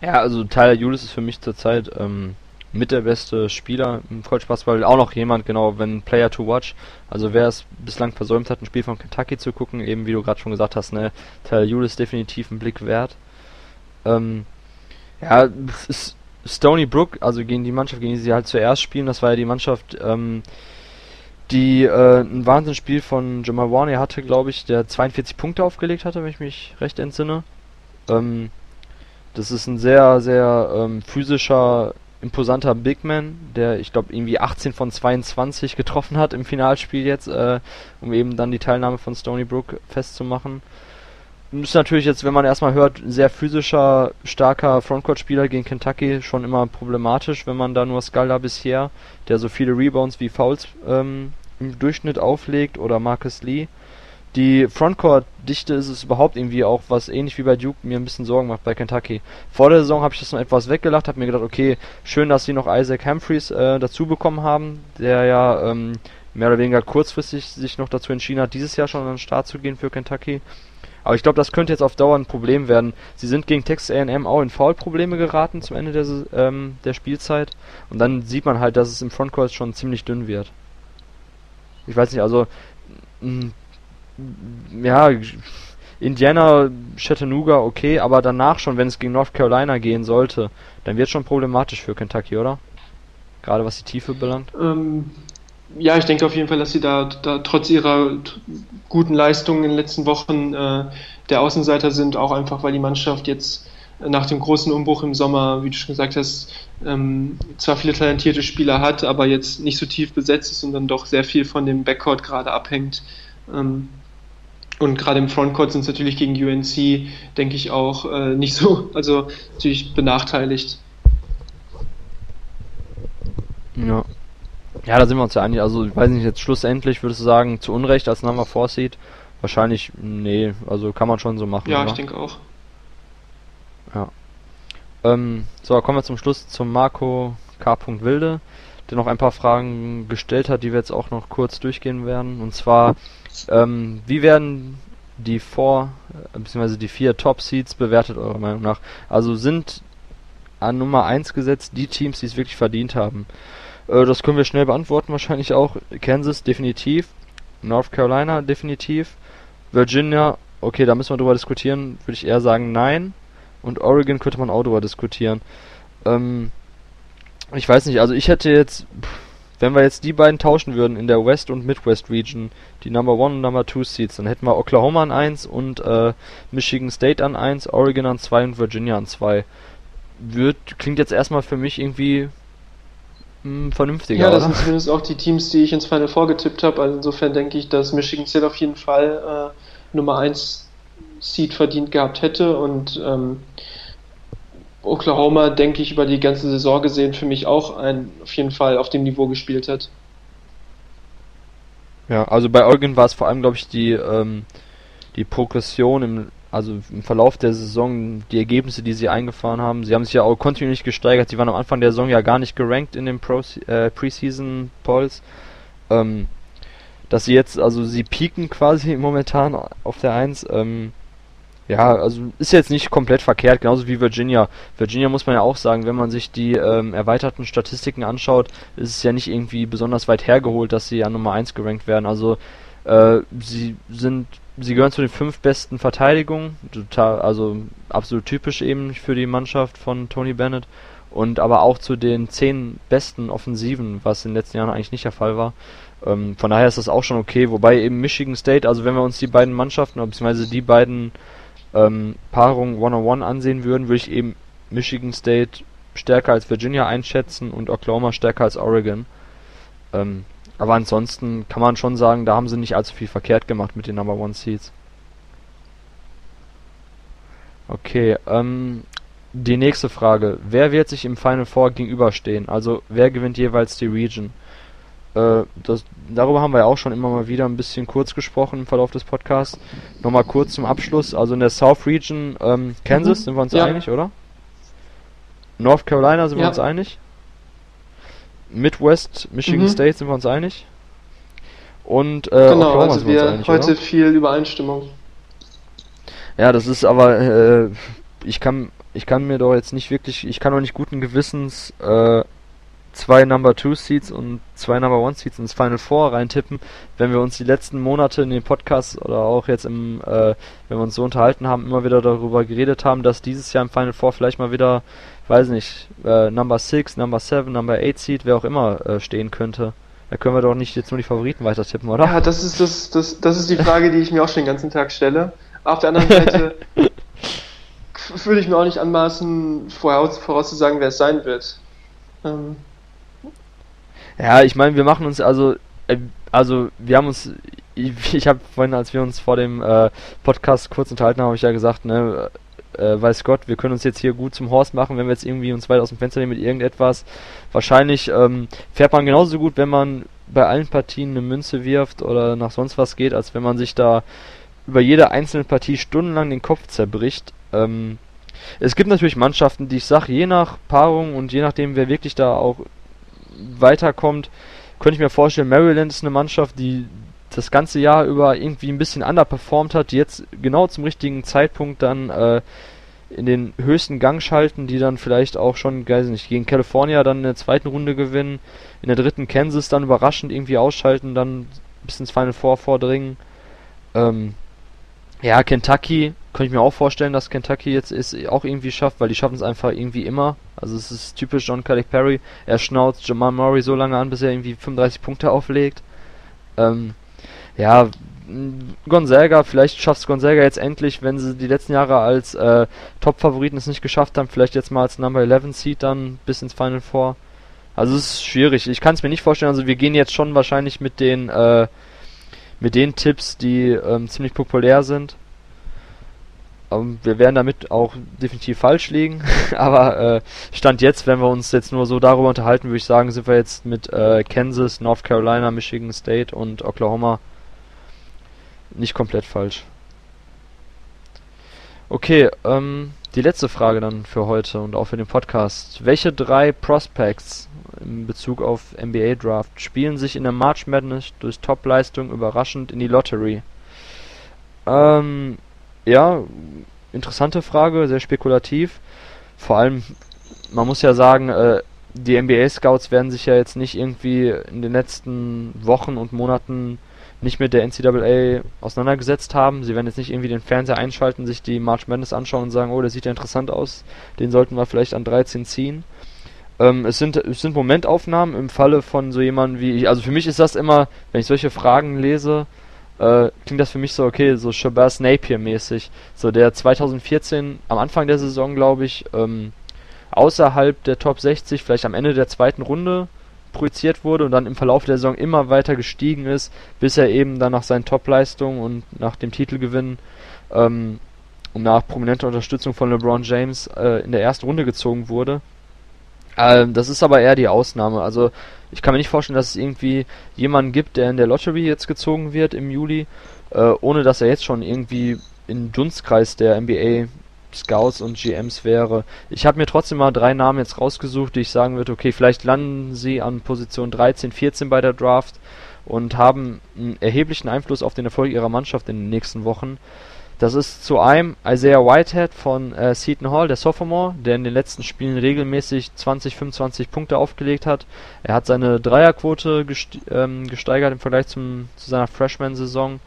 Ja, also Tyler Julius ist für mich zurzeit ähm, mit der beste Spieler im College Basketball. Auch noch jemand, genau, wenn Player to Watch. Also wer es bislang versäumt hat, ein Spiel von Kentucky zu gucken, eben wie du gerade schon gesagt hast, ne, Tyler ist definitiv ein Blick wert. Ähm, ja, ist Stony Brook, also gegen die Mannschaft, gegen die sie halt zuerst spielen, das war ja die Mannschaft, ähm, die äh, ein Wahnsinnsspiel von Jamal Warner hatte, glaube ich, der 42 Punkte aufgelegt hatte, wenn ich mich recht entsinne. Ähm, das ist ein sehr, sehr ähm, physischer imposanter Big Man, der ich glaube irgendwie 18 von 22 getroffen hat im Finalspiel jetzt, äh, um eben dann die Teilnahme von Stony Brook festzumachen. Ist natürlich jetzt, wenn man erstmal hört, sehr physischer, starker Frontcourt-Spieler gegen Kentucky schon immer problematisch, wenn man da nur Scalda bisher, der so viele Rebounds wie Fouls ähm, im Durchschnitt auflegt, oder Marcus Lee die Frontcourt-Dichte ist es überhaupt irgendwie auch, was ähnlich wie bei Duke mir ein bisschen Sorgen macht bei Kentucky. Vor der Saison habe ich das noch etwas weggelacht, habe mir gedacht, okay, schön, dass sie noch Isaac Humphreys äh, dazu bekommen haben, der ja ähm, mehr oder weniger kurzfristig sich noch dazu entschieden hat, dieses Jahr schon an den Start zu gehen für Kentucky. Aber ich glaube, das könnte jetzt auf Dauer ein Problem werden. Sie sind gegen Texas A&M auch in Foul-Probleme geraten zum Ende der, ähm, der Spielzeit. Und dann sieht man halt, dass es im Frontcourt schon ziemlich dünn wird. Ich weiß nicht, also ja, Indiana, Chattanooga, okay, aber danach schon, wenn es gegen North Carolina gehen sollte, dann wird schon problematisch für Kentucky, oder? Gerade was die Tiefe belangt. Ähm, ja, ich denke auf jeden Fall, dass sie da, da trotz ihrer guten Leistungen in den letzten Wochen äh, der Außenseiter sind, auch einfach, weil die Mannschaft jetzt nach dem großen Umbruch im Sommer, wie du schon gesagt hast, ähm, zwar viele talentierte Spieler hat, aber jetzt nicht so tief besetzt ist und dann doch sehr viel von dem Backcourt gerade abhängt. Ähm, und gerade im Frontcourt sind es natürlich gegen UNC, denke ich, auch äh, nicht so, <laughs> also natürlich benachteiligt. Ja. Ja, da sind wir uns ja einig. Also, ich weiß nicht, jetzt schlussendlich würdest du sagen, zu Unrecht als Number 4 Seed? Wahrscheinlich, nee, also kann man schon so machen. Ja, oder? ich denke auch. Ja. Ähm, so, kommen wir zum Schluss zum Marco K. Wilde, der noch ein paar Fragen gestellt hat, die wir jetzt auch noch kurz durchgehen werden. Und zwar, ähm, wie werden die Four, äh, beziehungsweise die vier Top Seeds bewertet, eurer Meinung nach? Also sind an Nummer 1 gesetzt die Teams, die es wirklich verdient haben? Äh, das können wir schnell beantworten, wahrscheinlich auch. Kansas definitiv, North Carolina definitiv, Virginia, okay, da müssen wir drüber diskutieren, würde ich eher sagen nein. Und Oregon könnte man auch drüber diskutieren. Ähm, ich weiß nicht, also ich hätte jetzt. Wenn wir jetzt die beiden tauschen würden in der West und Midwest Region, die Number 1 und Number 2 Seeds, dann hätten wir Oklahoma an 1 und äh, Michigan State an 1, Oregon an 2 und Virginia an 2. Wird, klingt jetzt erstmal für mich irgendwie mh, hm, vernünftiger. Ja, das oder? sind zumindest auch die Teams, die ich ins Final vorgetippt habe. Also insofern denke ich, dass Michigan State auf jeden Fall äh, Nummer 1 Seed verdient gehabt hätte und ähm, Oklahoma, denke ich, über die ganze Saison gesehen für mich auch ein, auf jeden Fall auf dem Niveau gespielt hat. Ja, also bei Oregon war es vor allem, glaube ich, die, ähm, die Progression im, also im Verlauf der Saison, die Ergebnisse, die sie eingefahren haben. Sie haben sich ja auch kontinuierlich gesteigert. Sie waren am Anfang der Saison ja gar nicht gerankt in den äh, Preseason Polls. Ähm, dass sie jetzt, also sie pieken quasi <laughs> momentan auf der 1. Ähm, ja, also ist jetzt nicht komplett verkehrt, genauso wie Virginia. Virginia muss man ja auch sagen, wenn man sich die ähm, erweiterten Statistiken anschaut, ist es ja nicht irgendwie besonders weit hergeholt, dass sie an Nummer 1 gerankt werden. Also äh, sie sind, sie gehören zu den fünf besten Verteidigungen, total, also absolut typisch eben für die Mannschaft von Tony Bennett und aber auch zu den zehn besten Offensiven, was in den letzten Jahren eigentlich nicht der Fall war. Ähm, von daher ist das auch schon okay, wobei eben Michigan State, also wenn wir uns die beiden Mannschaften, beziehungsweise die beiden ähm, Paarung One-on-One ansehen würden, würde ich eben Michigan State stärker als Virginia einschätzen und Oklahoma stärker als Oregon. Ähm, aber ansonsten kann man schon sagen, da haben sie nicht allzu viel verkehrt gemacht mit den Number One Seeds. Okay, ähm, die nächste Frage. Wer wird sich im Final Four gegenüberstehen? Also, wer gewinnt jeweils die Region? Äh, das, darüber haben wir ja auch schon immer mal wieder ein bisschen kurz gesprochen im Verlauf des Podcasts. Nochmal kurz zum Abschluss. Also in der South Region, ähm, Kansas, mhm. sind wir uns ja. einig, oder? North Carolina sind ja. wir uns einig. Midwest, Michigan mhm. State sind wir uns einig. Und äh, genau, Oklahoma also sind wir uns einig, heute oder? viel Übereinstimmung. Ja, das ist aber, äh, ich kann, ich kann mir doch jetzt nicht wirklich, ich kann doch nicht guten Gewissens äh, zwei Number 2 Seeds und zwei Number 1 Seeds ins Final Four reintippen. Wenn wir uns die letzten Monate in den Podcasts oder auch jetzt im, äh, wenn wir uns so unterhalten haben, immer wieder darüber geredet haben, dass dieses Jahr im Final Four vielleicht mal wieder, weiß nicht, äh, Number 6, Number 7, Number 8 Seed, wer auch immer äh, stehen könnte. Da können wir doch nicht jetzt nur die Favoriten weiter tippen, oder? Ja, das ist das, das, das ist die Frage, die ich mir auch schon den ganzen Tag stelle. Auf der anderen Seite <laughs> würde ich mir auch nicht anmaßen, voraus, vorauszusagen, wer es sein wird. Ähm, ja, ich meine, wir machen uns also, äh, also wir haben uns, <laughs> ich, ich habe vorhin, als wir uns vor dem äh, Podcast kurz unterhalten haben, habe ich ja gesagt, ne, äh, weiß Gott, wir können uns jetzt hier gut zum Horst machen, wenn wir jetzt irgendwie uns weit aus dem Fenster nehmen mit irgendetwas. Wahrscheinlich ähm, fährt man genauso gut, wenn man bei allen Partien eine Münze wirft oder nach sonst was geht, als wenn man sich da über jede einzelne Partie stundenlang den Kopf zerbricht. Ähm, es gibt natürlich Mannschaften, die ich sage, je nach Paarung und je nachdem, wer wirklich da auch weiterkommt, könnte ich mir vorstellen, Maryland ist eine Mannschaft, die das ganze Jahr über irgendwie ein bisschen underperformt hat, die jetzt genau zum richtigen Zeitpunkt dann äh, in den höchsten Gang schalten, die dann vielleicht auch schon, weiß nicht, gegen California dann in der zweiten Runde gewinnen, in der dritten Kansas dann überraschend irgendwie ausschalten, dann bis ins Final Four vordringen. Ähm, ja, Kentucky könnte ich mir auch vorstellen, dass Kentucky jetzt ist, auch irgendwie schafft, weil die schaffen es einfach irgendwie immer. Also es ist typisch John Calipari. Er schnauzt Jamal Murray so lange an, bis er irgendwie 35 Punkte auflegt. Ähm, ja, Gonzaga, vielleicht schafft es Gonzaga jetzt endlich, wenn sie die letzten Jahre als äh, Top-Favoriten es nicht geschafft haben, vielleicht jetzt mal als Number 11 Seed dann bis ins Final Four. Also es ist schwierig. Ich kann es mir nicht vorstellen. Also wir gehen jetzt schon wahrscheinlich mit den äh, mit den Tipps, die ähm, ziemlich populär sind. Ähm, wir werden damit auch definitiv falsch liegen, <laughs> aber äh, Stand jetzt, wenn wir uns jetzt nur so darüber unterhalten, würde ich sagen, sind wir jetzt mit äh, Kansas, North Carolina, Michigan State und Oklahoma nicht komplett falsch. Okay, ähm, die letzte Frage dann für heute und auch für den Podcast. Welche drei Prospects in Bezug auf NBA Draft spielen sich in der March Madness durch Topleistung überraschend in die Lottery? Ähm, ja, interessante Frage, sehr spekulativ. Vor allem, man muss ja sagen, äh, die NBA-Scouts werden sich ja jetzt nicht irgendwie in den letzten Wochen und Monaten nicht mit der NCAA auseinandergesetzt haben. Sie werden jetzt nicht irgendwie den Fernseher einschalten, sich die March Madness anschauen und sagen, oh, der sieht ja interessant aus, den sollten wir vielleicht an 13 ziehen. Ähm, es, sind, es sind Momentaufnahmen im Falle von so jemandem wie ich. Also für mich ist das immer, wenn ich solche Fragen lese, äh, klingt das für mich so, okay, so Shabazz Napier-mäßig. So der 2014 am Anfang der Saison, glaube ich, ähm, außerhalb der Top 60, vielleicht am Ende der zweiten Runde projiziert wurde und dann im Verlauf der Saison immer weiter gestiegen ist, bis er eben dann nach seinen Topleistungen und nach dem Titelgewinn ähm, und nach prominenter Unterstützung von LeBron James äh, in der ersten Runde gezogen wurde. Ähm, das ist aber eher die Ausnahme. Also ich kann mir nicht vorstellen, dass es irgendwie jemanden gibt, der in der Lottery jetzt gezogen wird im Juli, äh, ohne dass er jetzt schon irgendwie im Dunstkreis der NBA Scouts und GMs wäre. Ich habe mir trotzdem mal drei Namen jetzt rausgesucht, die ich sagen würde, okay, vielleicht landen sie an Position 13, 14 bei der Draft und haben einen erheblichen Einfluss auf den Erfolg ihrer Mannschaft in den nächsten Wochen. Das ist zu einem Isaiah Whitehead von äh, Seton Hall, der Sophomore, der in den letzten Spielen regelmäßig 20, 25 Punkte aufgelegt hat. Er hat seine Dreierquote gest ähm, gesteigert im Vergleich zum, zu seiner Freshman-Saison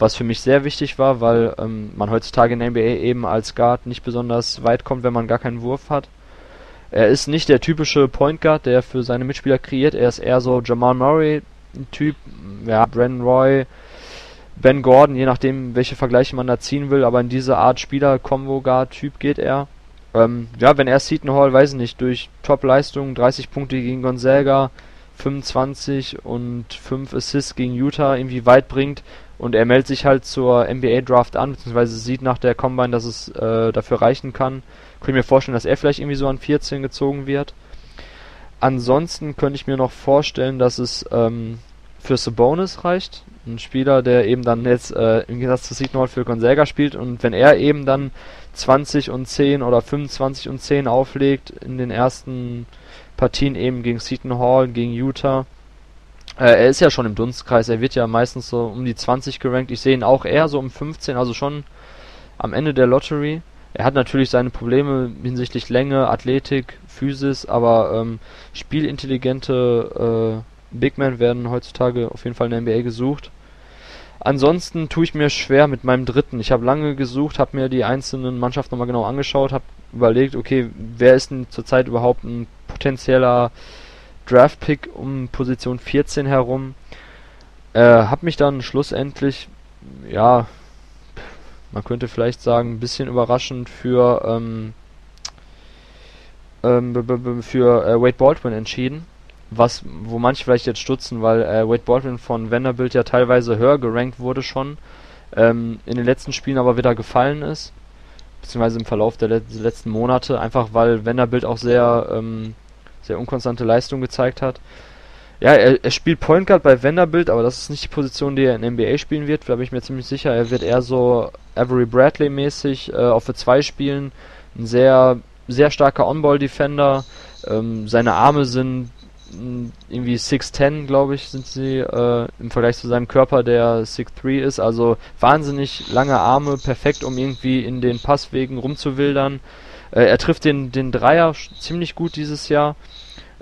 was für mich sehr wichtig war, weil ähm, man heutzutage in der NBA eben als Guard nicht besonders weit kommt, wenn man gar keinen Wurf hat. Er ist nicht der typische Point Guard, der für seine Mitspieler kreiert. Er ist eher so Jamal Murray Typ, ja, Brandon Roy, Ben Gordon, je nachdem, welche Vergleiche man da ziehen will, aber in diese Art Spieler, Combo Guard Typ geht er. Ähm, ja, wenn er Seton Hall, weiß ich nicht, durch Top-Leistungen, 30 Punkte gegen Gonzaga, 25 und 5 Assists gegen Utah irgendwie weit bringt, und er meldet sich halt zur NBA Draft an, beziehungsweise sieht nach der Combine, dass es äh, dafür reichen kann. Könnte ich mir vorstellen, dass er vielleicht irgendwie so an 14 gezogen wird. Ansonsten könnte ich mir noch vorstellen, dass es ähm, für Sabonis reicht. Ein Spieler, der eben dann jetzt äh, im Gegensatz zu Signal für Gonzaga spielt und wenn er eben dann 20 und 10 oder 25 und 10 auflegt in den ersten Partien eben gegen Seton Hall, gegen Utah, äh, er ist ja schon im Dunstkreis, er wird ja meistens so um die 20 gerankt. Ich sehe ihn auch eher so um 15, also schon am Ende der Lottery. Er hat natürlich seine Probleme hinsichtlich Länge, Athletik, Physis, aber ähm, spielintelligente äh, Big Men werden heutzutage auf jeden Fall in der NBA gesucht. Ansonsten tue ich mir schwer mit meinem dritten. Ich habe lange gesucht, habe mir die einzelnen Mannschaften nochmal genau angeschaut, habe überlegt, okay, wer ist denn zurzeit überhaupt ein potenzieller Draft-Pick um Position 14 herum. Äh, hab mich dann schlussendlich, ja, man könnte vielleicht sagen, ein bisschen überraschend für, ähm, ähm, für äh, Wade Baldwin entschieden. Was, wo manche vielleicht jetzt stutzen, weil äh, Wade Baldwin von Vanderbilt ja teilweise höher gerankt wurde schon, ähm, in den letzten Spielen aber wieder gefallen ist, beziehungsweise im Verlauf der le letzten Monate, einfach weil Vanderbilt auch sehr ähm, sehr unkonstante Leistung gezeigt hat. Ja, er, er spielt Point Guard bei Vanderbilt, aber das ist nicht die Position, die er in NBA spielen wird. Da bin ich mir ziemlich sicher. Er wird eher so Avery Bradley mäßig äh, auf für zwei spielen. Ein sehr, sehr starker On-Ball-Defender. Ähm, seine Arme sind irgendwie 6'10, glaube ich, sind sie äh, im Vergleich zu seinem Körper, der 6'3 ist. Also wahnsinnig lange Arme, perfekt, um irgendwie in den Passwegen rumzuwildern. Äh, er trifft den, den Dreier ziemlich gut dieses Jahr.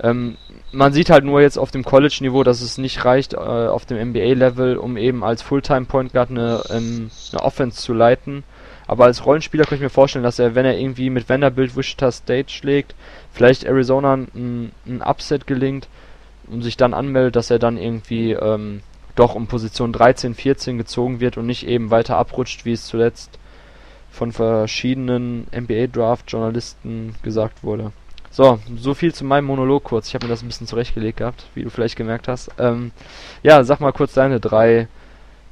Ähm, man sieht halt nur jetzt auf dem College-Niveau, dass es nicht reicht äh, auf dem NBA-Level, um eben als Fulltime-Point Guard eine, ähm, eine Offense zu leiten. Aber als Rollenspieler könnte ich mir vorstellen, dass er, wenn er irgendwie mit Vanderbilt Wichita State schlägt, vielleicht Arizona ein, Upset gelingt und sich dann anmeldet, dass er dann irgendwie ähm, doch um Position 13, 14 gezogen wird und nicht eben weiter abrutscht, wie es zuletzt von verschiedenen NBA-Draft-Journalisten gesagt wurde. So, so viel zu meinem Monolog kurz. Ich habe mir das ein bisschen zurechtgelegt gehabt, wie du vielleicht gemerkt hast. Ähm, ja, sag mal kurz deine drei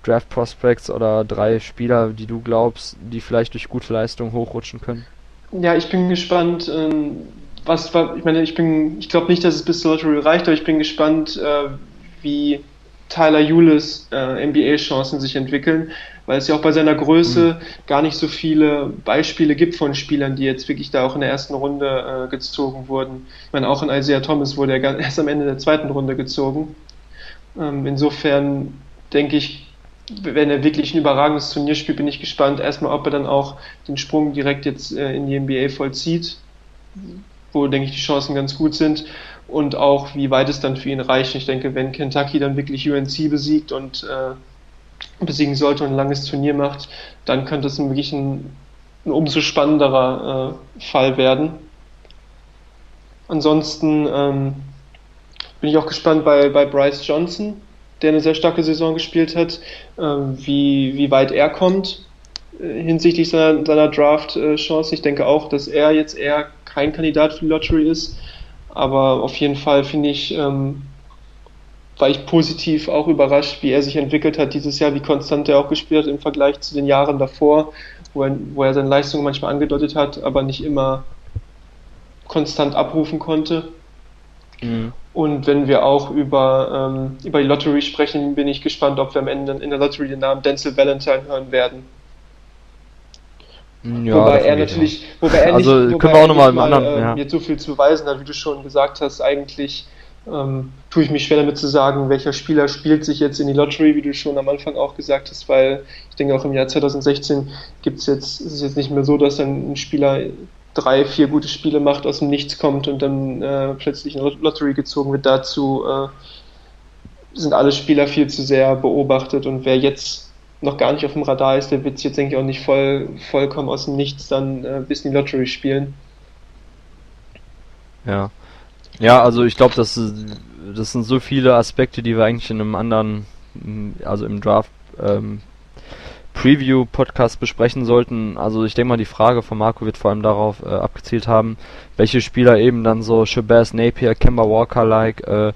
Draft Prospects oder drei Spieler, die du glaubst, die vielleicht durch gute Leistung hochrutschen können. Ja, ich bin gespannt, ähm, was ich meine, ich bin, ich glaube nicht, dass es bis zur Lottery reicht, aber ich bin gespannt, äh, wie Tyler Eulis äh, NBA-Chancen sich entwickeln, weil es ja auch bei seiner Größe mhm. gar nicht so viele Beispiele gibt von Spielern, die jetzt wirklich da auch in der ersten Runde äh, gezogen wurden. Ich meine, auch in Isaiah Thomas wurde er erst am Ende der zweiten Runde gezogen. Ähm, insofern denke ich, wenn er wirklich ein überragendes Turnier spielt, bin ich gespannt, erstmal, ob er dann auch den Sprung direkt jetzt äh, in die NBA vollzieht, wo, denke ich, die Chancen ganz gut sind und auch wie weit es dann für ihn reicht. Ich denke, wenn Kentucky dann wirklich UNC besiegt und äh, besiegen sollte und ein langes Turnier macht, dann könnte es wirklich ein, ein umso spannenderer äh, Fall werden. Ansonsten ähm, bin ich auch gespannt bei, bei Bryce Johnson, der eine sehr starke Saison gespielt hat, ähm, wie, wie weit er kommt äh, hinsichtlich seiner, seiner Draft-Chance. Ich denke auch, dass er jetzt eher kein Kandidat für die Lottery ist, aber auf jeden Fall finde ich, ähm, war ich positiv auch überrascht, wie er sich entwickelt hat dieses Jahr, wie konstant er auch gespielt hat im Vergleich zu den Jahren davor, wo er, wo er seine Leistung manchmal angedeutet hat, aber nicht immer konstant abrufen konnte. Mhm. Und wenn wir auch über, ähm, über die Lottery sprechen, bin ich gespannt, ob wir am Ende in der Lottery den Namen Denzel Valentine hören werden. Ja, wobei er natürlich, wobei er also nicht, können wir auch nochmal im anderen, äh, ja. jetzt so viel zu beweisen hat, wie du schon gesagt hast, eigentlich ähm, tue ich mich schwer damit zu sagen, welcher Spieler spielt sich jetzt in die Lottery, wie du schon am Anfang auch gesagt hast, weil ich denke auch im Jahr 2016 gibt es jetzt, ist es jetzt nicht mehr so, dass ein Spieler drei, vier gute Spiele macht, aus dem Nichts kommt und dann äh, plötzlich in die Lottery gezogen wird. Dazu äh, sind alle Spieler viel zu sehr beobachtet und wer jetzt noch gar nicht auf dem Radar ist, der wird jetzt, denke ich, auch nicht voll, vollkommen aus dem Nichts dann äh, bis in die Lottery spielen. Ja. Ja, also ich glaube, das, das sind so viele Aspekte, die wir eigentlich in einem anderen, also im Draft ähm, Preview-Podcast besprechen sollten. Also ich denke mal, die Frage von Marco wird vor allem darauf äh, abgezielt haben, welche Spieler eben dann so Shabazz Napier, Kemba Walker-like äh,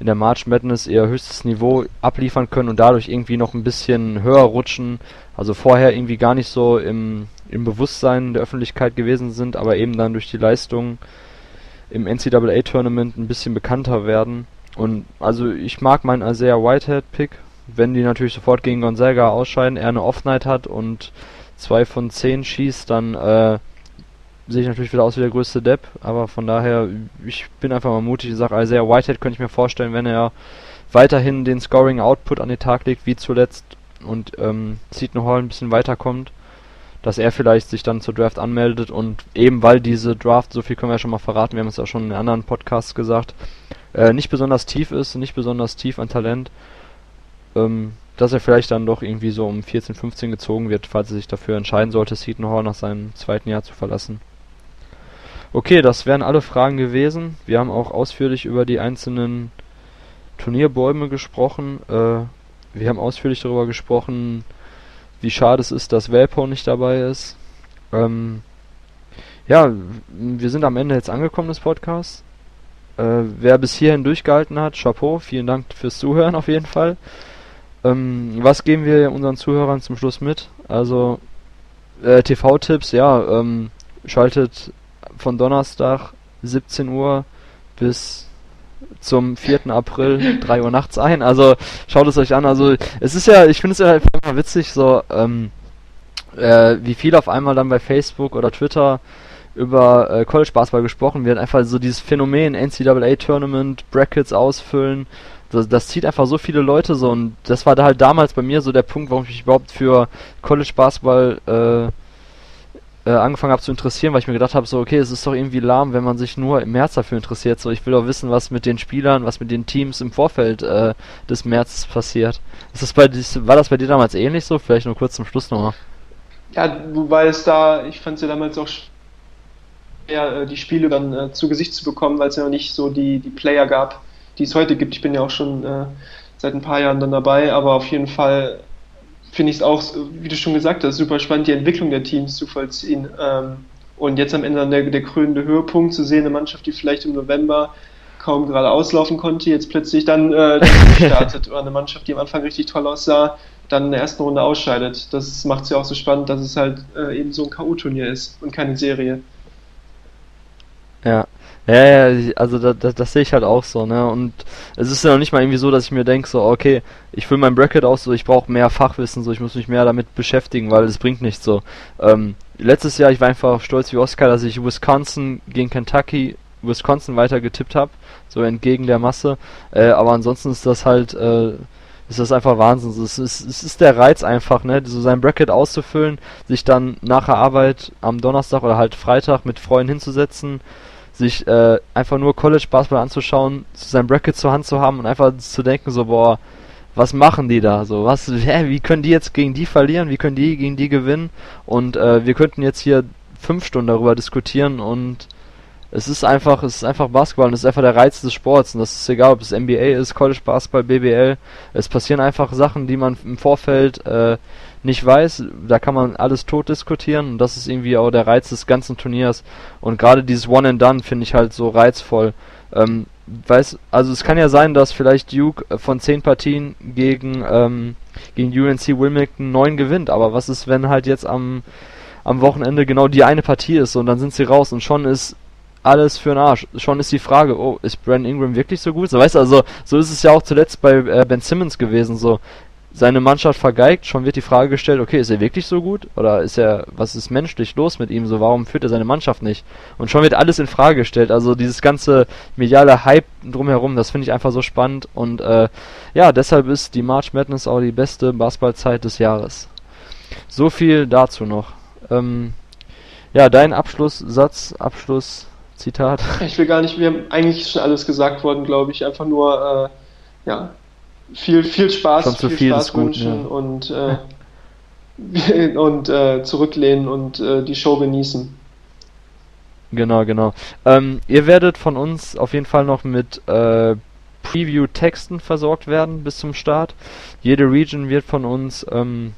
in der March Madness ihr höchstes Niveau abliefern können und dadurch irgendwie noch ein bisschen höher rutschen. Also vorher irgendwie gar nicht so im, im Bewusstsein der Öffentlichkeit gewesen sind, aber eben dann durch die Leistung im NCAA-Tournament ein bisschen bekannter werden. Und also ich mag meinen Isaiah Whitehead-Pick, wenn die natürlich sofort gegen Gonzaga ausscheiden, er eine Off-Night hat und zwei von zehn schießt, dann äh, sehe ich natürlich wieder aus wie der größte Depp, aber von daher, ich bin einfach mal mutig, ich sage, Isaiah Whitehead könnte ich mir vorstellen, wenn er weiterhin den Scoring-Output an den Tag legt, wie zuletzt, und ähm, Seton Hall ein bisschen weiterkommt, dass er vielleicht sich dann zur Draft anmeldet. Und eben weil diese Draft, so viel können wir ja schon mal verraten, wir haben es ja schon in anderen Podcasts gesagt, äh, nicht besonders tief ist, nicht besonders tief an Talent, ähm, dass er vielleicht dann doch irgendwie so um 14, 15 gezogen wird, falls er sich dafür entscheiden sollte, Seton Hall nach seinem zweiten Jahr zu verlassen. Okay, das wären alle Fragen gewesen. Wir haben auch ausführlich über die einzelnen Turnierbäume gesprochen. Äh, wir haben ausführlich darüber gesprochen, wie schade es ist, dass Valpo nicht dabei ist. Ähm, ja, wir sind am Ende jetzt angekommen des Podcasts. Äh, wer bis hierhin durchgehalten hat, Chapeau, vielen Dank fürs Zuhören auf jeden Fall. Ähm, was geben wir unseren Zuhörern zum Schluss mit? Also äh, TV-Tipps, ja, ähm, schaltet von Donnerstag 17 Uhr bis zum 4. April <laughs> 3 Uhr nachts ein. Also schaut es euch an. Also es ist ja, ich finde es ja halt immer witzig, so ähm, äh, wie viel auf einmal dann bei Facebook oder Twitter über äh, College Basketball gesprochen wird. Einfach so dieses Phänomen NCAA Tournament, Brackets ausfüllen das, das zieht einfach so viele Leute so und das war da halt damals bei mir so der Punkt, warum ich mich überhaupt für College Basketball äh, äh, angefangen habe zu interessieren, weil ich mir gedacht habe, so okay, es ist doch irgendwie lahm, wenn man sich nur im März dafür interessiert. So, ich will doch wissen, was mit den Spielern, was mit den Teams im Vorfeld äh, des März passiert. Ist das bei, war das bei dir damals ähnlich so? Vielleicht nur kurz zum Schluss nochmal. Ja, weil es da, ich fand es ja damals auch schwer, äh, die Spiele dann äh, zu Gesicht zu bekommen, weil es ja noch nicht so die, die Player gab, die es heute gibt. Ich bin ja auch schon äh, seit ein paar Jahren dann dabei, aber auf jeden Fall finde ich es auch, wie du schon gesagt hast, super spannend, die Entwicklung der Teams zu vollziehen. Ähm, und jetzt am Ende dann der, der krönende Höhepunkt zu sehen, eine Mannschaft, die vielleicht im November kaum gerade auslaufen konnte, jetzt plötzlich dann äh, <laughs> startet oder eine Mannschaft, die am Anfang richtig toll aussah, dann in der ersten Runde ausscheidet. Das macht es ja auch so spannend, dass es halt äh, eben so ein K.O.-Turnier ist und keine Serie. Ja, ja, ja, also da, da, das sehe ich halt auch so, ne? Und es ist ja noch nicht mal irgendwie so, dass ich mir denke, so, okay, ich fülle mein Bracket aus, so, ich brauche mehr Fachwissen, so, ich muss mich mehr damit beschäftigen, weil es bringt nichts so. Ähm, letztes Jahr, ich war einfach stolz wie Oscar, dass ich Wisconsin gegen Kentucky, Wisconsin weiter getippt habe, so entgegen der Masse. Äh, aber ansonsten ist das halt, äh, ist das einfach Wahnsinn. Es ist, es ist der Reiz einfach, ne, so sein Bracket auszufüllen, sich dann nach der Arbeit am Donnerstag oder halt Freitag mit Freunden hinzusetzen, sich äh, einfach nur College Basketball anzuschauen, sein Bracket zur Hand zu haben und einfach zu denken so, boah, was machen die da? So, was, hä, wie können die jetzt gegen die verlieren? Wie können die gegen die gewinnen? Und äh, wir könnten jetzt hier fünf Stunden darüber diskutieren und es ist einfach, es ist einfach Basketball und es ist einfach der Reiz des Sports und das ist egal, ob es NBA ist, College Basketball, BBL. Es passieren einfach Sachen, die man im Vorfeld äh, nicht weiß. Da kann man alles tot diskutieren und das ist irgendwie auch der Reiz des ganzen Turniers. Und gerade dieses One and Done finde ich halt so reizvoll. Ähm, weiß, also es kann ja sein, dass vielleicht Duke von zehn Partien gegen ähm, gegen UNC Wilmington neun gewinnt, aber was ist, wenn halt jetzt am am Wochenende genau die eine Partie ist und dann sind sie raus und schon ist alles für den Arsch. Schon ist die Frage, oh, ist Brandon Ingram wirklich so gut? So, weißt du, also, so ist es ja auch zuletzt bei äh, Ben Simmons gewesen, so. Seine Mannschaft vergeigt, schon wird die Frage gestellt, okay, ist er wirklich so gut? Oder ist er, was ist menschlich los mit ihm? So, warum führt er seine Mannschaft nicht? Und schon wird alles in Frage gestellt. Also dieses ganze mediale Hype drumherum, das finde ich einfach so spannend. Und äh, ja, deshalb ist die March Madness auch die beste Basketballzeit des Jahres. So viel dazu noch. Ähm, ja, dein Abschlusssatz, Abschluss, Zitat. Ich will gar nicht, wir haben eigentlich schon alles gesagt worden, glaube ich. Einfach nur, äh, ja, viel, viel Spaß, schon viel, viel Spaß gut, wünschen ja. und, äh, <laughs> und äh, zurücklehnen und äh, die Show genießen. Genau, genau. Ähm, ihr werdet von uns auf jeden Fall noch mit äh, Preview-Texten versorgt werden bis zum Start. Jede Region wird von uns ähm,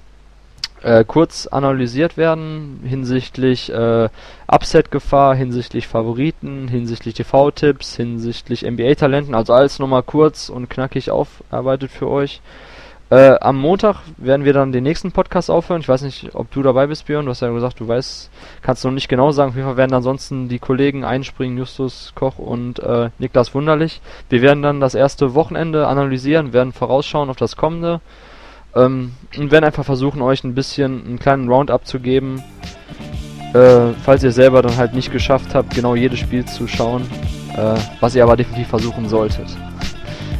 äh, kurz analysiert werden hinsichtlich äh, Upset-Gefahr, hinsichtlich Favoriten, hinsichtlich TV-Tipps, hinsichtlich NBA-Talenten, also alles nochmal kurz und knackig aufarbeitet für euch. Äh, am Montag werden wir dann den nächsten Podcast aufhören. Ich weiß nicht, ob du dabei bist, Björn. Du hast ja gesagt, du weißt, kannst noch nicht genau sagen. Auf jeden Fall werden ansonsten die Kollegen einspringen, Justus Koch und äh, Niklas Wunderlich. Wir werden dann das erste Wochenende analysieren, werden vorausschauen auf das kommende. Ähm, und werden einfach versuchen, euch ein bisschen einen kleinen Roundup zu geben. Äh, falls ihr selber dann halt nicht geschafft habt, genau jedes Spiel zu schauen. Äh, was ihr aber definitiv versuchen solltet.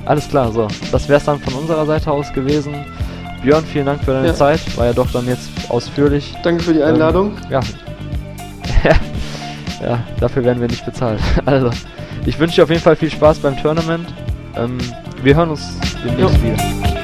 Alles klar, so. Das wäre es dann von unserer Seite aus gewesen. Björn, vielen Dank für deine Ja. Zeit. War ja doch dann jetzt ausführlich. Danke für die Einladung. Ähm, <laughs> ja. ja, dafür werden wir nicht bezahlt. <laughs> Also, ich wünsche dir auf jeden Fall viel Spaß beim Tournament. Ähm, wir hören uns demnächst Jo. wieder.